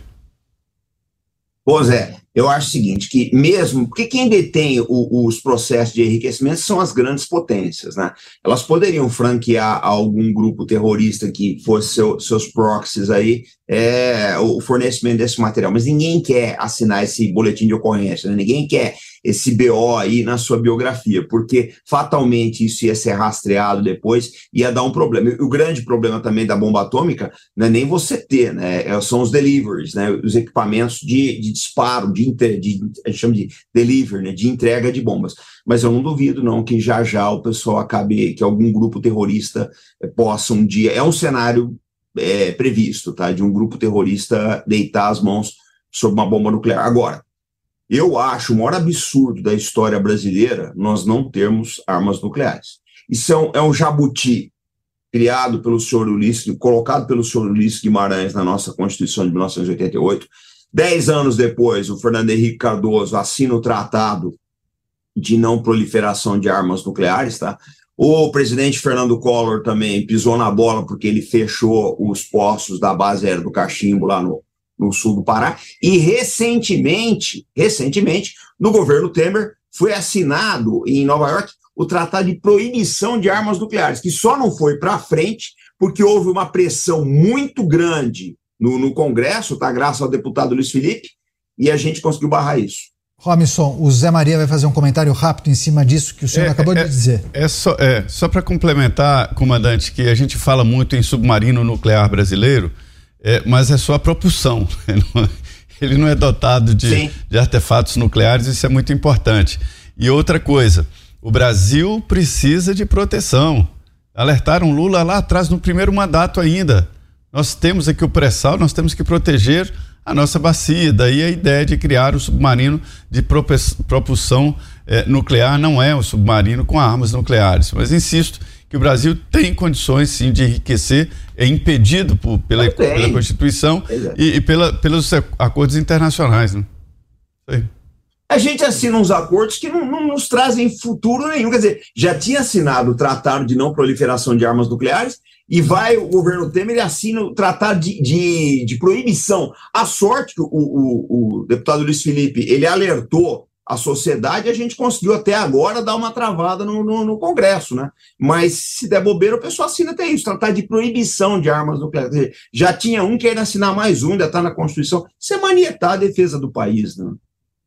Pois é, eu acho o seguinte, que mesmo, porque quem detém o, os processos de enriquecimento são as grandes potências, né? Elas poderiam franquear algum grupo terrorista que fosse seu, seus proxies aí, é, o fornecimento desse material, mas ninguém quer assinar esse boletim de ocorrência, né? ninguém quer esse BO aí na sua biografia, porque fatalmente isso ia ser rastreado depois, ia dar um problema. O grande problema também da bomba atômica não é nem você ter, né? É, são os deliveries, né? Os equipamentos de, de disparo, de, de, a gente chama de delivery, né? De entrega de bombas. Mas eu não duvido, não, que já já o pessoal acabe, que algum grupo terrorista eh, possa um dia. É um cenário é, previsto, tá? De um grupo terrorista deitar as mãos sobre uma bomba nuclear. Agora, eu acho o maior absurdo da história brasileira nós não termos armas nucleares. Isso é um, é um jabuti criado pelo senhor Ulisses, colocado pelo senhor Ulisses Guimarães na nossa Constituição de 1988. Dez anos depois, o Fernando Henrique Cardoso assina o Tratado de Não Proliferação de Armas Nucleares, tá? O presidente Fernando Collor também pisou na bola porque ele fechou os postos da base aérea do Cachimbo lá no, no sul do Pará, e recentemente, recentemente, no governo Temer, foi assinado em Nova York o Tratado de Proibição de Armas Nucleares, que só não foi para frente porque houve uma pressão muito grande no, no Congresso, tá? Graças ao deputado Luiz Felipe, e a gente conseguiu barrar isso. Robinson, o Zé Maria vai fazer um comentário rápido em cima disso que o senhor é, acabou é, de dizer. É só, é, só para complementar, comandante, que a gente fala muito em submarino nuclear brasileiro, é, mas é só a propulsão. Ele não é dotado de, de artefatos nucleares, isso é muito importante. E outra coisa, o Brasil precisa de proteção. Alertaram Lula lá atrás, no primeiro mandato ainda. Nós temos aqui o pré-sal, nós temos que proteger a nossa bacia. Daí a ideia de criar o submarino de propulsão eh, nuclear não é um submarino com armas nucleares. Mas insisto que o Brasil tem condições sim de enriquecer, é impedido por, pela, pela Constituição e, e, pela, pelos acordos internacionais. Né? A gente assina uns acordos que não, não, nos trazem futuro nenhum. Quer dizer, já tinha assinado o Tratado de Não Proliferação de Armas Nucleares e vai o governo Temer e assina o Tratado de, de, de Proibição. A sorte que o, o, o deputado Luiz Felipe ele alertou a sociedade, a gente conseguiu até agora dar uma travada no, no, no, Congresso, né? Mas se der bobeira, o pessoal assina até isso, tratar de proibição de armas nucleares. Já tinha um querendo assinar mais um, ainda está na Constituição. Isso é manietar a defesa do país, né?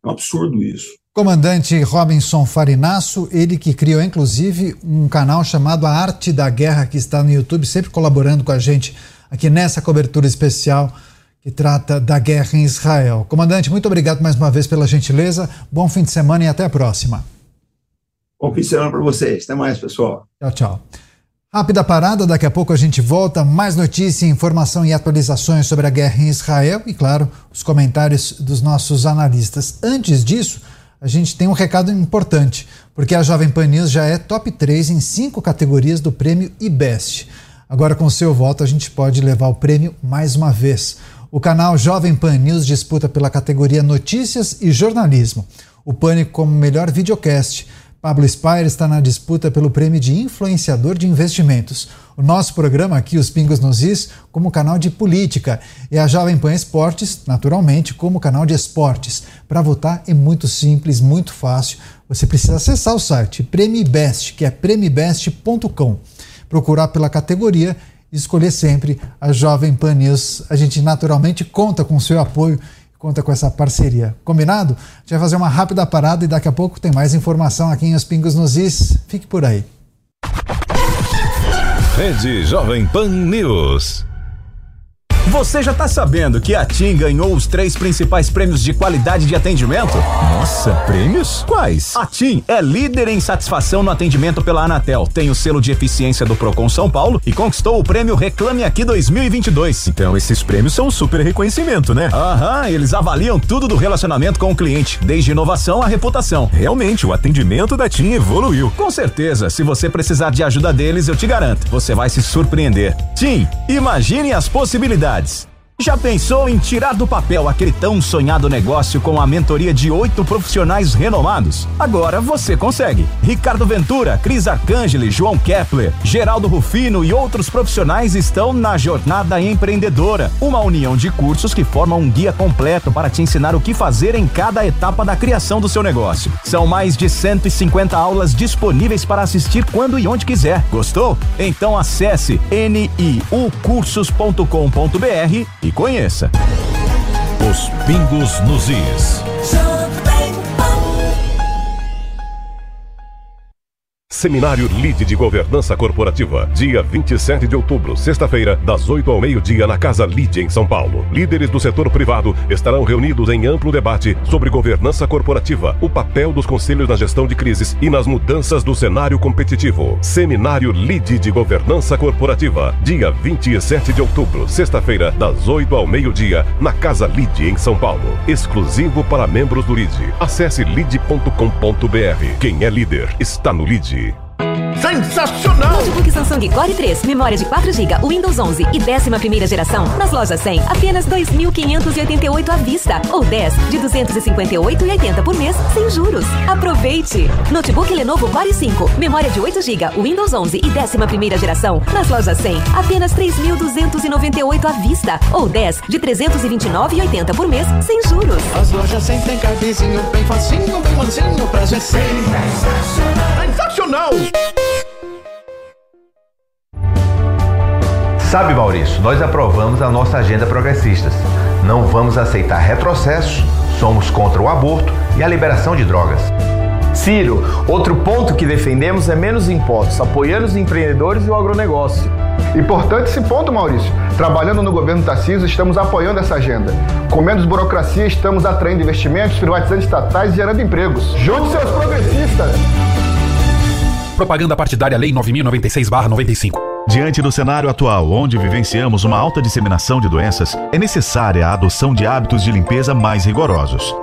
É um absurdo isso. Comandante Robinson Farinasso, ele que criou inclusive um canal chamado A Arte da Guerra, que está no YouTube, sempre colaborando com a gente aqui nessa cobertura especial que trata da guerra em Israel. Comandante, muito obrigado mais uma vez pela gentileza. Bom fim de semana e até a próxima. Bom fim de semana para vocês. Até mais, pessoal. Tchau, tchau. Rápida parada, daqui a pouco a gente volta. Mais notícia, informação e atualizações sobre a guerra em Israel e, claro, os comentários dos nossos analistas. Antes disso, a gente tem um recado importante, porque a Jovem Pan News já é top 3 em cinco categorias do prêmio IBEST. Agora, com seu voto, a gente pode levar o prêmio mais uma vez. O canal Jovem Pan News disputa pela categoria Notícias e Jornalismo. O Pânico como melhor videocast Pablo Spire está na disputa pelo prêmio de influenciador de investimentos. O nosso programa aqui, Os Pingos nos Is, como canal de política. E a Jovem Pan Esportes, naturalmente, como canal de esportes. Para votar é muito simples, muito fácil. Você precisa acessar o site Prêmio Best, que é premibest.com. Procurar pela categoria escolher sempre a Jovem Pan News. A gente naturalmente conta com o seu apoio conta com essa parceria. Combinado? A gente vai fazer uma rápida parada e daqui a pouco tem mais informação aqui em Os Pingos nos Is. Fique por aí. Rede Jovem Pan News. Você já está sabendo que a TIM ganhou os três principais prêmios de qualidade de atendimento? Nossa, prêmios? Quais? A TIM é líder em satisfação no atendimento pela Anatel, tem o selo de eficiência do Procon São Paulo e conquistou o prêmio Reclame Aqui 2022. Então esses prêmios são um super reconhecimento, né? Aham, eles avaliam tudo do relacionamento com o cliente, desde inovação à reputação. Realmente, o atendimento da TIM evoluiu. Com certeza, se você precisar de ajuda deles, eu te garanto, você vai se surpreender. TIM, imagine as possibilidades. nuts. Já pensou em tirar do papel aquele tão sonhado negócio com a mentoria de oito profissionais renomados? Agora você consegue. Ricardo Ventura, Cris Arcangeli, João Kepler, Geraldo Rufino e outros profissionais estão na Jornada Empreendedora, uma união de cursos que formam um guia completo para te ensinar o que fazer em cada etapa da criação do seu negócio. São mais de 150 aulas disponíveis para assistir quando e onde quiser. Gostou? Então acesse niucursos.com.br e conheça. Os Pingos nos Is. Seminário LIDE de Governança Corporativa, dia 27 de outubro, sexta-feira, das 8 ao meio-dia, na Casa LIDE, em São Paulo. Líderes do setor privado estarão reunidos em amplo debate sobre governança corporativa, o papel dos conselhos na gestão de crises e nas mudanças do cenário competitivo. Seminário LIDE de Governança Corporativa, dia 27 de outubro, sexta-feira, das 8 ao meio-dia, na Casa LIDE, em São Paulo. Exclusivo para membros do LIDE. Acesse lide.com.br. Quem é líder está no LIDE. Sensacional! Notebook Samsung Core 3, memória de 4GB, Windows 11 e 11 geração. Nas lojas 100, apenas 2.588 à vista. Ou 10 de 258,80 por mês, sem juros. Aproveite! Notebook Lenovo Core 5, memória de 8GB, Windows 11 e 11 geração. Nas lojas 100, apenas 3.298 à vista. Ou 10 de 329,80 por mês, sem juros. As lojas 100 tem cardezinho bem facinho, bem mansinho pra G100. Sensacional! Sabe, Maurício, nós aprovamos a nossa agenda progressistas. Não vamos aceitar retrocessos, somos contra o aborto e a liberação de drogas. Ciro, outro ponto que defendemos é menos impostos, apoiando os empreendedores e o agronegócio. Importante esse ponto, Maurício. Trabalhando no governo Tarcísio, estamos apoiando essa agenda. Com menos burocracia, estamos atraindo investimentos, privatizando estatais e gerando empregos. Junte seus progressistas! Propaganda partidária Lei 9096-95. Diante do cenário atual, onde vivenciamos uma alta disseminação de doenças, é necessária a adoção de hábitos de limpeza mais rigorosos.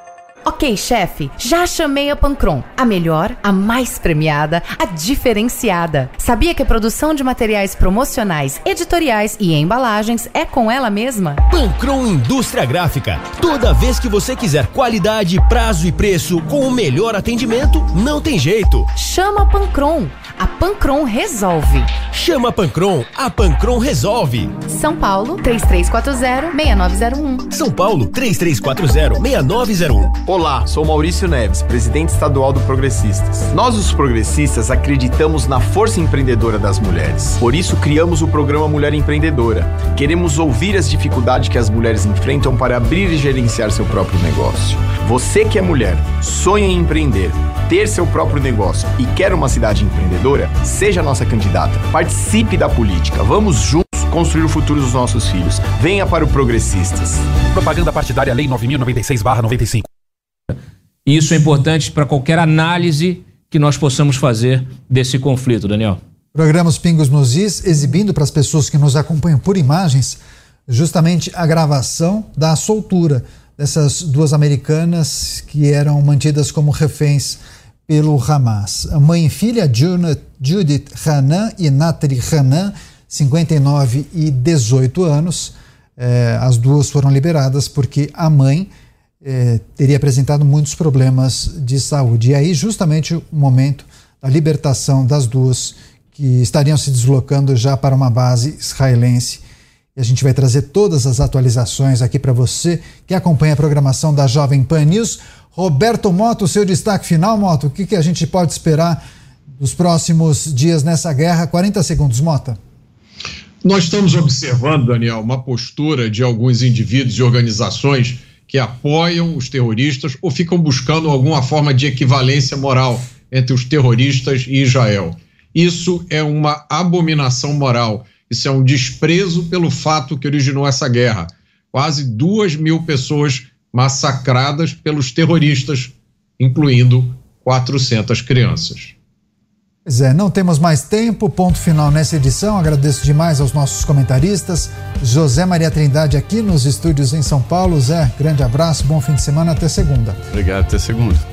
Ok, chefe, já chamei a Pancron. A melhor, a mais premiada, a diferenciada. Sabia que a produção de materiais promocionais, editoriais e embalagens é com ela mesma? Pancron Indústria Gráfica. Toda vez que você quiser qualidade, prazo e preço com o melhor atendimento, não tem jeito. Chama a Pancron. A Pancron resolve. Chama a Pancron, a Pancron resolve. São Paulo 3340-6901. São Paulo 3340-6901. Olá, sou Maurício Neves, presidente estadual do Progressistas. Nós, os progressistas, acreditamos na força empreendedora das mulheres. Por isso, criamos o programa Mulher Empreendedora. Queremos ouvir as dificuldades que as mulheres enfrentam para abrir e gerenciar seu próprio negócio. Você que é mulher, sonha em empreender, ter seu próprio negócio e quer uma cidade empreendedora, seja nossa candidata. Participe da política. Vamos juntos construir o futuro dos nossos filhos. Venha para o Progressistas. Propaganda partidária Lei 9096/95. Isso é importante para qualquer análise que nós possamos fazer desse conflito, Daniel. Programas Pingos nos Is exibindo para as pessoas que nos acompanham por imagens justamente a gravação da soltura dessas duas americanas que eram mantidas como reféns pelo Hamas. A mãe e filha, Judith Hanan e Natalie Hanan, 59 e 18 anos. Eh, as duas foram liberadas porque a mãe eh, teria apresentado muitos problemas de saúde. E aí, justamente, o momento da libertação das duas que estariam se deslocando já para uma base israelense. E a gente vai trazer todas as atualizações aqui para você que acompanha a programação da Jovem Pan News. Roberto Moto, seu destaque final, Moto, o que, que a gente pode esperar dos próximos dias nessa guerra? 40 segundos, Mota. Nós estamos observando, Daniel, uma postura de alguns indivíduos e organizações que apoiam os terroristas ou ficam buscando alguma forma de equivalência moral entre os terroristas e Israel. Isso é uma abominação moral. Isso é um desprezo pelo fato que originou essa guerra. Quase duas mil pessoas massacradas pelos terroristas, incluindo 400 crianças. Pois é, não temos mais tempo, ponto final nessa edição. Agradeço demais aos nossos comentaristas. José Maria Trindade aqui nos estúdios em São Paulo. Zé, grande abraço, bom fim de semana, até segunda. Obrigado, até segunda.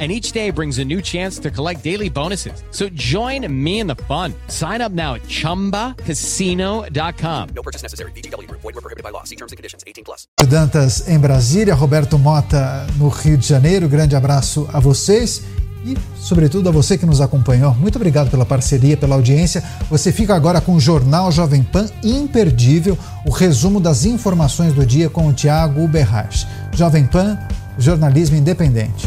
And each day brings a new chance to collect daily bonuses. So join me in the fun. Sign up now at chumbacasino.com. No purchase necessary. VGW Group. Void were prohibited by law. See terms and conditions. 18 plus. Dantas em Brasília, Roberto Mota no Rio de Janeiro. Grande abraço a vocês e, sobretudo, a você que nos acompanhou. Muito obrigado pela parceria, pela audiência. Você fica agora com o Jornal Jovem Pan imperdível, o resumo das informações do dia com o Tiago Uberrach. Jovem Pan, jornalismo independente.